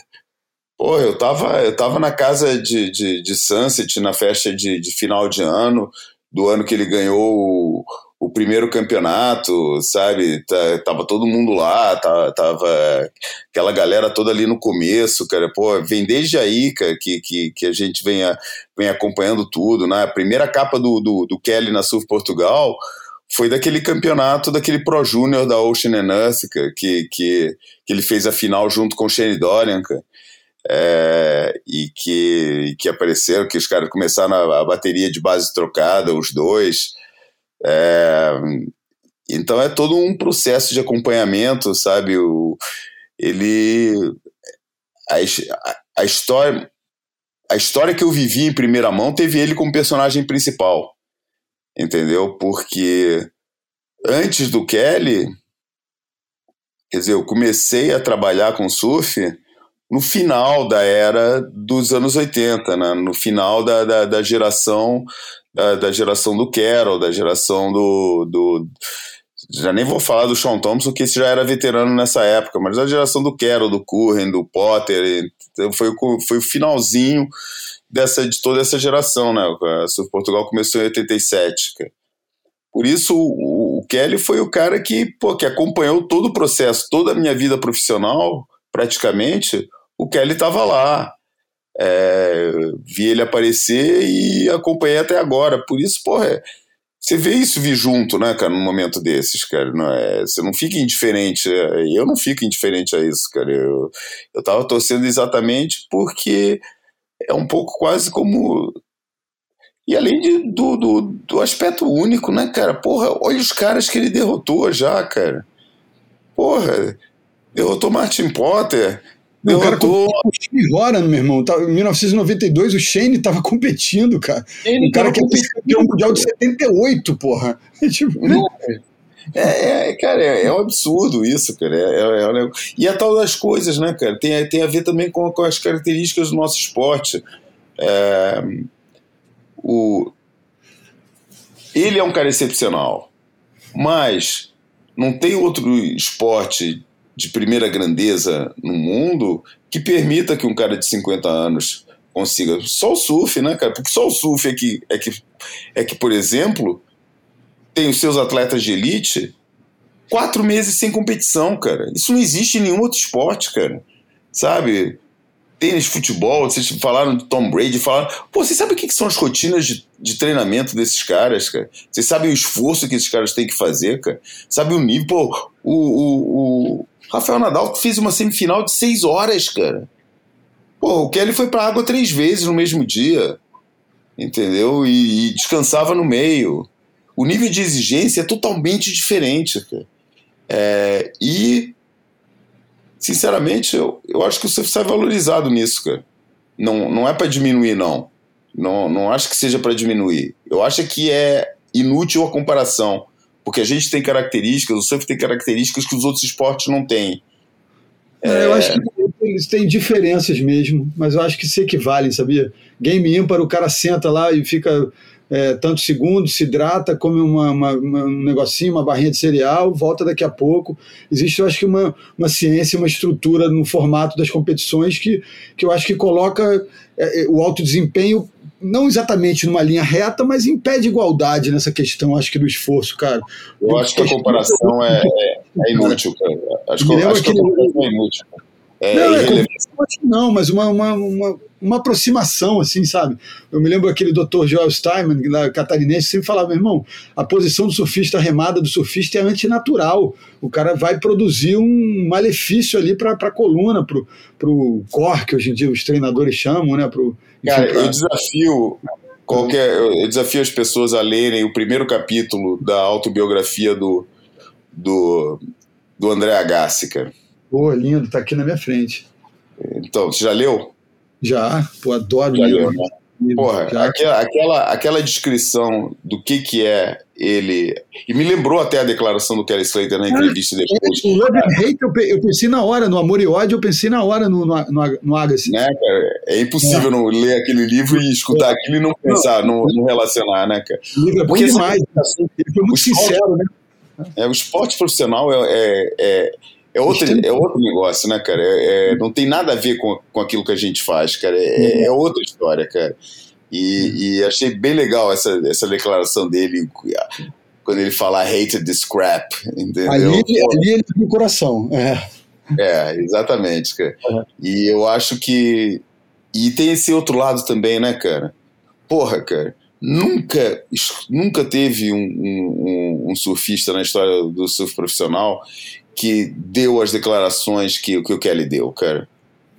pô, eu tava, eu tava na casa de, de, de Sunset, na festa de, de final de ano, do ano que ele ganhou o, o primeiro campeonato, sabe? Tá, tava todo mundo lá, tava, tava, aquela galera toda ali no começo, cara. Pô, vem desde aí, cara, que, que, que a gente vem, a, vem acompanhando tudo, né? A primeira capa do, do, do Kelly na Surf Portugal foi daquele campeonato, daquele Pro Júnior da Ocean and cara, que, que, que ele fez a final junto com o Shane Dorian, cara. É, e que, que apareceram, que os caras começaram a, a bateria de base trocada, os dois. É, então é todo um processo de acompanhamento, sabe? O, ele. A, a, história. A história que eu vivi em primeira mão teve ele como personagem principal. Entendeu? Porque antes do Kelly, quer dizer, eu comecei a trabalhar com surf no final da era dos anos 80, né? no final da, da, da geração da, da, geração do Carroll, da geração do, do já nem vou falar do Sean Thompson, que esse já era veterano nessa época, mas da geração do Carroll, do Curren, do Potter, foi, foi o finalzinho dessa, de toda essa geração, né? O Portugal começou em 87, cara. Por isso, o, o, Kelly foi o cara que, pô, que acompanhou todo o processo, toda a minha vida profissional, praticamente, o Kelly estava lá. É, vi ele aparecer e acompanhei até agora. Por isso, porra, é, você vê isso vir junto, né, cara, num momento desses, cara. Não é, você não fica indiferente. É, eu não fico indiferente a isso, cara. Eu, eu tava torcendo exatamente porque é um pouco quase como. E além de, do, do, do aspecto único, né, cara? Porra, olha os caras que ele derrotou já, cara. Porra, derrotou Martin Potter, não, o cara com o Shane Horan, meu irmão. Tá, em 1992 o Shane tava competindo, cara. Ele um cara que é campeão mundial de 78, porra. tipo, não, é, é, cara, é, é, um absurdo isso, cara. É, é, é e a tal das coisas, né, cara? Tem, tem a ver também com, com as características do nosso esporte. É, o, ele é um cara excepcional, mas não tem outro esporte de primeira grandeza no mundo que permita que um cara de 50 anos consiga. Só o surf, né, cara? Porque só o surf é que, é que, é que por exemplo, tem os seus atletas de elite quatro meses sem competição, cara. Isso não existe em nenhum outro esporte, cara. Sabe? tênis, futebol, vocês falaram de Tom Brady, falaram. Pô, vocês sabem o que são as rotinas de, de treinamento desses caras, cara? Vocês sabem o esforço que esses caras têm que fazer, cara? Sabe o nível? Pô, o, o, o Rafael Nadal fez uma semifinal de seis horas, cara. Pô, o Kelly foi pra água três vezes no mesmo dia, entendeu? E, e descansava no meio. O nível de exigência é totalmente diferente. É, e, sinceramente, eu, eu acho que o surf sai valorizado nisso, cara. Não, não é para diminuir, não. não. Não acho que seja para diminuir. Eu acho que é inútil a comparação, porque a gente tem características, o surf tem características que os outros esportes não têm. É, eu acho que eles têm diferenças mesmo, mas eu acho que se equivalem, sabia? Game ímpar, o cara senta lá e fica é, tantos segundos, se hidrata, come uma, uma, uma, um negocinho, uma barrinha de cereal, volta daqui a pouco. Existe, eu acho que, uma, uma ciência, uma estrutura no formato das competições que, que eu acho que coloca é, é o alto desempenho não exatamente numa linha reta, mas em pé de igualdade nessa questão, acho que do esforço, cara. Eu acho que a comparação é, é inútil, cara. Acho, que, acho que a comparação é inútil. É, não, é não, mas uma, uma, uma, uma, aproximação, assim, sabe? Eu me lembro aquele Dr. Joel Steinman, lá, catarinense, sempre falava, meu irmão, a posição do surfista, a remada do surfista é antinatural. O cara vai produzir um malefício ali para a coluna, para o core, que hoje em dia os treinadores chamam, né? Pro, enfim, cara, pra... eu desafio qualquer eu desafio as pessoas a lerem o primeiro capítulo da autobiografia do, do, do André Agassi, cara Pô, lindo, tá aqui na minha frente. Então, você já leu? Já, pô, adoro já livro. Leu, né? Porra, já. Aquela, aquela, aquela descrição do que que é ele. E me lembrou até a declaração do Kelly Slater na entrevista depois. O Love and Hate eu, eu pensei na hora, no Amor e Ódio, eu pensei na hora no, no, no, no Agassi. Né, cara? É impossível é. não ler aquele livro e escutar é. aquilo e não pensar, não, não relacionar, né, cara? O livro é bom demais. Ele foi muito sincero, né? É, o esporte profissional é, é, é é outro, é outro negócio, né, cara? É, é, não tem nada a ver com, com aquilo que a gente faz, cara. É, é outra história, cara. E, e, achei bem legal essa, essa declaração dele quando ele fala hated the scrap, entendeu? Ali, ali ele tem o coração. É. é, exatamente, cara. Uhum. E eu acho que. E tem esse outro lado também, né, cara? Porra, cara. Nunca, nunca teve um, um, um surfista na história do surf profissional que deu as declarações que, que o Kelly deu, cara.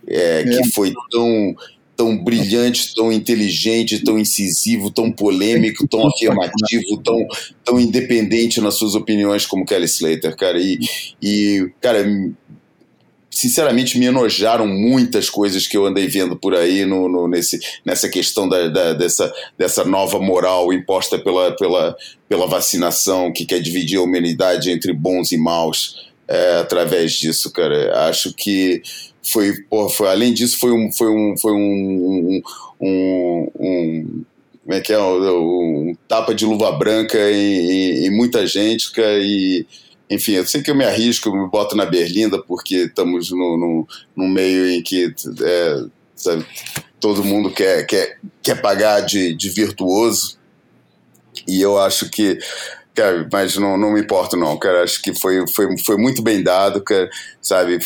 É, é. Que foi tão, tão brilhante, tão inteligente, tão incisivo, tão polêmico, tão afirmativo, tão, tão independente nas suas opiniões como Kelly Slater, cara. E, e cara, sinceramente me enojaram muitas coisas que eu andei vendo por aí no, no nesse, nessa questão da, da, dessa, dessa nova moral imposta pela, pela, pela vacinação que quer dividir a humanidade entre bons e maus é, através disso, cara. Acho que foi, porra, foi além disso, foi um, foi um, foi um, um, um como é que é, um, um, tapa de luva branca em, em, em muita gente, cara, e enfim, eu sei que eu me arrisco, eu me boto na berlinda, porque estamos no, no, no meio em que é, sabe, todo mundo quer, quer, quer pagar de, de virtuoso, e eu acho que Cara, mas não, não me importo, não, cara. Acho que foi, foi, foi muito bem dado, cara. Sabe?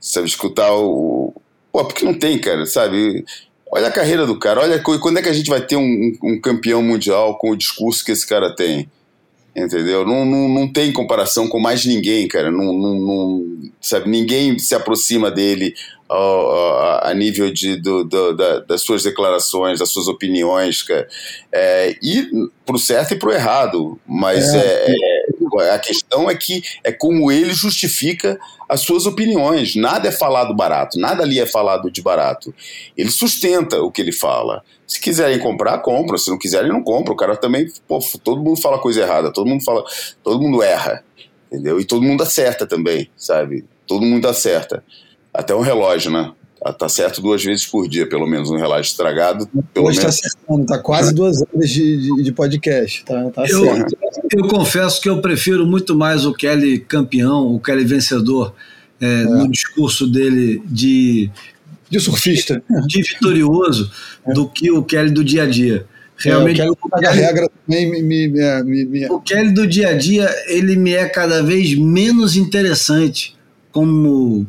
Sabe, escutar o. Pô, porque não tem, cara, sabe? Olha a carreira do cara. Olha quando é que a gente vai ter um, um campeão mundial com o discurso que esse cara tem. Entendeu? Não, não, não tem comparação com mais ninguém, cara. Não, não, não sabe? Ninguém se aproxima dele a, nível de, do, do, da, das suas declarações, das suas opiniões. É, e pro certo e pro errado. Mas é. É, é, a questão é que é como ele justifica as suas opiniões. Nada é falado barato, nada ali é falado de barato. Ele sustenta o que ele fala. Se quiserem comprar, compram. Se não quiserem, não compram. O cara também, pô, todo mundo fala coisa errada, todo mundo fala, todo mundo erra, entendeu? E todo mundo acerta também, sabe? Todo mundo acerta. Até um relógio, né? Tá, tá certo duas vezes por dia, pelo menos, um relógio estragado. Pelo Hoje está acertando, tá quase duas horas de, de, de podcast. Tá, tá eu, certo. eu confesso que eu prefiro muito mais o Kelly campeão, o Kelly vencedor, é, é. no discurso dele de. De surfista. De vitorioso, é. do que o Kelly do dia a dia. Realmente, é, o, Kelly, a regra também me, me, me, me, O Kelly do dia a dia, ele me é cada vez menos interessante como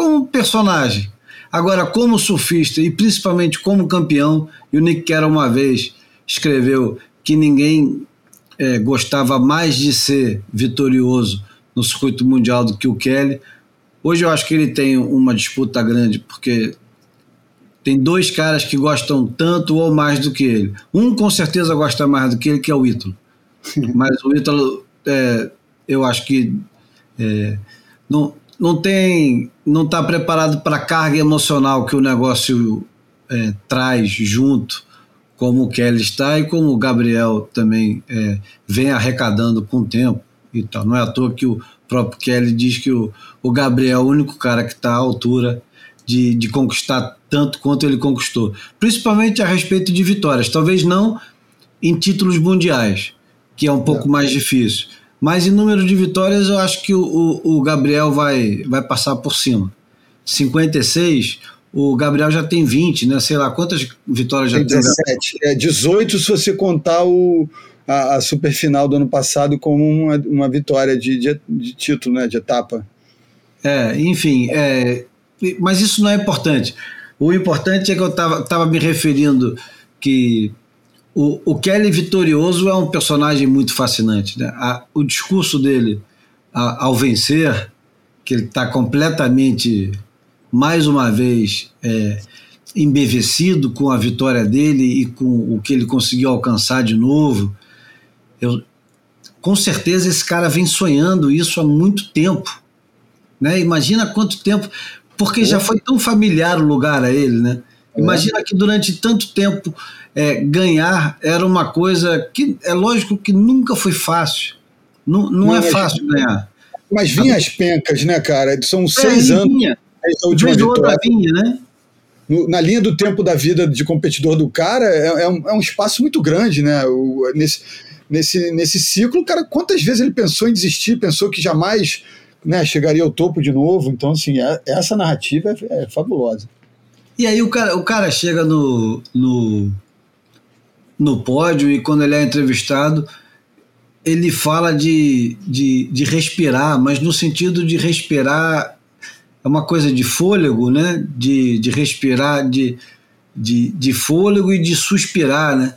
como personagem. Agora, como surfista e principalmente como campeão, e o Nick Carroll uma vez escreveu que ninguém é, gostava mais de ser vitorioso no circuito mundial do que o Kelly. Hoje eu acho que ele tem uma disputa grande, porque tem dois caras que gostam tanto ou mais do que ele. Um com certeza gosta mais do que ele, que é o Ítalo. Mas o Ítalo, é, eu acho que é, não, não tem, não está preparado para a carga emocional que o negócio é, traz junto, como o Kelly está e como o Gabriel também é, vem arrecadando com o tempo e tal. Não é à toa que o próprio Kelly diz que o, o Gabriel é o único cara que está à altura de, de conquistar tanto quanto ele conquistou, principalmente a respeito de vitórias, talvez não em títulos mundiais, que é um pouco é. mais difícil, mas em número de vitórias eu acho que o, o, o Gabriel vai, vai passar por cima. 56, o Gabriel já tem 20, né? Sei lá quantas vitórias já tem. 17. É, 18 se você contar o, a, a super final do ano passado como uma, uma vitória de, de, de título, né? De etapa. É, enfim, é, mas isso não é importante. O importante é que eu estava me referindo que o, o, Kelly Vitorioso é um personagem muito fascinante. Né? A, o discurso dele a, ao vencer, que ele está completamente, mais uma vez, é, embevecido com a vitória dele e com o que ele conseguiu alcançar de novo. Eu, com certeza esse cara vem sonhando isso há muito tempo. Né? Imagina quanto tempo porque já foi tão familiar o lugar a ele, né? É. Imagina que durante tanto tempo é, ganhar era uma coisa que é lógico que nunca foi fácil. Não, não é fácil ganhar. Mas vinha as pencas, né, cara? São é, seis anos. Vinha. Essa última vitória. Vinha, né? No, na linha do tempo da vida de competidor do cara, é, é, um, é um, espaço muito grande, né? O, nesse, nesse, nesse ciclo, cara, quantas vezes ele pensou em desistir, pensou que jamais né, chegaria ao topo de novo. Então, assim, é, essa narrativa é fabulosa. E aí o cara, o cara chega no, no, no pódio e quando ele é entrevistado, ele fala de, de, de respirar, mas no sentido de respirar é uma coisa de fôlego, né? De, de respirar, de, de, de fôlego e de suspirar, né?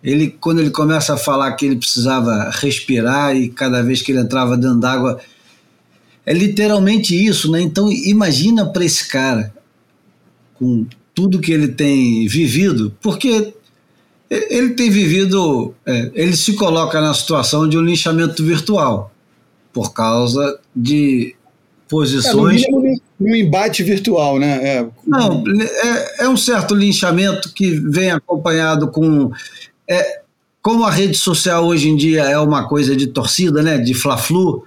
Ele, quando ele começa a falar que ele precisava respirar e cada vez que ele entrava dentro d'água é literalmente isso, né? Então imagina para esse cara, com tudo que ele tem vivido, porque ele tem vivido, é, ele se coloca na situação de um linchamento virtual, por causa de posições. É, no, no embate virtual, né? É. Não, é, é, um certo linchamento que vem acompanhado com. É, como a rede social hoje em dia é uma coisa de torcida, né? De fla-flu,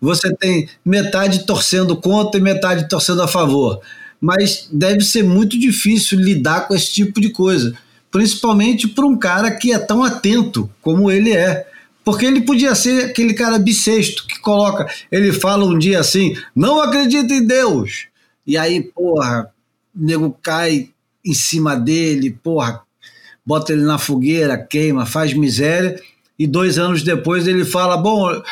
você tem metade torcendo contra e metade torcendo a favor. Mas deve ser muito difícil lidar com esse tipo de coisa, principalmente para um cara que é tão atento como ele é. Porque ele podia ser aquele cara bissexto que coloca, ele fala um dia assim: não acredita em Deus. E aí, porra, o nego cai em cima dele, porra, bota ele na fogueira, queima, faz miséria. E dois anos depois ele fala: bom,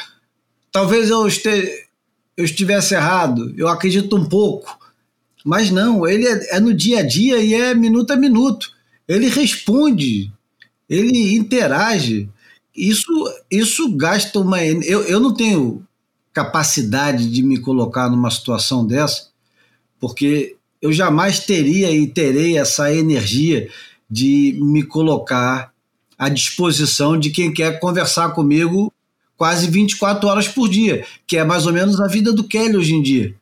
Talvez eu, este, eu estivesse errado, eu acredito um pouco. Mas não, ele é, é no dia a dia e é minuto a minuto. Ele responde, ele interage. Isso, isso gasta uma. Eu, eu não tenho capacidade de me colocar numa situação dessa, porque eu jamais teria e terei essa energia de me colocar à disposição de quem quer conversar comigo quase 24 horas por dia, que é mais ou menos a vida do Kelly hoje em dia.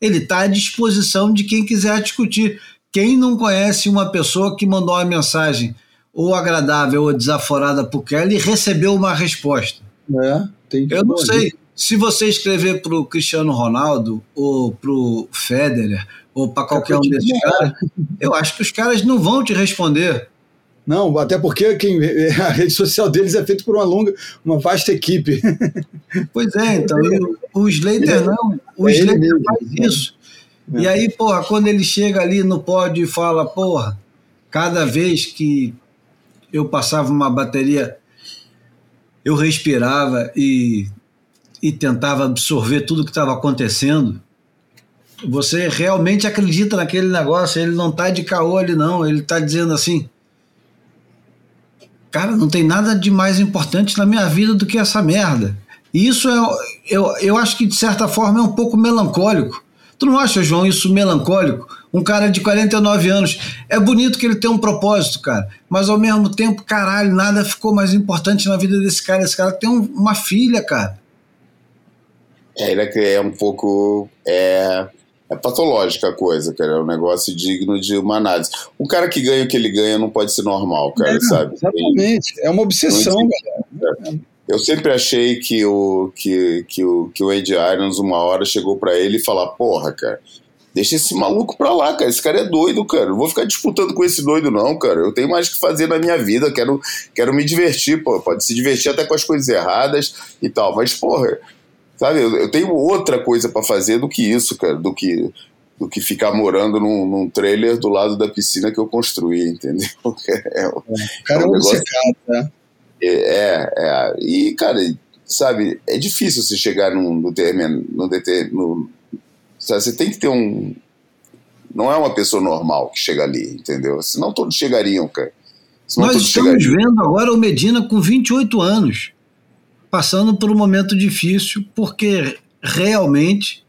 Ele está à disposição de quem quiser discutir. Quem não conhece uma pessoa que mandou uma mensagem ou agradável ou desaforada para o Kelly recebeu uma resposta? É, tem Eu não sei. Se você escrever para o Cristiano Ronaldo ou para o Federer ou para qualquer um desses caras, eu acho que os caras não vão te responder. Não, até porque quem, a rede social deles é feita por uma longa, uma vasta equipe. Pois é, então, o Slater não, o é Slater faz isso. É. E aí, porra, quando ele chega ali no pódio e fala, porra, cada vez que eu passava uma bateria, eu respirava e, e tentava absorver tudo que estava acontecendo. Você realmente acredita naquele negócio, ele não está de caô ali, não, ele está dizendo assim cara, não tem nada de mais importante na minha vida do que essa merda. E isso é, eu, eu acho que de certa forma é um pouco melancólico. Tu não acha, João, isso melancólico? Um cara de 49 anos. É bonito que ele tem um propósito, cara. Mas ao mesmo tempo, caralho, nada ficou mais importante na vida desse cara. Esse cara tem um, uma filha, cara. É, ele é, é um pouco. É, é patológica a coisa, cara. É um negócio digno de uma análise. Um cara que ganha o que ele ganha não pode ser normal, cara, é, sabe? Exatamente. É uma obsessão, galera. Eu sempre achei que o, que, que o, que o Ed Irons, uma hora, chegou para ele e falar: Porra, cara, deixa esse maluco pra lá, cara. Esse cara é doido, cara. Não vou ficar disputando com esse doido, não, cara. Eu tenho mais que fazer na minha vida. Quero, quero me divertir, pô. Pode se divertir até com as coisas erradas e tal. Mas, porra, Sabe, eu, eu tenho outra coisa para fazer do que isso, cara, do que do que ficar morando num, num, trailer do lado da piscina que eu construí, entendeu? É, é, cara, é um negócio, né? É, é, e, cara, sabe, é difícil você chegar num, no termo, no, no, sabe, você tem que ter um, não é uma pessoa normal que chega ali, entendeu? Senão todos chegariam, cara. Senão Nós estamos chegariam. vendo agora o Medina com 28 anos passando por um momento difícil, porque realmente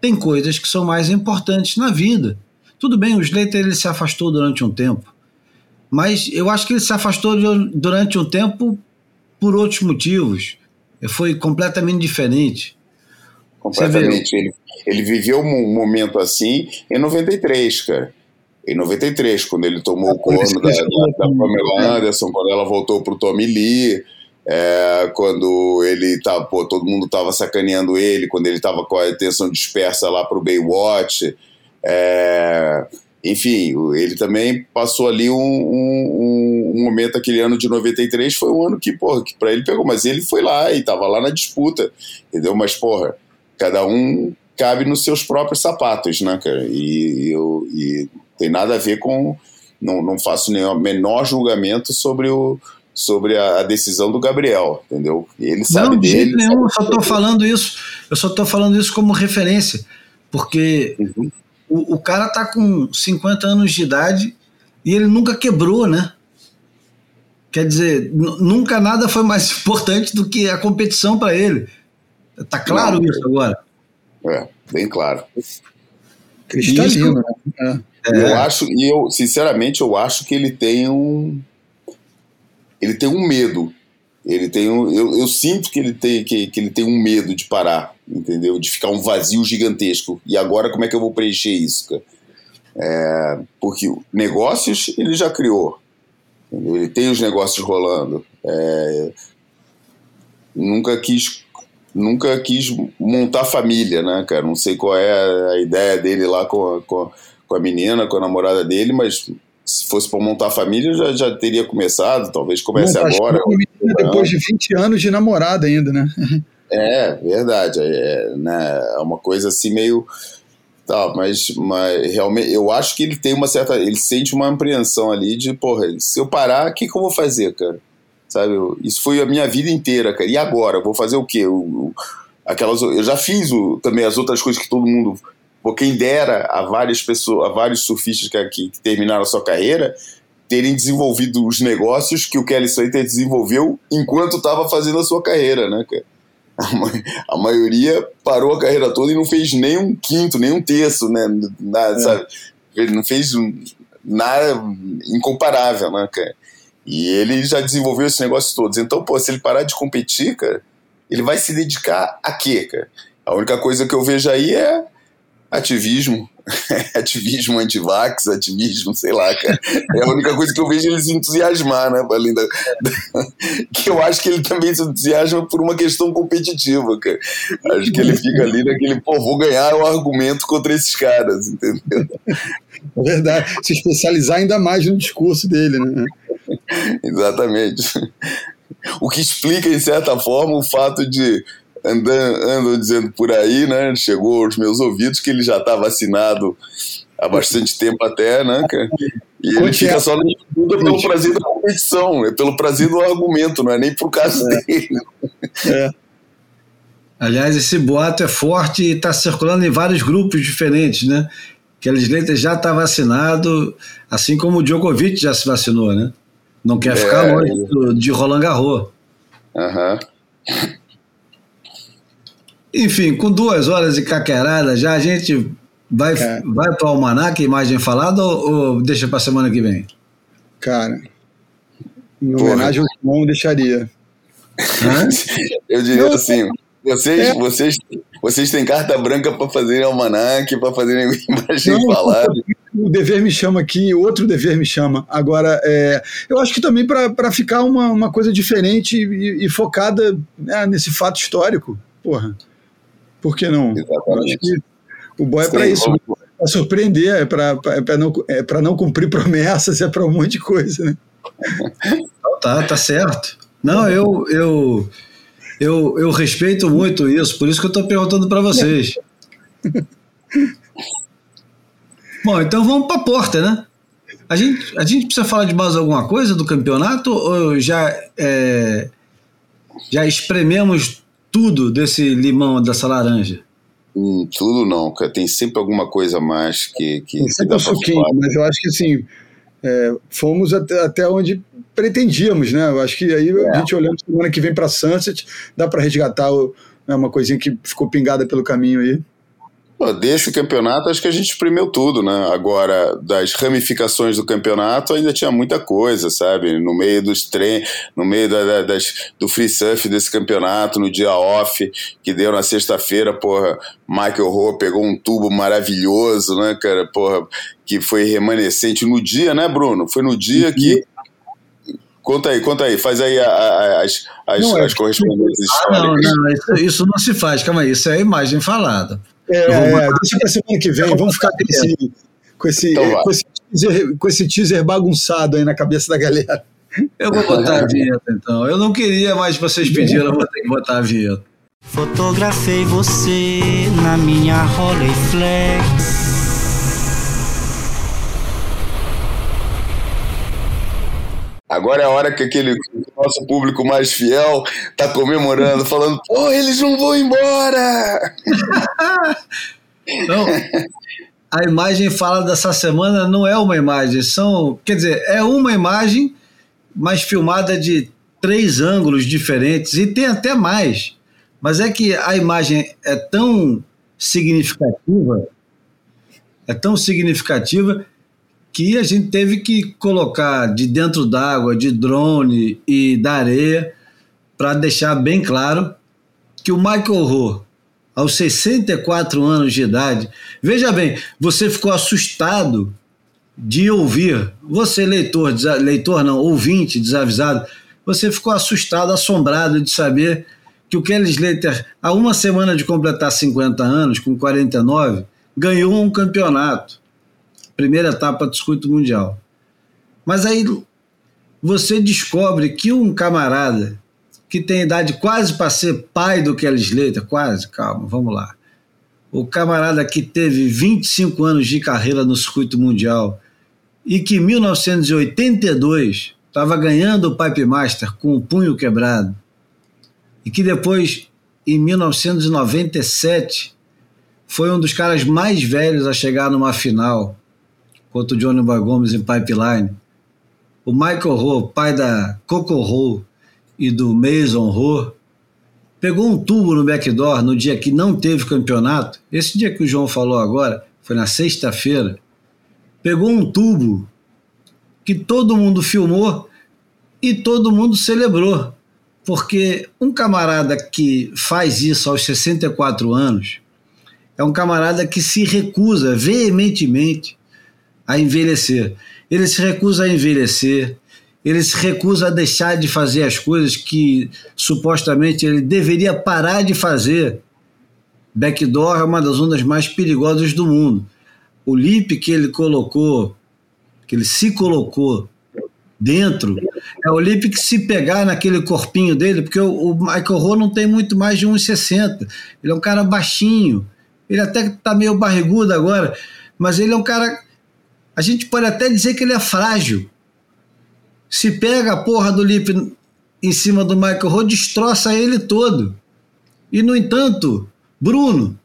tem coisas que são mais importantes na vida. Tudo bem, o Slater ele se afastou durante um tempo, mas eu acho que ele se afastou durante um tempo por outros motivos. Foi completamente diferente. Completamente. Ele, ele viveu um momento assim em 93, cara. Em 93, quando ele tomou o corno da, da, da Pamela Anderson, quando ela voltou para o Tommy Lee é, quando ele tá, pô, todo mundo tava sacaneando ele, quando ele tava com a atenção dispersa lá pro Baywatch. É, enfim, ele também passou ali um, um, um, momento, aquele ano de 93, foi um ano que, porra, que pra ele pegou, mas ele foi lá e tava lá na disputa, entendeu? Mas, porra, cada um cabe nos seus próprios sapatos, né, cara? E, eu, e tem nada a ver com. Não, não faço nenhum menor julgamento sobre o, sobre a, a, decisão do Gabriel, entendeu? Ele sabe não, de dele. Jeito nenhum, eu só estou falando isso, eu só estou falando isso como referência, porque uhum. o, o cara tá com 50 anos de idade e ele nunca quebrou, né? Quer dizer, nunca nada foi mais importante do que a competição para ele. Tá claro não, isso agora? É, bem claro. Cristalino, né? É. Eu acho, e eu, sinceramente, eu acho que ele tem um ele tem um medo. Ele tem um, eu, eu sinto que ele tem que, que ele tem um medo de parar, entendeu? De ficar um vazio gigantesco. E agora como é que eu vou preencher isso, cara? É, porque negócios ele já criou. Entendeu? Ele tem os negócios rolando. É, nunca quis nunca quis montar família, né, cara? Não sei qual é a ideia dele lá com a, com a, menina, com a namorada dele, mas se fosse para montar família, já, já teria começado, talvez comece agora. Depois de 20 anos de namorada ainda, né? É, verdade. É, né, é uma coisa assim meio. Tá, mas, mas realmente eu acho que ele tem uma certa. Ele sente uma apreensão ali de, porra, se eu parar, o que, que eu vou fazer, cara? Sabe? Isso foi a minha vida inteira, cara. E agora? Vou fazer o quê? Eu, aquelas, eu já fiz o, também as outras coisas que todo mundo Pô, quem dera a várias pessoas, a vários surfistas que, que, que terminaram a sua carreira terem desenvolvido os negócios que o Kelly Slater desenvolveu enquanto estava fazendo a sua carreira, né, cara? A, a, maioria parou a carreira toda e não fez nem um quinto, nem um terço, né? Nada, é. sabe? Ele não fez nada incomparável, né, cara? E ele já desenvolveu esses negócios todos. Então, pô, se ele parar de competir, cara, ele vai se dedicar a quê, cara? A única coisa que eu vejo aí é ativismo, ativismo anti-vax, ativismo, sei lá, cara. É a única coisa que eu vejo ele se entusiasmar, né, além da, que eu acho que ele também se entusiasma por uma questão competitiva, cara. Acho que ele fica ali naquele, pô, vou ganhar um argumento contra esses caras, entendeu? É verdade. Se especializar ainda mais no discurso dele, né? Exatamente. O que explica, em certa forma, o fato de andam, andam dizendo por aí, né? Chegou aos meus ouvidos que ele já está vacinado há bastante tempo até, né, cara? E ele fica só na disputa pelo prazer da competição, é pelo prazer do argumento, não é nem por caso é. dele. É. Aliás, esse boato é forte e está circulando em vários grupos diferentes, né? Que a Slater já está vacinado, assim como o Djokovic já se vacinou, né? Não quer é, ficar longe de Roland Garros. Aham. Enfim, com duas horas de caquerada já, a gente Vai, vai para o Almanac, imagem falada, ou, ou deixa para semana que vem? Cara, em homenagem ao João, deixaria. Eu diria assim, vocês, é. vocês, vocês têm carta branca para fazerem almanac, para fazerem imagem falada. O dever me chama aqui, outro dever me chama. Agora, é, eu acho que também para ficar uma, uma coisa diferente e, e focada né, nesse fato histórico. Porra, por que não? Exatamente. o boy é para isso, para surpreender, é para é não, é não cumprir promessas, é para um monte de coisa, né? Tá, tá certo. Não, eu, eu, eu, eu respeito muito isso, por isso que eu estou perguntando para vocês. Bom, então vamos para a porta, né? A gente, a gente precisa falar de mais alguma coisa do campeonato ou já, é, já esprememos tudo desse limão, dessa laranja? Hum, tudo não, cara. Tem sempre alguma coisa a mais que, que, Tem sempre um suquinho, mas eu acho que assim, é, fomos até, até onde pretendíamos, né? Eu acho que aí é. a gente olhando semana que vem para Sunset, dá para resgatar o, né, uma coisinha que ficou pingada pelo caminho aí. Desse campeonato, acho que a gente exprimiu tudo, né? Agora, das ramificações do campeonato, ainda tinha muita coisa, sabe? No meio dos treinos, no meio da, da, das, do free surf desse campeonato, no dia off, que deu na sexta-feira, porra, Michael Rowe pegou um tubo maravilhoso, né, cara? Porra, que foi remanescente no dia, né, Bruno? Foi no dia que Conta aí, conta aí, faz aí a, a, as, as, não, as é correspondências ah, Não, não, isso, isso, não se faz, calma aí, isso é a imagem falada. É, é deixa pra semana que vem, vamos ficar com esse, com, esse, então com, esse teaser, com esse teaser bagunçado aí na cabeça da galera. Eu vou botar a vinheta então. Eu não queria, mas vocês pediram, eu vou ter que botar a vinheta. Fotografei você na minha Rolleiflex. Agora é a hora que aquele nosso público mais fiel tá comemorando, falando: pô, eles não vão embora! não. A imagem fala dessa semana não é uma imagem, são. Quer dizer, é uma imagem, mas filmada de três ângulos diferentes, e tem até mais. Mas é que a imagem é tão significativa, é tão significativa que a gente teve que colocar de dentro d'água, de drone e da areia, para deixar bem claro que o Michael Rowe, aos 64 anos de idade, veja bem, você ficou assustado de ouvir, você leitor, leitor não, ouvinte desavisado, você ficou assustado, assombrado de saber que o Kelly Slater, há uma semana de completar 50 anos, com 49, ganhou um campeonato primeira etapa do circuito mundial. Mas aí você descobre que um camarada que tem idade quase para ser pai do Kelly Slater, quase, calma, vamos lá. O camarada que teve 25 anos de carreira no circuito mundial e que em 1982 estava ganhando o Pipe Master com o punho quebrado e que depois, em 1997, foi um dos caras mais velhos a chegar numa final contra o Johnny Boy Gomes em Pipeline. O Michael Rowe, pai da Coco Rowe e do Mason Rowe, pegou um tubo no backdoor no dia que não teve campeonato. Esse dia que o João falou agora, foi na sexta-feira. Pegou um tubo que todo mundo filmou e todo mundo celebrou. Porque um camarada que faz isso aos 64 anos é um camarada que se recusa veementemente a envelhecer. Ele se recusa a envelhecer, ele se recusa a deixar de fazer as coisas que supostamente ele deveria parar de fazer. Backdoor é uma das ondas mais perigosas do mundo. O lip que ele colocou, que ele se colocou dentro, é o lip que se pegar naquele corpinho dele, porque o, Michael Rowe não tem muito mais de 1,60. Ele é um cara baixinho. Ele até está meio barrigudo agora, mas ele é um cara a gente pode até dizer que ele é frágil. Se pega a porra do Lip em cima do Michael Rowe, destroça ele todo. E, no entanto, Bruno,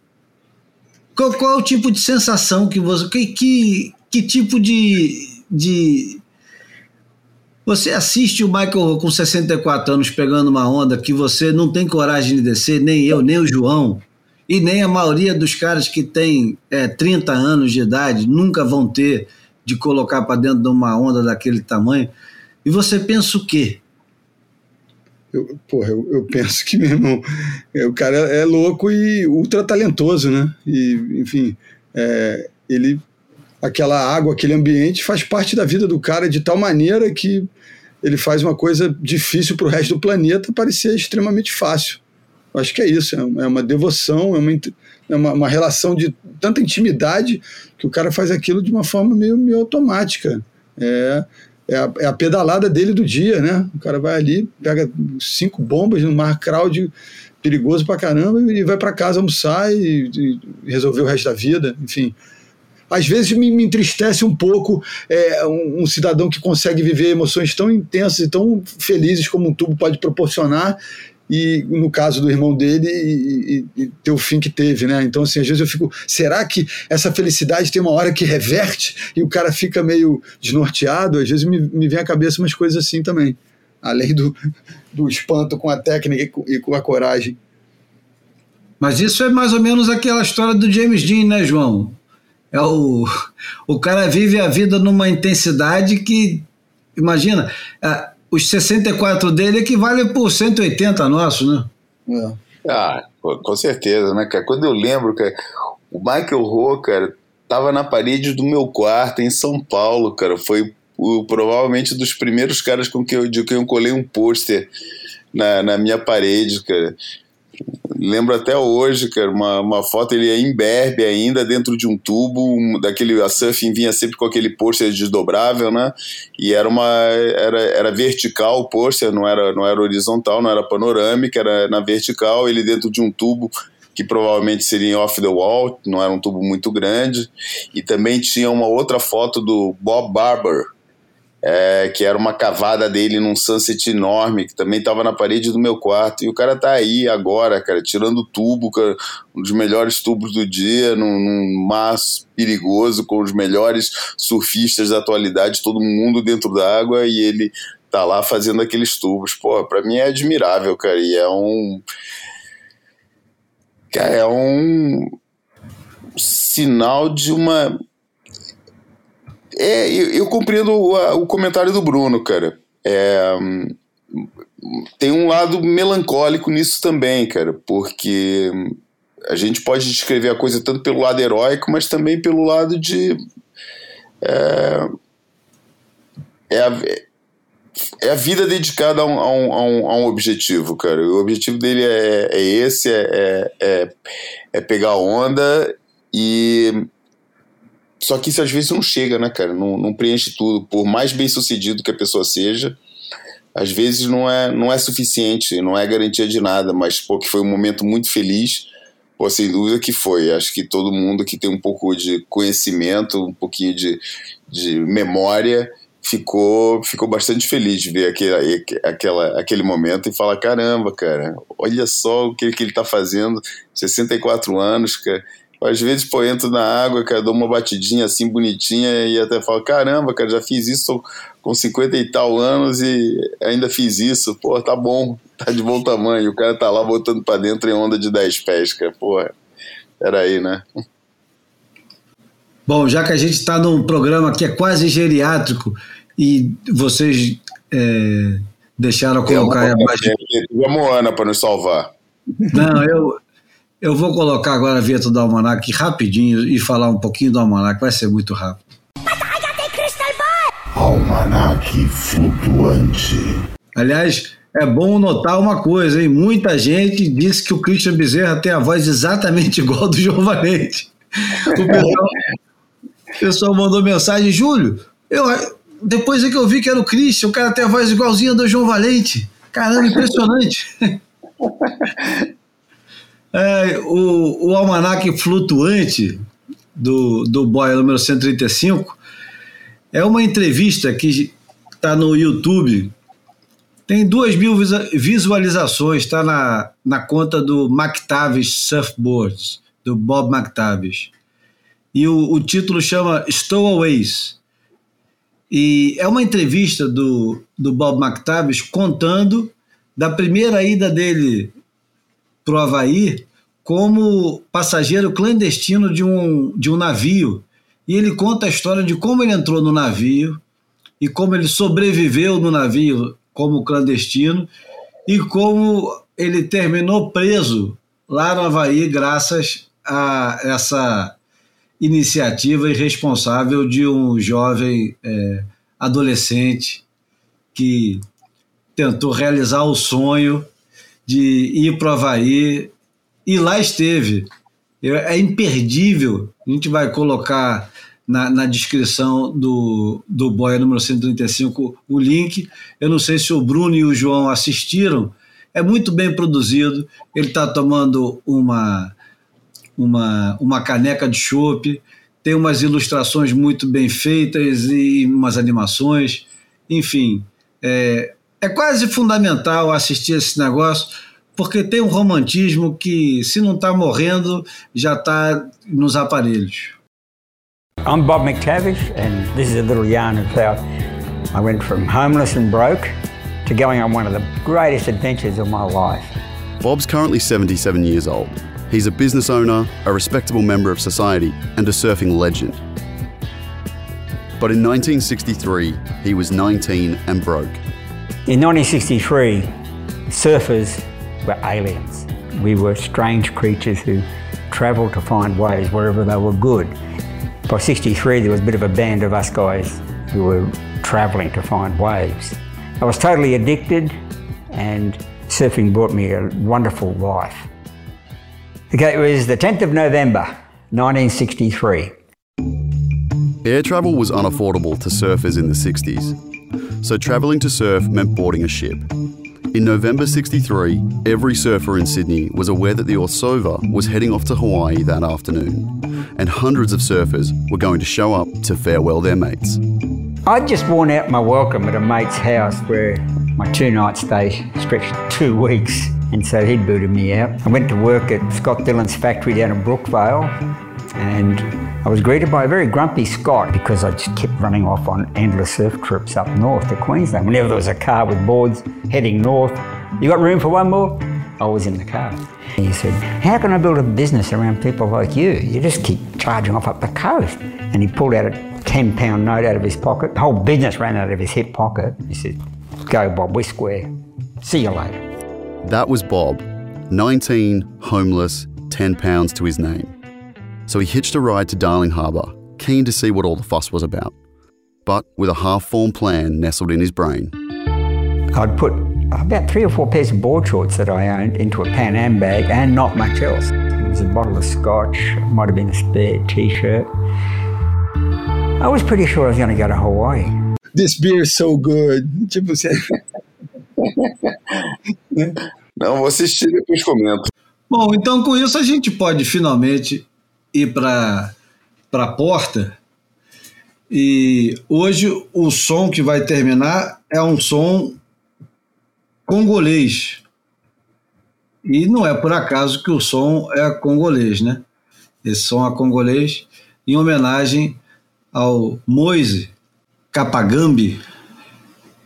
qual, qual é o tipo de sensação que você. Que, que, que tipo de, de. Você assiste o Michael com 64 anos pegando uma onda que você não tem coragem de descer, nem eu, nem o João, e nem a maioria dos caras que tem é, 30 anos de idade nunca vão ter de colocar para dentro de uma onda daquele tamanho. E você pensa o quê? Eu, porra, eu, eu, penso que, meu irmão, é, o cara é louco e ultra talentoso, né? E, enfim, é, ele. Aquela água, aquele ambiente faz parte da vida do cara de tal maneira que ele faz uma coisa difícil para o resto do planeta parecer extremamente fácil. Eu acho que é isso, é uma devoção, é uma, é uma, uma, relação de tanta intimidade que o cara faz aquilo de uma forma meio, meio automática. É, é a, é a, pedalada dele do dia, né? O cara vai ali, pega cinco bombas no mar crowd perigoso pra caramba e vai para casa almoçar e, e, resolver o resto da vida, enfim. Às vezes me, me entristece um pouco é, um, um, cidadão que consegue viver emoções tão intensas e tão felizes como um tubo pode proporcionar e no caso do irmão dele e, e, e, ter o fim que teve, né? Então, assim, às vezes eu fico, será que essa felicidade tem uma hora que reverte e o cara fica meio desnorteado? Às vezes me, me vem à cabeça umas coisas assim também, além do, do espanto com a técnica e com, e com a coragem. Mas isso é mais ou menos aquela história do James Dean, né, João? É o, o cara vive a vida numa intensidade que, imagina, os 64 dele equivale por 180 nossos, né? É. Ah, com certeza, né, cara? Quando eu lembro, cara, o Michael Rowe, cara, tava na parede do meu quarto em São Paulo, cara. Foi o, provavelmente dos primeiros caras com que eu, de quem eu colei um pôster na, na minha parede, cara. Lembro até hoje, cara, uma, uma foto, ele é imberbe ainda, dentro de um tubo, um, daquele, a Surfing vinha sempre com aquele pôster desdobrável, né? E era uma, era, era vertical o pôster, não era, não era horizontal, não era panorâmica, era na vertical, ele dentro de um tubo que provavelmente seria off the wall, não era um tubo muito grande, e também tinha uma outra foto do Bob Barber, é, que era uma cavada dele num sunset enorme, que também estava na parede do meu quarto. E o cara tá aí agora, cara, tirando tubo, cara, um dos melhores tubos do dia, num, num mar perigoso, com os melhores surfistas da atualidade, todo mundo dentro da água, e ele tá lá fazendo aqueles tubos. Pô, pra mim é admirável, cara, e é um. Cara, é um sinal de uma é, eu, eu compreendo o, o, comentário do Bruno, cara. É, tem um lado melancólico nisso também, cara, porque a gente pode descrever a coisa tanto pelo lado heróico, mas também pelo lado de. É, é, a, é a vida dedicada a um, a, um, a um, objetivo, cara. O objetivo dele é, é esse: é, é, é pegar onda e só que isso às vezes não chega, né, cara? Não, não preenche tudo. Por mais bem sucedido que a pessoa seja, às vezes não é, não é suficiente, não é garantia de nada, mas pô, que foi um momento muito feliz, pô, sem dúvida que foi. Acho que todo mundo que tem um pouco de conhecimento, um pouquinho de, de memória, ficou, ficou bastante feliz de ver aquele, aquela, aquele momento e falar: caramba, cara, olha só o que, que ele está fazendo, 64 anos, cara às vezes, pô, entro na água, cara, dou uma batidinha assim bonitinha e até falo, caramba, cara, já fiz isso com 50 e tal anos e ainda fiz isso. Pô, tá bom, tá de bom tamanho. O cara tá lá botando pra dentro em onda de 10 pés, cara. Pô, aí, né? Bom, já que a gente está num programa que é quase geriátrico e vocês é, deixaram colocar a imagem. a Moana para nos salvar. Não, eu, eu vou colocar agora a vinheta do Almanac rapidinho e falar um pouquinho do Almanac, vai ser muito rápido. Almanac flutuante. Aliás, é bom notar uma coisa, hein? Muita gente disse que o Christian Bezerra tem a voz exatamente igual do João Valente. O pessoal, o pessoal mandou mensagem, Júlio, eu, depois é que eu vi que era o Christian, o cara tem a voz igualzinha do João Valente. Caramba, impressionante. É, o, o almanac flutuante do, do Boia número 135 é uma entrevista que está no YouTube. Tem duas mil visualizações, está na, na conta do McTavish Surfboards, do Bob McTavish. E o, o título chama Stowaways. E é uma entrevista do, do Bob McTavish contando da primeira ida dele para o Havaí como passageiro clandestino de um, de um navio. E ele conta a história de como ele entrou no navio e como ele sobreviveu no navio como clandestino e como ele terminou preso lá no Havaí graças a essa iniciativa irresponsável de um jovem é, adolescente que tentou realizar o sonho de ir para o Havaí e lá esteve. É imperdível. A gente vai colocar na, na, descrição do, do Boia número 135 o link. Eu não sei se o Bruno e o João assistiram. É muito bem produzido. Ele está tomando uma, uma, uma caneca de chope, tem umas ilustrações muito bem feitas e umas animações. Enfim, é, é quase fundamental assistir esse negócio, porque tem um romantismo que, se não está morrendo, já está nos aparelhos. I'm Bob McTavish, and this is a little yarn how I went from homeless and broke to going on one of the greatest adventures of my life. Bob's currently 77 years old. He's a business owner, a respectable member of society, and a surfing legend. But in 1963, he was 19 and broke. In 1963, surfers were aliens. We were strange creatures who travelled to find ways wherever they were good. By 63, there was a bit of a band of us guys who were travelling to find waves. I was totally addicted, and surfing brought me a wonderful life. Okay, it was the 10th of November, 1963. Air travel was unaffordable to surfers in the 60s, so travelling to surf meant boarding a ship. In November 63, every surfer in Sydney was aware that the Orsova was heading off to Hawaii that afternoon, and hundreds of surfers were going to show up to farewell their mates. I'd just worn out my welcome at a mate's house where my two night stay stretched two weeks, and so he'd booted me out. I went to work at Scott Dillon's factory down in Brookvale, and I was greeted by a very grumpy Scot because I just kept running off on endless surf trips up north to Queensland. Whenever there was a car with boards heading north, you got room for one more? I was in the car. He said, How can I build a business around people like you? You just keep charging off up the coast. And he pulled out a £10 note out of his pocket. The whole business ran out of his hip pocket. He said, Go, Bob, we're square. See you later. That was Bob, 19, homeless, £10 to his name. So he hitched a ride to Darling Harbour, keen to see what all the fuss was about. But with a half formed plan nestled in his brain. I'd put about three or four pairs of board shorts that I owned into a Pan Am bag and not much else. It was a bottle of scotch, might have been a spare t shirt. I was pretty sure I was going to go to Hawaii. This beer is so good. Tipo, você... Não, vou assistir e depois comento. Bom, então com isso a gente pode finalmente ir para a porta. E hoje o som que vai terminar é um som congolês. E não é por acaso que o som é congolês, né? Esse som é congolês em homenagem ao Moise Kapagambi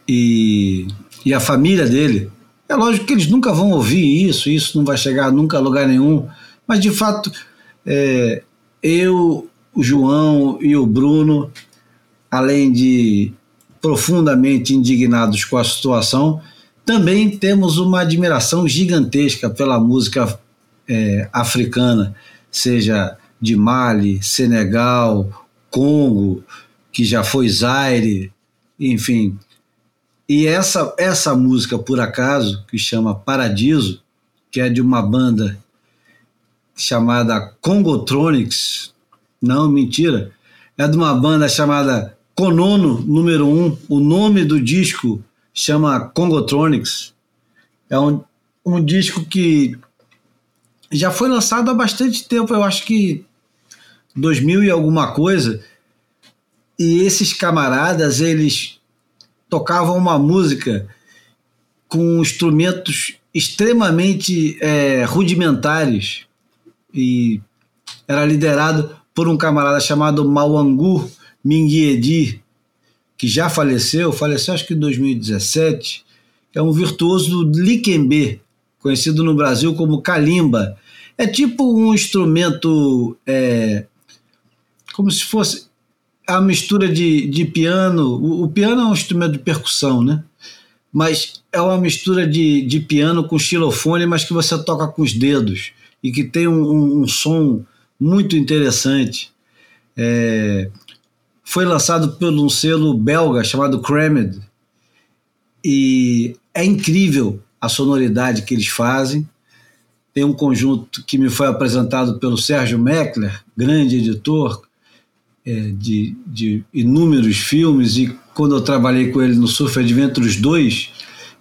e, e a família dele. É lógico que eles nunca vão ouvir isso, isso não vai chegar nunca a lugar nenhum, mas de fato é, eu, o João e o Bruno, além de profundamente indignados com a situação, também temos uma admiração gigantesca pela música é, africana, seja de Mali, Senegal, Congo, que já foi Zaire, enfim. E essa, essa música, por acaso, que chama Paradiso, que é de uma banda chamada Congotronics. Não, mentira. É de uma banda chamada Konono número 1. Um. O nome do disco chama Congotronics. É um, um disco que já foi lançado há bastante tempo, eu acho que 2000 e alguma coisa. E esses camaradas, eles tocavam uma música com instrumentos extremamente é, rudimentares e era liderado por um camarada chamado Mauangu Minguiedi, que já faleceu, faleceu acho que em 2017, é um virtuoso do Likembe, conhecido no Brasil como Kalimba. É tipo um instrumento, é, como se fosse a mistura de, de piano. O, o, piano é um instrumento de percussão, né? Mas é uma mistura de, de piano com xilofone, mas que você toca com os dedos e que tem um, um, um som muito interessante. É, foi lançado por um selo belga chamado Cramed e é incrível a sonoridade que eles fazem. Tem um conjunto que me foi apresentado pelo Sérgio Meckler, grande editor é, de, de inúmeros filmes, e quando eu trabalhei com ele no Surf Adventures 2,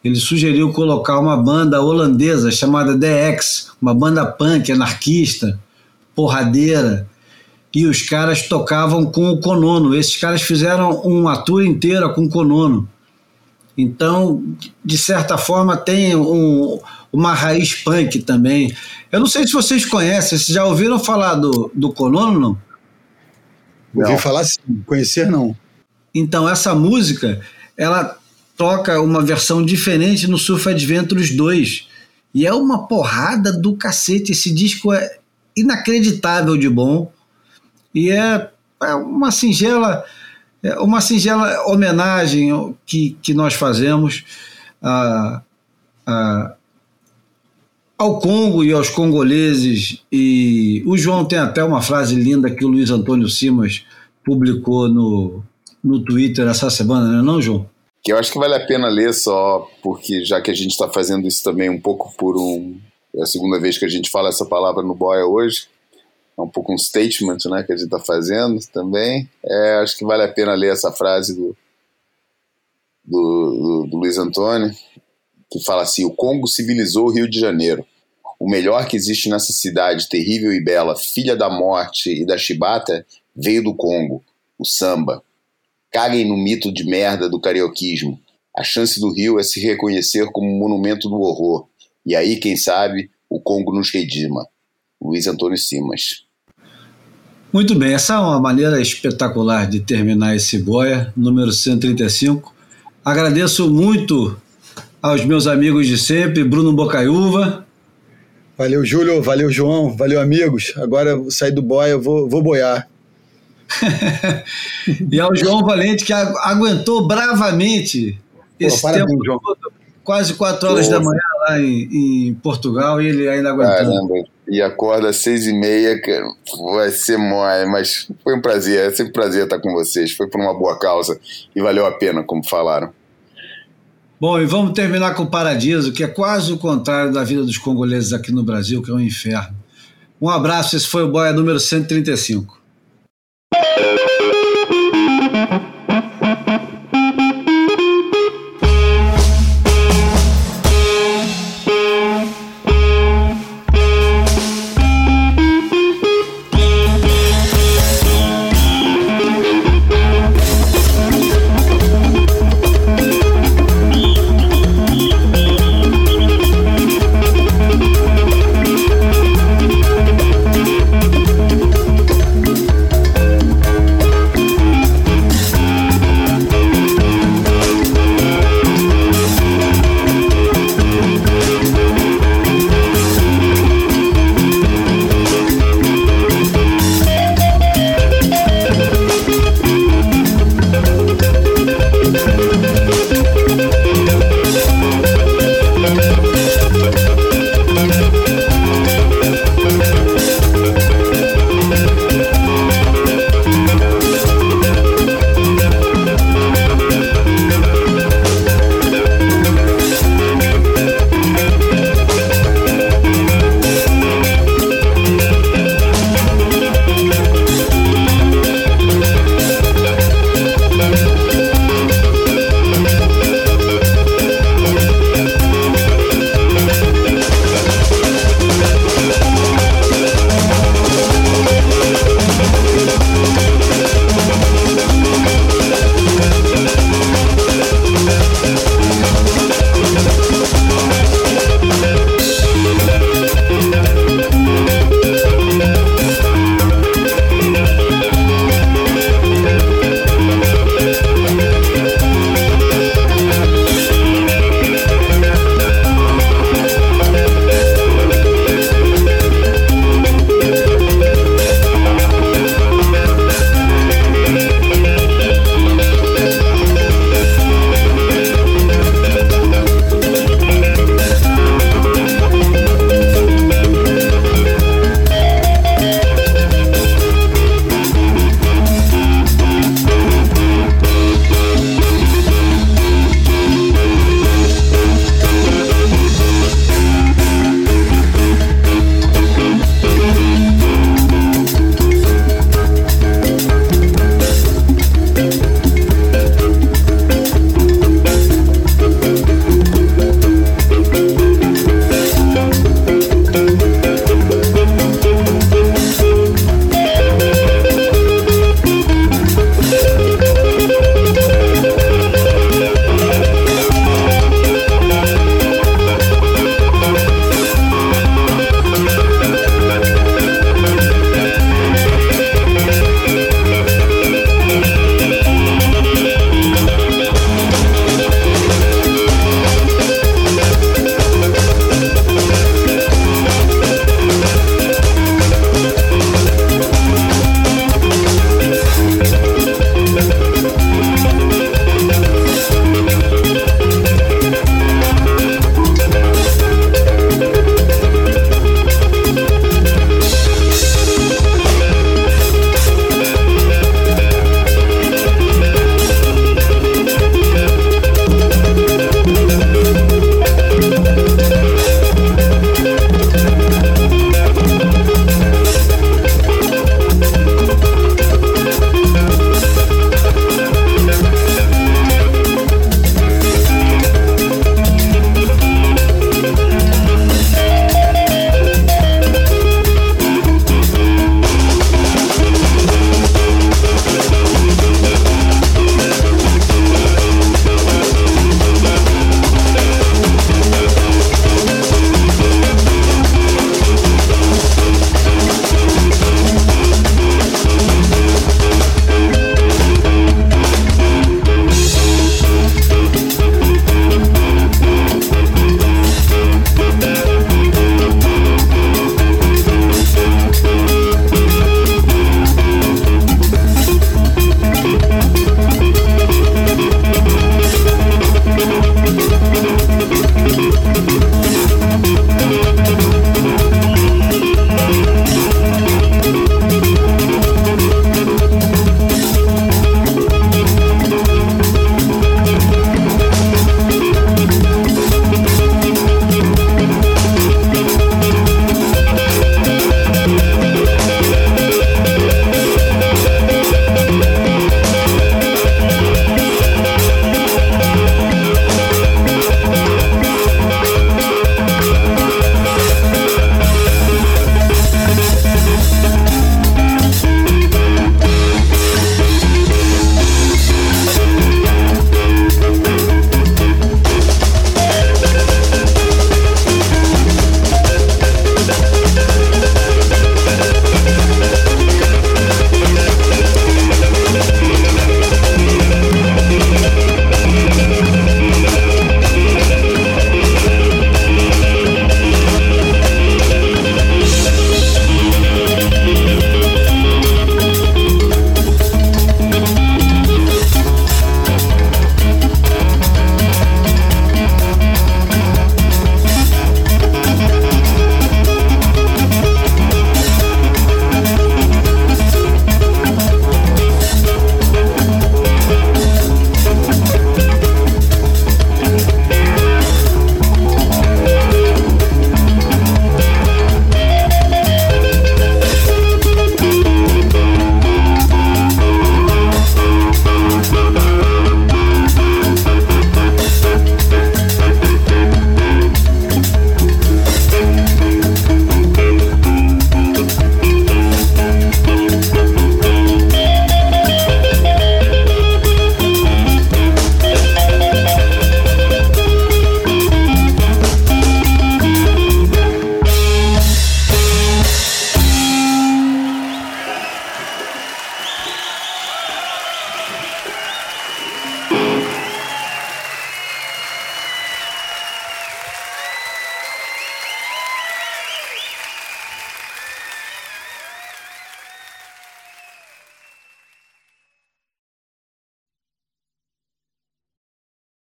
ele sugeriu colocar uma banda holandesa chamada The X, uma banda punk anarquista, porradeira, e os caras tocavam com o Konono. Esses caras fizeram uma tour inteira com o Konono. Então, de certa forma, tem um, uma raiz punk também. Eu não sei se vocês conhecem, vocês já ouviram falar do, do Konono, não? Ouvi falar sim, conhecer não. Então, essa música, ela toca uma versão diferente no Surf Adventures 2. E é uma porrada do cacete. Esse disco é inacreditável de bom. E é, é uma singela é uma singela homenagem que, que nós fazemos a, a, ao Congo e aos congoleses. E o João tem até uma frase linda que o Luiz Antônio Simas publicou no, no Twitter essa semana, não é não, João? Que eu acho que vale a pena ler só, porque já que a gente está fazendo isso também um pouco por um. É a segunda vez que a gente fala essa palavra no Boia hoje é um pouco um statement né, que a gente está fazendo também. É, acho que vale a pena ler essa frase do, do, do, do Luiz Antônio, que fala assim: O Congo civilizou o Rio de Janeiro. O melhor que existe nessa cidade terrível e bela, filha da morte e da chibata, veio do Congo, o samba. Caguem no mito de merda do carioquismo. A chance do Rio é se reconhecer como um monumento do horror. E aí, quem sabe, o Congo nos redima. Luiz Antônio Simas. Muito bem, essa é uma maneira espetacular de terminar esse boia, número 135. Agradeço muito aos meus amigos de sempre, Bruno Bocaiúva. Valeu, Júlio, valeu, João, valeu, amigos. Agora eu sair do boia, eu vou, vou boiar. e ao João Valente, que aguentou bravamente Pô, esse parabéns, tempo todo, quase quatro horas Pô. da manhã lá em, em, Portugal, e ele ainda aguentou. Caramba e acorda às seis e meia, que vai ser mole, mas foi um prazer, é sempre um prazer estar com vocês, foi por uma boa causa e valeu a pena, como falaram. Bom, e vamos terminar com o Paradiso, que é quase o contrário da vida dos congoleses aqui no Brasil, que é um inferno. Um abraço, esse foi o Boia número 135. Thank you.